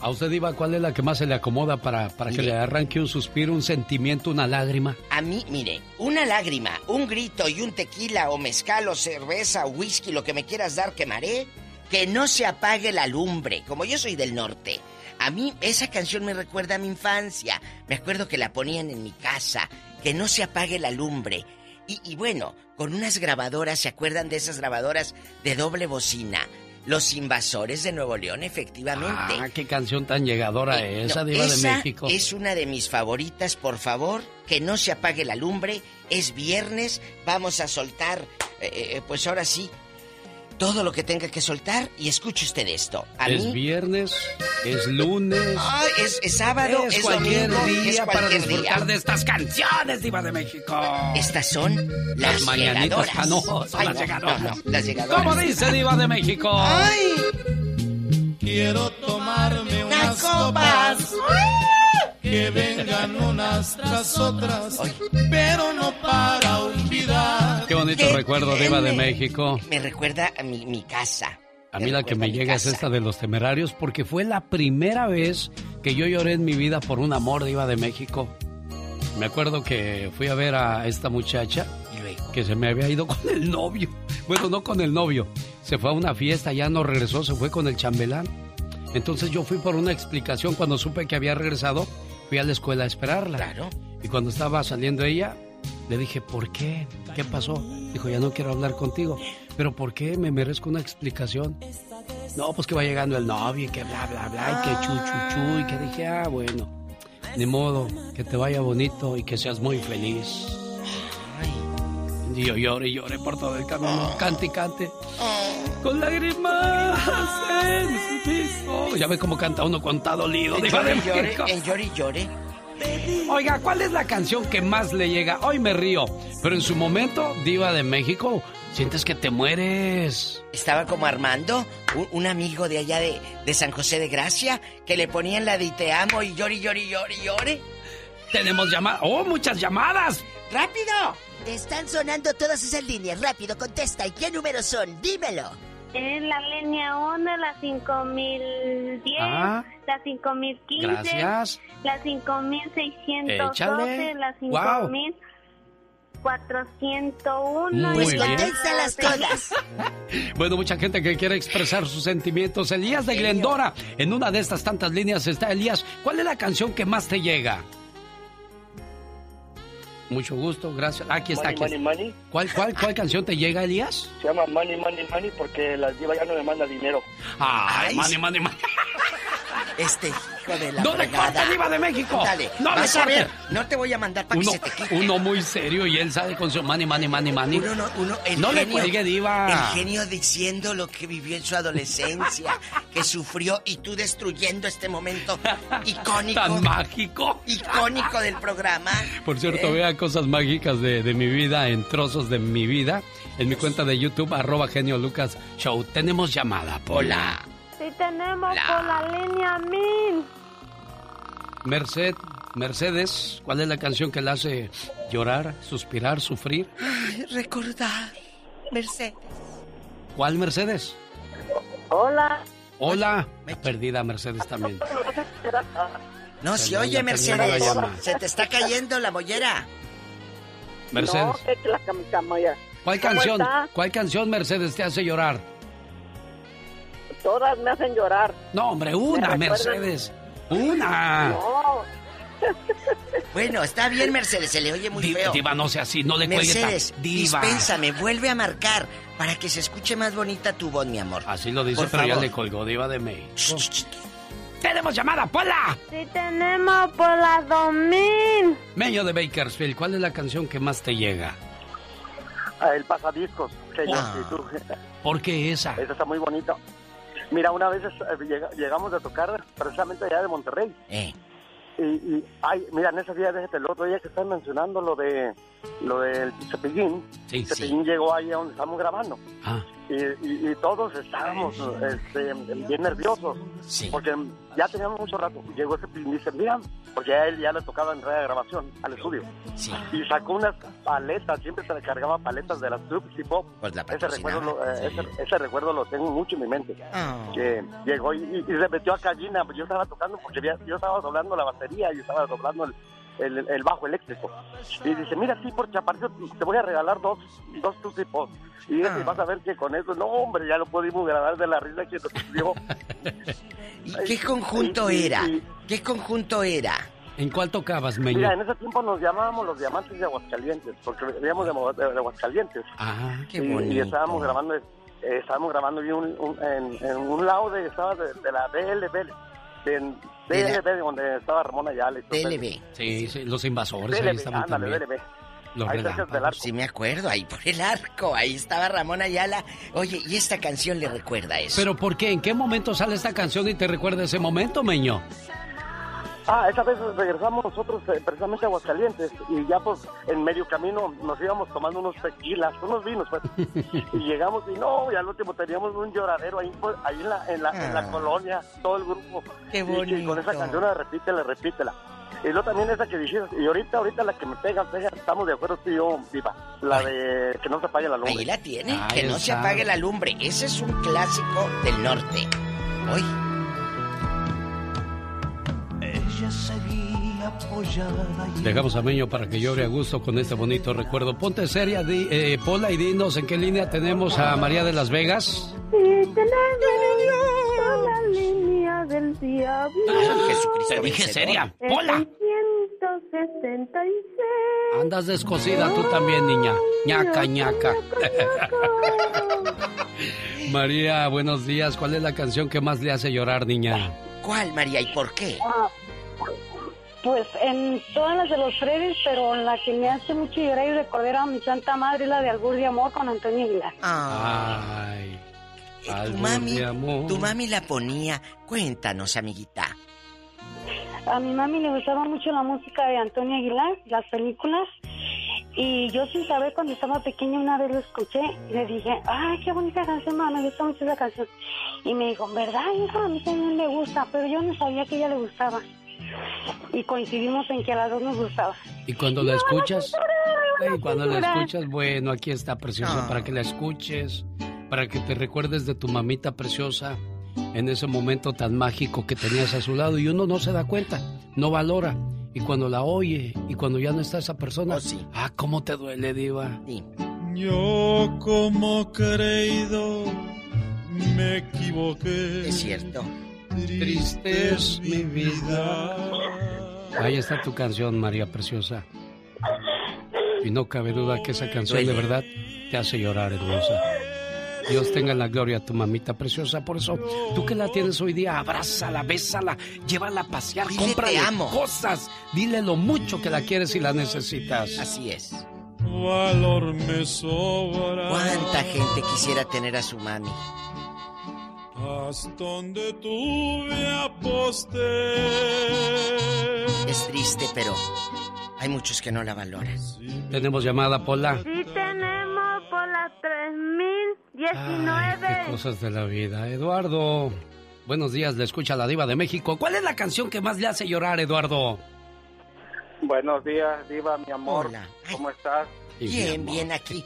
A usted, Diva, ¿cuál es la que más se le acomoda para, para que le arranque un suspiro, un sentimiento, una lágrima? A mí, mire, una lágrima, un grito y un tequila o mezcal o cerveza o whisky, lo que me quieras dar, quemaré. Que no se apague la lumbre, como yo soy del norte. A mí esa canción me recuerda a mi infancia. Me acuerdo que la ponían en mi casa. Que no se apague la lumbre. Y, y bueno, con unas grabadoras, ¿se acuerdan de esas grabadoras de doble bocina? Los invasores de Nuevo León, efectivamente. Ah, qué canción tan llegadora Eh, esa, no, Diva de esa México. Es una de mis favoritas, por favor, que no se apague la lumbre. Es viernes, vamos a soltar, eh, eh, pues ahora sí, todo lo que tenga que soltar y escuche usted esto. A es mí, viernes, es lunes. Ay, es, es sábado, es, cualquier domingo, día es para cualquier disfrutar día. de estas canciones, Diva de México. Estas son las, Las mañanitas. llegadoras. Ah, no, son Ay, las no, llegadoras. no, no, las llegadoras. ¿Cómo dice Diva de México? Ay, Quiero tomarme unas copas. que vengan unas tras otras, pero no para olvidar. Qué bonito ¿Qué recuerdo, Diva de tiene? México. Me recuerda a mi, mi casa. A mí la que me llega es esta de los temerarios porque fue la primera vez que yo lloré en mi vida por un amor Diva de México. Me acuerdo que fui a ver a esta muchacha que se me había ido con el novio. Bueno, no con el novio. Se fue a una fiesta, ya no regresó, se fue con el chambelán. Entonces yo fui por una explicación cuando supe que había regresado, fui a la escuela a esperarla. Claro. Y cuando estaba saliendo ella, le dije, ¿por qué? ¿Qué pasó? Dijo, ya no quiero hablar contigo. ¿Pero por qué? Me merezco una explicación. No, pues que va llegando el novio y que bla, bla, bla, y que chu, chu, chu, y que dije, ah, bueno, ni modo, que te vaya bonito y que seas muy feliz. Y yo lloré y lloré por todo el camino, cante y cante. Con lágrimas en mis ojos. Ya ve cómo canta uno con está dolido. En Diva de llore, llore, y llore. Oiga, ¿cuál es la canción que más le llega? Hoy me río, pero en su momento, Diva de México, sientes que te mueres. Estaba como Armando, un, un amigo de allá de, de San José de Gracia, que le ponían la de "Y te amo y llore, y llore, y llore, y llore. Tenemos llamadas. ¡Oh, muchas llamadas! ¡Rápido! Están sonando todas esas líneas. Rápido, contesta. ¿Y qué números son? Dímelo. Es la línea 1, la 5010, Ah. la 5015, Gracias. la 5612, Échale. la Guau. 5401. Muy y la bien. Contéstalas todas. Bueno, mucha gente que quiere expresar sus sentimientos. Elías de Glendora. En una de estas tantas líneas está Elías. ¿Cuál es la canción que más te llega? Mucho gusto, gracias. Aquí está, aquí Money, está. money, money. ¿Cuál, cuál, ¿Cuál canción te llega, Elías? Se llama Money, Money, Money porque la diva ya no me manda dinero. Ay, mani, mani, mani. Este hijo de la ¡No le fregada. corte, Diva de México! Dale, ¡No le vas a ver. No te voy a mandar para que se te quite. uno muy serio y él sale con su mani, mani, mani, mani. Uno, no, uno, el no le genio- cuelgue, Diva. El genio diciendo lo que vivió en su adolescencia, que sufrió y tú destruyendo este momento icónico. Tan mágico. Icónico del programa. Por cierto, vea cosas mágicas de, de mi vida en trozos de mi vida en mi cuenta de YouTube, arroba genio Lucas Show. Tenemos llamada, Pola. Sí, tenemos por la línea 1000. Merced, Mercedes, ¿cuál es la canción que la hace llorar, suspirar, sufrir? Ay, recordar. Mercedes. ¿Cuál Mercedes? Hola. Hola. Perdida Mercedes también. No Se le oye, Mercedes. Se te está cayendo la mollera. Mercedes. No, la. ¿Cuál ¿Cómo canción, está? cuál canción, Mercedes, te hace llorar? Todas me hacen llorar. No, hombre, una, Me Mercedes. Una. No. Bueno, está bien, Mercedes, se le oye muy Di- feo. Diva, no sea así, no le tan- Mercedes, Diva. dispénsame, vuelve a marcar para que se escuche más bonita tu voz, mi amor. Así lo dice, Por pero ya favor. le colgó Diva de México. ¡Tenemos llamada, Pola! Sí tenemos por la 2000. Meño de Bakersfield, ¿cuál es la canción que más te llega? Ah, El pasadiscos. Que yo- que tú- ¿Por qué esa? Esa está muy bonita. Mira, una vez eh, llega- llegamos a tocar precisamente allá de Monterrey. Eh. Y, y ay, mira, en ese día, déjate el otro día que están mencionando lo de lo del Cepillín. Sí, Cepillín llegó ahí a donde estamos grabando. Ah. Y, y- y todos estábamos este, bien nerviosos. Porque ya teníamos mucho rato. Llegó Cepillín y dice, mira, porque a él ya le tocaba entrar a grabación al estudio. Y sacó unas paletas, siempre se le cargaba paletas de las Troops y Pop. Pues la ese, recuerdo lo, eh, ese, ese recuerdo lo tengo mucho en mi mente. Que llegó y, y- y se metió a cabina. Yo estaba tocando porque había- yo estaba doblando la batería y estaba doblando el, el- el bajo eléctrico. Y dice, mira, sí, por chaparrito te voy a regalar dos, dos Tootsie Pop. Y ese, vas a ver que con eso, no, hombre, ya lo pudimos grabar de la risa que nos dio. ¿Y qué conjunto Y- era? y- ¿Qué conjunto era? ¿En cuál tocabas, Meño? Mira, en ese tiempo nos llamábamos los diamantes de Aguascalientes, porque veníamos de, Mo- de- de Aguascalientes. Ah, qué y, y bonito. estábamos grabando, eh, estábamos grabando y un- un- en, en un lado de, estaba de, de la DLB, de, DLB, donde estaba Ramón Ayala. y todo eso. DLB. Sí, sí, los invasores ahí DLB, estaban ándale, también. DLB. Los Ahí del arco. Sí me acuerdo, ahí por el arco, ahí estaba Ramón Ayala. Oye, ¿y esta canción le recuerda eso? ¿Pero por qué? ¿En qué momento sale esta canción y te recuerda ese momento, Meño? Ah, esa vez regresamos nosotros eh, precisamente a Aguascalientes y ya pues en medio camino nos íbamos tomando unos tequilas, unos vinos pues. y llegamos y no, y al último teníamos un lloradero ahí, pues, ahí en, la, en, la, en la Ah. colonia, todo el grupo. Qué Y que con bonito. esa canción la repítela, repítela. Y luego también esa que dijiste, y ahorita, ahorita la que me pega, pega, estamos de acuerdo tú y yo, Viva, la de que no se apague la lumbre. Ahí la tiene, que no se apague la lumbre. Ese es un clásico del norte. Hoy, Ella seguía. apoyada y Dejamos a Meño para que llore a gusto con este bonito recuerdo. Ponte seria, di- eh, Pola, y dinos en qué línea tenemos a María de Las Vegas. Sí tenemos la línea del diablo. Jesucristo Te dije seria, Pola. 666. Andas descosida tú también, niña. ñaca, ñaca. María, buenos días. ¿Cuál es la canción que más le hace llorar, niña? ¿Cuál, María, y por qué? Pues en todas las de los Freddys, pero la que me hace mucho llorar y recordar a mi santa madre la de Albur de Amor con Antonio Aguilar. Ay. Tu albur mami, de amor. tu mami la ponía. Cuéntanos, amiguita. A mi mami le gustaba mucho la música de Antonio Aguilar, las películas. Y yo sin saber cuando estaba pequeña una vez lo escuché y le dije, ay, qué bonita canción, mamá, me gusta mucho esa canción. Y me dijo, ¿verdad, hija? A mí también me gusta, pero yo no sabía que a ella le gustaba. Y coincidimos en que a las dos nos gustaba. Y cuando la escuchas, y cuando la escuchas, bueno, aquí está preciosa para que la escuches, para que te recuerdes de tu mamita preciosa en ese momento tan mágico que tenías a su lado y uno no se da cuenta, no valora. Y cuando la oye y cuando ya no está esa persona, Oh, ah, cómo te duele, diva. Yo como creído me equivoqué. Es cierto. Triste es mi vida. Ahí está tu canción, María Preciosa. Y no cabe duda que esa canción de verdad te hace llorar, hermosa. Dios tenga en la gloria a tu mamita preciosa. Por eso, tú que la tienes hoy día, abrázala, bésala, llévala a pasear, Dile, cómprale "Te amo". cosas. Dile lo mucho que la quieres y la necesitas. Así es. Valor me sobra. ¿Cuánta gente quisiera tener a su mami? Hasta donde tuve aposté. Es triste, pero hay muchos que no la valoran. Tenemos llamada, Pola. Sí tenemos por la 3019. Qué cosas de la vida. Eduardo, buenos días, le escucha la diva de México. ¿Cuál es la canción que más le hace llorar, Eduardo? Buenos días, Diva, mi amor. Hola. ¿Cómo estás? Bien, bien aquí.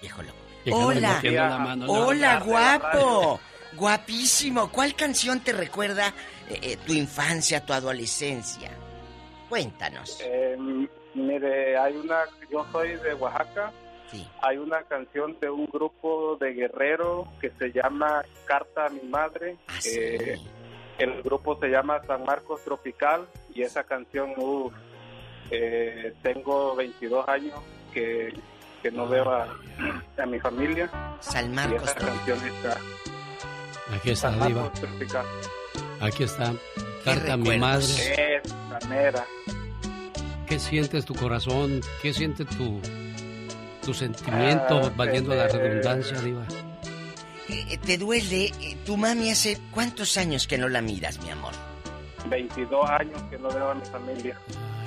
Viejo Hola. la mano Hola, radio. guapo. Guapísimo. ¿Cuál canción te recuerda eh, eh, tu infancia, tu adolescencia? Cuéntanos. Eh, Mire, hay una, yo soy de Oaxaca. Hay una canción de un grupo de guerrero que se llama Carta a mi madre. Ah, Eh, el grupo se llama San Marcos Tropical y esa canción, uf, eh, tengo 22 años que, que no veo a, a mi familia. San y Marcos canción está. Aquí está, San Diva. Aquí está. Carta a mi madre. Esa. ¿Qué sientes tu corazón? ¿Qué siente tu, tu sentimiento, Ah, valiendo la eh, redundancia, Diva? Eh, ¿Te duele? Eh, ¿Tu mami hace cuántos años que no la miras, mi amor? 22 años que no veo a mi familia.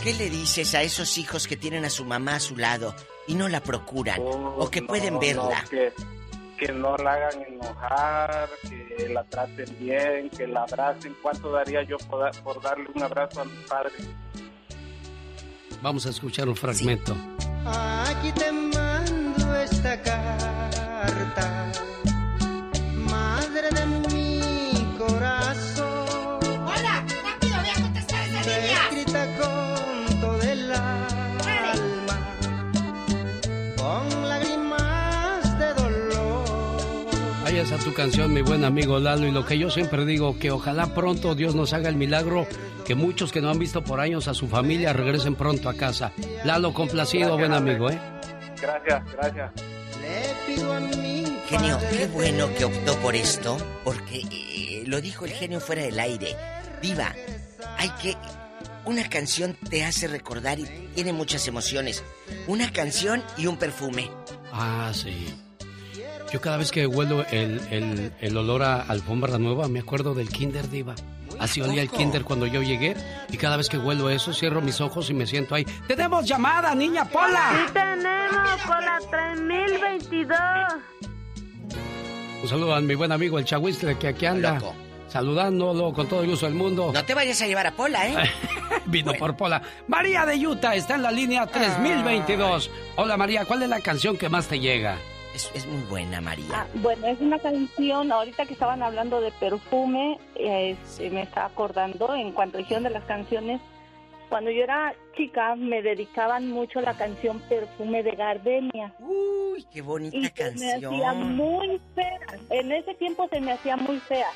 ¿Qué le dices a esos hijos que tienen a su mamá a su lado y no la procuran? o que No, pueden no, verla. que, que no la hagan enojar, que la traten bien, que la abracen. ¿Cuánto daría yo por, dar- por darle un abrazo a mi padre? Vamos a escuchar un fragmento. Aquí te mando esta carta, madre de mi corazón. Ahí está tu canción, mi buen amigo Lalo. Y lo que yo siempre digo, que ojalá pronto Dios nos haga el milagro, que muchos que no han visto por años a su familia regresen pronto a casa. Lalo, complacido, buen amigo, ¿eh? Gracias, gracias. Le pido a mi Genio, qué bueno que optó por esto, porque eh, lo dijo el genio fuera del aire. Diva, hay que... Una canción te hace recordar y tiene muchas emociones. Una canción y un perfume. Ah, sí. Yo cada vez que huelo el, el, el olor a alfombra nueva, me acuerdo del Kinder Diva. Así olía el? Kinder cuando yo llegué. Y cada vez que huelo eso, cierro mis ojos y me siento ahí. ¡Tenemos llamada, niña Pola! Sí tenemos con la 3022. Un saludo a mi buen amigo el Chahuistle que aquí anda. Saludándolo con todo el gusto del mundo. No te vayas a llevar a Pola, ¿eh? Vino por Pola. María de Utah está en la línea 3022. Hola María, ¿cuál es la canción que más te llega? Es, es muy buena, María. Ah, bueno, es una canción, ahorita que estaban hablando de perfume, eh, me estaba acordando en cuanto dijeron de las canciones, cuando yo era chica me dedicaban mucho la canción Perfume de Gardenia. Uy, qué bonita y se canción. me hacía muy fea. En ese tiempo se me hacía muy fea.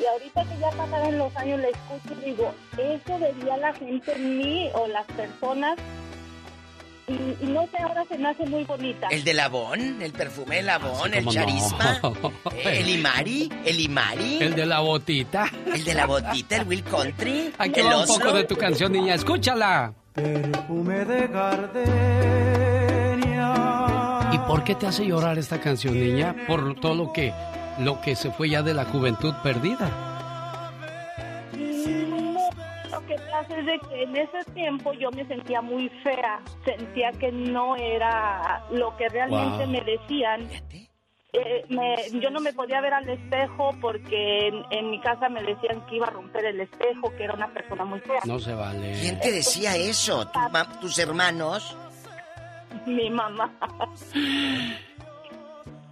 Y ahorita que ya pasaron los años la escucho y digo, eso vería la gente en mí o las personas. Y, y no sé, ahora se me hace muy bonita. El de Labón, el perfume de Labón, el ¿Cómo no? charisma, el Imari, el Imari. El de la botita. El de la botita, el Will Country. Aquí va un poco de tu canción, niña. Escúchala. Perfume de gardenia. ¿Y por qué te hace llorar esta canción, niña? Por todo lo que, lo que se fue ya de la juventud perdida. Que pasa es de que en ese tiempo yo me sentía muy fea, sentía que no era lo que realmente Wow. me decían. Eh, me- yo no me podía ver al espejo porque en, en mi casa me decían que iba a romper el espejo, que era una persona muy fea. No se vale. ¿Quién te decía eso? ¿Tu ma- ¿Tus hermanos? Mi mamá.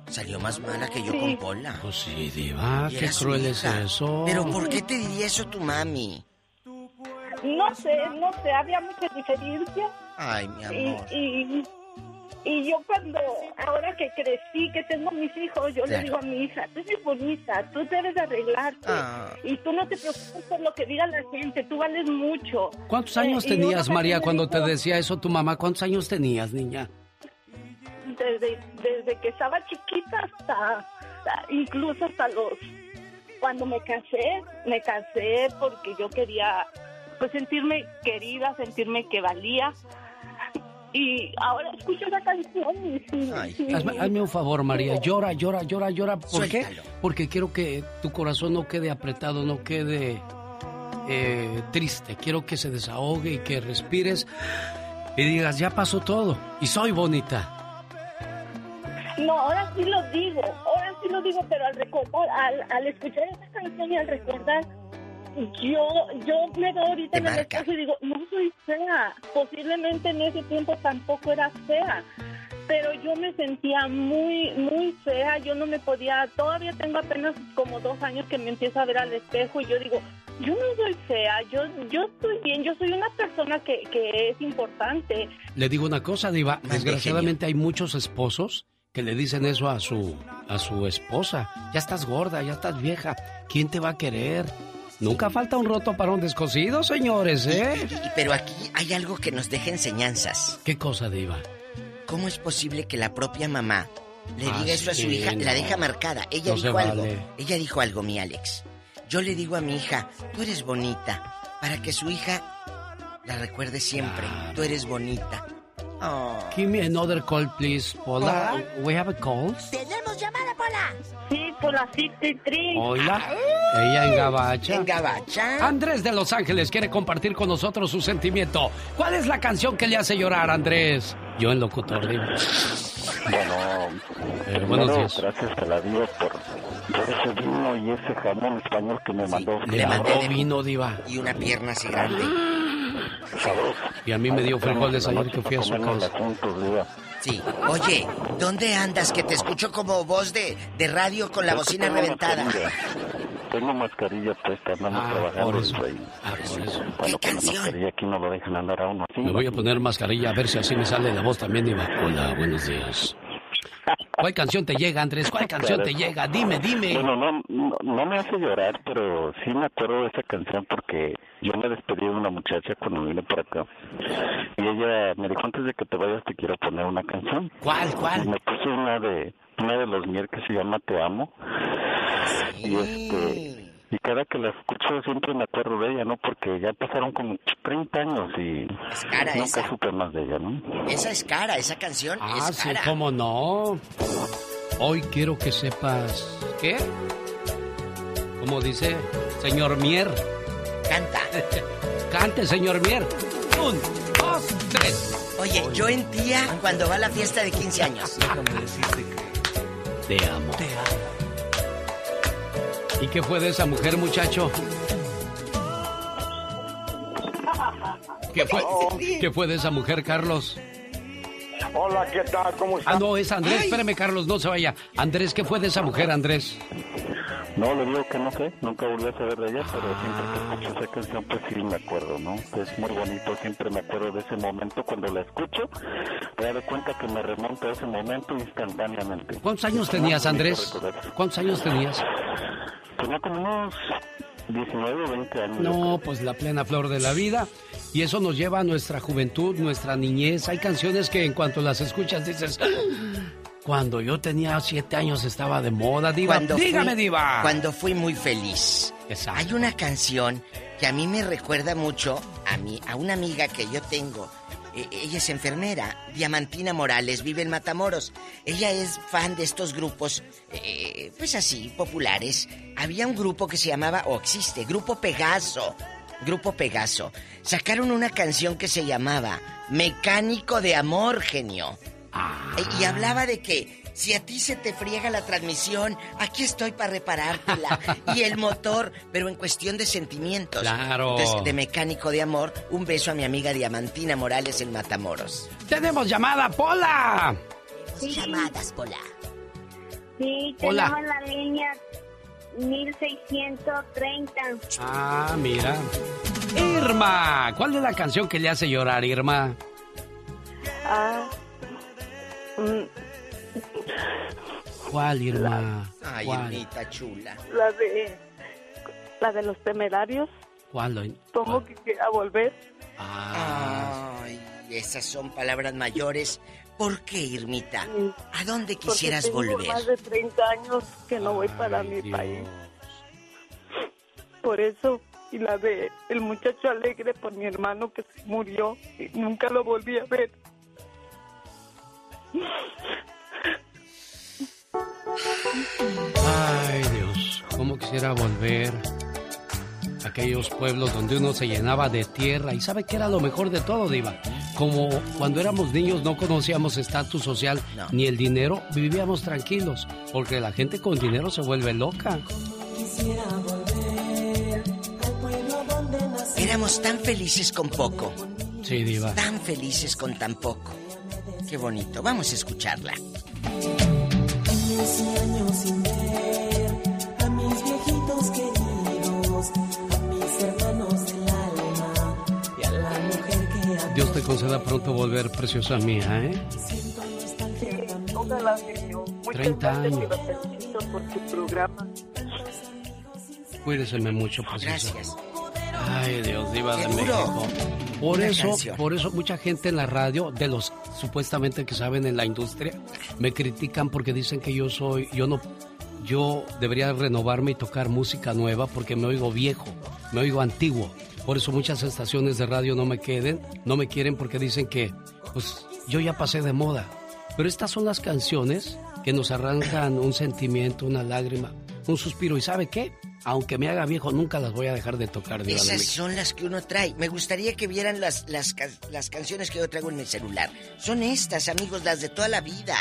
Salió más mala que yo Sí. con Pola. Pues sí, diva, qué cruel es eso. Pero ¿por qué te diría eso tu mami? No sé, no sé, había mucha diferencia. Ay, mi Y, amor. y, y yo cuando, ahora que crecí, que tengo mis hijos, yo le digo a mi hija, tú eres bonita, tú debes de arreglarte. Ah. Y tú no te preocupes por lo que diga la gente, tú vales mucho. ¿Cuántos años Eh, y tenías, María, cuando te decía eso tu mamá? ¿Cuántos años tenías, niña? Desde, desde que estaba chiquita hasta, hasta- incluso hasta los... Cuando me casé, me casé porque yo quería pues sentirme querida, sentirme que valía. Y ahora escucho esa canción y sí, sí. Hazme, hazme un favor, María. Llora, llora, llora, llora. ¿Por qué? Porque quiero que tu corazón no quede apretado, no quede eh, triste. Quiero que se desahogue y que respires y digas, ya pasó todo y soy bonita. No, ahora sí lo digo, ahora sí lo digo, pero al recordar, al, al escuchar esa canción y al recordar, yo, yo me veo ahorita en el espejo y digo, no soy fea. Posiblemente en ese tiempo tampoco era fea, pero yo me sentía muy, muy fea. Yo no me podía, todavía tengo apenas como dos años que me empiezo a ver al espejo y yo digo, Yo no soy fea, yo, yo estoy bien, yo soy una persona que, que es importante. Le digo una cosa, Diva. Desgraciadamente hay muchos esposos que le dicen eso a su, a su esposa. Ya estás gorda, ya estás vieja. ¿Quién te va a querer? Nunca falta un roto para un descosido, señores, ¿eh? Pero aquí hay algo que nos deja enseñanzas. ¿Qué cosa, Diva? ¿Cómo es posible que la propia mamá le Ah, diga eso a su hija? no. La deja marcada. Ella No dijo algo. vale. Ella dijo algo, mi Alex. Yo le digo a mi hija, tú eres bonita. Para que su hija la recuerde siempre. Tú eres bonita. Oh. Give me another call, please, Paula. Hola. We have a call. ¡Tenemos llamada, Pola! Sí, por la 63. Hola. Ella en Gabacha. En Gabacha. Andrés de Los Ángeles quiere compartir con nosotros su sentimiento. ¿Cuál es la canción que le hace llorar, Andrés? Yo en locutor, Diva. Bueno, Eh, buenos días. gracias a la Diva por, por ese vino y ese jamón español que me mandó. Le mandé vino, Diva. Y una pierna así grande. Y a mí me dio frijoles ayer que fui a su casa. Sí. Oye, ¿dónde andas? Que te escucho como voz de, de radio con la bocina Tengo reventada. mascarilla. Tengo mascarilla puesta, andamos Ah, trabajando. por eso. y- Ah, por eso. La mascarilla aquí no lo dejan andar a uno así. Me voy a poner mascarilla a ver si así me sale la voz también, Diva. Hola, buenos días. ¿Cuál canción te llega, Andrés? ¿Cuál canción te llega? Dime, dime. Bueno, no, no, no me hace llorar, pero sí me acuerdo de esa canción porque yo me despedí de una muchacha cuando vine por acá. Y ella me dijo, antes de que te vayas te quiero poner una canción. ¿Cuál, cuál? Y me puso una de, una de los mier que se llama Te Amo. Y este... Y cada que la escucho siempre me acuerdo de ella, ¿no? Porque ya pasaron como 30 años y cara nunca esa. supe más de ella, ¿no? Esa es cara, esa canción Ah, es sí, cara. cómo no. Hoy quiero que sepas. ¿Qué? Como dice señor Mier. Canta. Cante, señor Mier. Un, dos, tres. Oye, yo en tía cuando va a la fiesta de 15 años. Te amo. ¿Y qué fue de esa mujer, muchacho? ¿Qué fue, ¿Qué fue de esa mujer, Carlos? Hola, ¿qué tal? ¿Cómo estás? Ah, no, es Andrés. Espérame, Carlos, no se vaya. Andrés, ¿qué fue de esa mujer, Andrés? No, le digo que no sé, nunca volví a saber de ella, pero siempre que escucho esa canción, pues sí me acuerdo, ¿no? Es muy bonito, siempre me acuerdo de ese momento cuando la escucho, me doy cuenta que me remonta a ese momento instantáneamente. ¿Cuántos años tenías, Andrés? ¿Cuántos años tenías? Tenía como unos 19 o 20 años. No, pues la plena flor de la vida. Y eso nos lleva a nuestra juventud, nuestra niñez. Hay canciones que en cuanto las escuchas dices, "Ah, cuando yo tenía siete años estaba de moda, diva. Cuando Dígame, fui- diva. Cuando fui muy feliz. Hay una canción que a mí me recuerda mucho a mí, a una amiga que yo tengo. Eh, ella es enfermera, Diamantina Morales, vive en Matamoros. Ella es fan de estos grupos, eh, pues así, populares. Había un grupo que se llamaba, o existe, Grupo Pegaso. Grupo Pegaso. Sacaron una canción que se llamaba Mecánico de Amor, genio. Eh, Y hablaba de que si a ti se te friega la transmisión, aquí estoy para reparártela. y el motor, pero en cuestión de sentimientos. Claro. Entonces, de mecánico de amor, un beso a mi amiga Diamantina Morales en Matamoros. Tenemos llamada, Pola. Llamadas, Pola. Sí, Hola. tenemos la línea 1630. Ah, mira. Irma, ¿cuál es la canción que le hace llorar, Irma? Ah. ¿Cuál, Irma? Ay, ¿Cuál? Irmita chula. la de. La de los temerarios. ¿Cuál? ¿Cómo que quiera volver? Ay, esas son palabras mayores. ¿Por qué, Irmita? ¿A dónde Porque quisieras tengo volver? más de 30 años que no voy para mi país. Por eso, y la de El muchacho alegre por mi hermano que se murió y nunca lo volví a ver. Ay, Dios, cómo quisiera volver a aquellos pueblos donde uno se llenaba de tierra. ¿Y sabe qué era lo mejor de todo, Diva? Como cuando éramos niños no conocíamos estatus social ni el dinero, vivíamos tranquilos, porque la gente con dinero se vuelve loca. Quisiera volver al pueblo donde nací. Éramos tan felices con poco. Sí, Diva. Tan felices con tan poco. Qué bonito. Vamos a escucharla. Dios te conceda pronto volver, preciosa mía, ¿eh? Ojalá, señor. 30 años. Por. Cuídeseme mucho, preciosa. Gracias. Ay, Dios, diva de. México. Por Una eso, canción. por eso mucha gente en la radio, de los supuestamente que saben en la industria, me critican porque dicen que yo soy, yo no, yo debería renovarme y tocar música nueva porque me oigo viejo, me oigo antiguo. Por eso muchas estaciones de radio no me queden, no me quieren porque dicen que, pues, yo ya pasé de moda. Pero estas son las canciones que nos arrancan un sentimiento, una lágrima, un suspiro. ¿Y sabe qué? Aunque me haga viejo, nunca las voy a dejar de tocar. Diva Esas son las que uno trae. Me gustaría que vieran las, las, las canciones que yo traigo en mi celular. Son estas, amigos, las de toda la vida.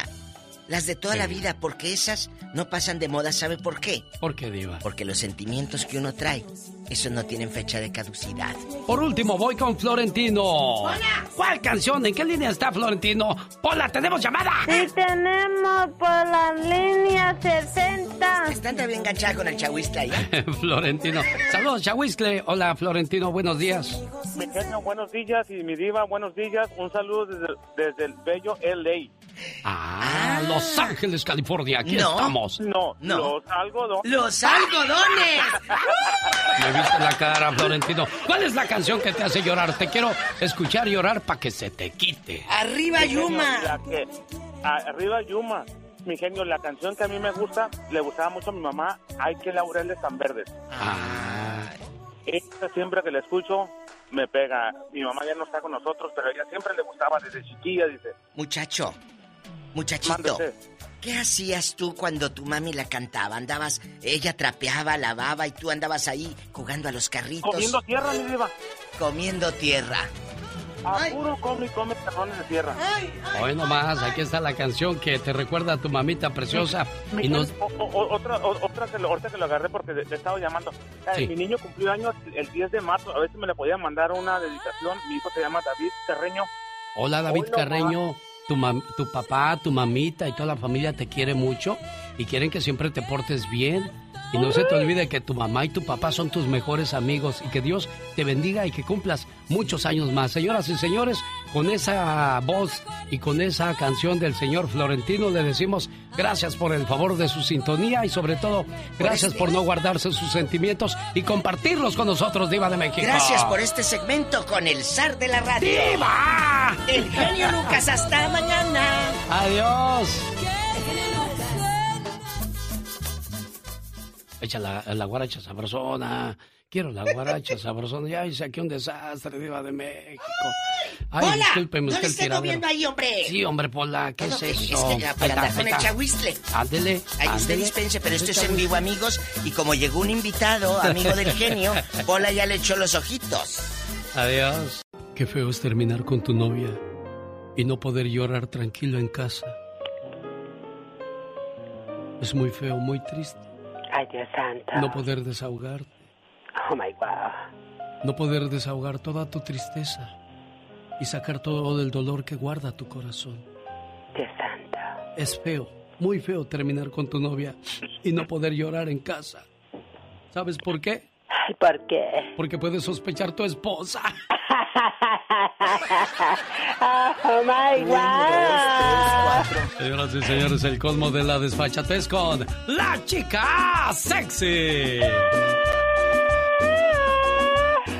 Las de toda la vida, porque esas no pasan de moda. ¿Sabe por qué? ¿Por qué, Diva? Porque los sentimientos que uno trae, esos no tienen fecha de caducidad. Por último, voy con Florentino. ¡Hola! ¿Cuál canción? ¿En qué línea está Florentino? ¡Hola, tenemos llamada! Sí, tenemos por la línea 60. Están bien enganchada con el chahuistle ahí. Florentino. Saludos, Chahuiscle. Hola, Florentino, buenos días. Mi genio, buenos días y mi diva, buenos días. Un saludo desde, desde el bello LA. Ah, Los Ángeles, California. Aquí No. estamos. No, los algodones. ¡Los algodones! Viste la cara, Florentino. ¿Cuál es la canción que te hace llorar? Te quiero escuchar llorar para que se te quite. ¡Arriba, Yuma! que- arriba Yuma. Mi genio, la canción que a mí me gusta, le gustaba mucho a mi mamá, Hay que laureles tan verdes. Ah. Esta siempre que la escucho, me pega. Mi mamá ya no está con nosotros, pero a ella siempre le gustaba desde chiquilla, dice. Muchacho, muchachito, ¿qué hacías tú cuando tu mami la cantaba? Andabas, ella trapeaba, lavaba y tú andabas ahí jugando a los carritos. Comiendo tierra, mi diva. Comiendo tierra. A puro come y come terrones de tierra. Hoy nomás, aquí está la canción que te recuerda a tu mamita preciosa. Mi Y nos... genio, o- o- otra, o- otra que lo, ahorita que lo agarré porque le, estaba llamando. Sí. Mi niño cumplió años el 10 de marzo. A ver si me le podía mandar una dedicación. Mi hijo se llama David Terreño. Hola, David Hoy nomás. Tu, tu papá, tu mamita y toda la familia te quiere mucho y quieren que siempre te portes bien. Y no se te olvide que tu mamá y tu papá son tus mejores amigos y que Dios te bendiga y que cumplas muchos años más. Señoras y señores, con esa voz y con esa canción del señor Florentino le decimos gracias por el favor de su sintonía y sobre todo gracias por no guardarse sus sentimientos y compartirlos con nosotros, Diva de México. Gracias por este segmento con el zar de la radio. ¡Diva! El genio Lucas, hasta mañana. Adiós. Echa la, la guaracha sabrosona. Quiero la guaracha sabrosona. Ya hice aquí un desastre, Diva de México. Ay, ¡Hola! discúlpeme ¡No usted le tiradero. moviendo ahí, hombre! Sí, hombre, Pola, ¿qué es eso? Es que para andar con el chahuistle. Ándele. Ahí usted dispense, pero esto es en vivo, amigos. Y como llegó un invitado, amigo del genio, Pola ya le echó los ojitos. Adiós. Qué feo es terminar con tu novia y no poder llorar tranquilo en casa. Es muy feo, muy triste. No poder desahogar, Oh, my God. no poder desahogar toda tu tristeza y sacar todo el dolor que guarda tu corazón. Dios santo. Es feo, muy feo terminar con tu novia y no poder llorar en casa. ¿Sabes por qué? ¿por qué? Porque puedes sospechar tu esposa. Oh, my God. Señoras y señores, el colmo de la desfachatez con la chica sexy.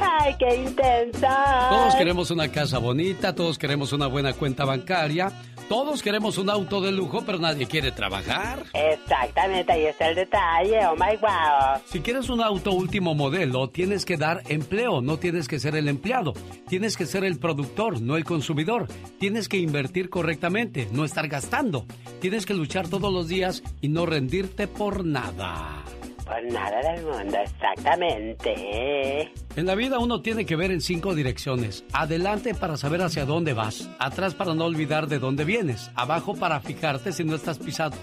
Ay, qué intensa. Todos queremos una casa bonita, todos queremos una buena cuenta bancaria, todos queremos un auto de lujo, pero nadie quiere trabajar. Exactamente, ahí está el detalle. Oh, my God. Si quieres un auto último modelo, tienes que dar empleo, no tienes que ser el empleado. Tienes que ser el productor, no el consumidor. Tienes que invertir correctamente, no estar gastando. Tienes que luchar todos los días y no rendirte por nada. Por nada del mundo, exactamente. En la vida uno tiene que ver en cinco direcciones. Adelante para saber hacia dónde vas. Atrás para no olvidar de dónde vienes. Abajo para fijarte si no estás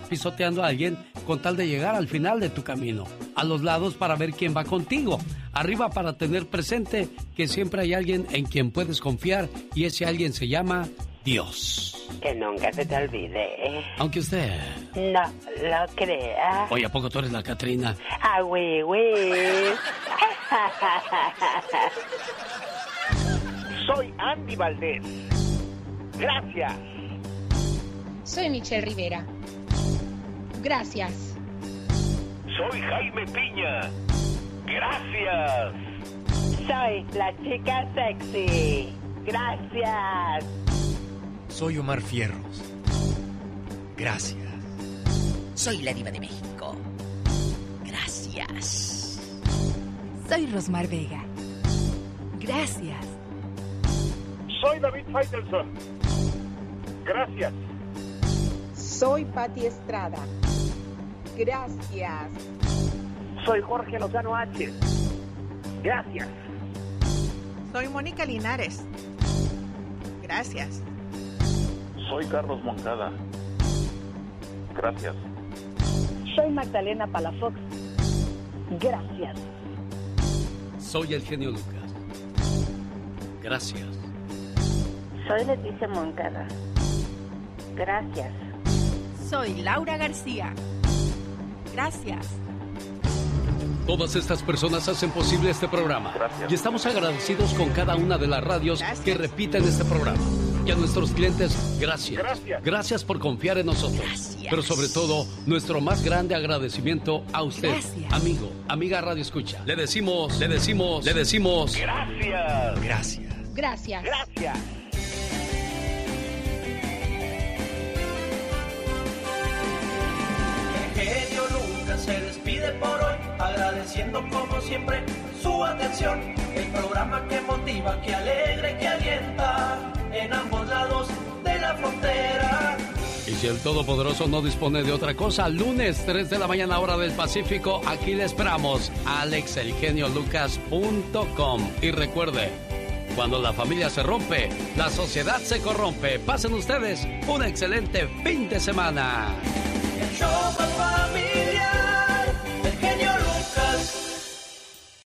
pisoteando a alguien con tal de llegar al final de tu camino. A los lados para ver quién va contigo. Arriba para tener presente que siempre hay alguien en quien puedes confiar y ese alguien se llama Dios. Que nunca se te olvide. Aunque usted... No lo creas. Oye, ¿a poco tú eres la Catrina? Ah, güey, güey. Soy Andy Valdés. Gracias. Soy Michelle Rivera. Gracias. Soy Jaime Piña. Gracias. Soy la chica sexy. Gracias. Soy Omar Fierros. Gracias. Soy la diva de México. Gracias. Soy Rosmar Vega. Gracias. Soy David Faitelson. Gracias. Soy Patti Estrada. Gracias. Soy Jorge Lozano H. Gracias. Soy Mónica Linares. Gracias. Soy Carlos Moncada. Gracias. Soy Magdalena Palafox. Gracias. Soy el genio Lucas. Gracias. Soy Leticia Moncada. Gracias. Soy Laura García. Gracias. Todas estas personas hacen posible este programa. Y estamos agradecidos con cada una de las radios que repiten este programa. Y a nuestros clientes, gracias. Gracias. por confiar en nosotros. Pero sobre todo, nuestro más grande agradecimiento a usted, amigo, amiga Radio Escucha. Le decimos, le decimos, le decimos. Gracias. Gracias. Gracias. Gracias. El genio Lucas se despide por hoy, agradeciendo como siempre su atención. El programa que motiva, que alegra, que alienta en ambos lados de la frontera. Y si el Todopoderoso no dispone de otra cosa, lunes 3 de la mañana hora del Pacífico, aquí le esperamos, alexelgeniolucas.com. Y recuerde, cuando la familia se rompe, la sociedad se corrompe. Pasen ustedes un excelente fin de semana. El show familiar.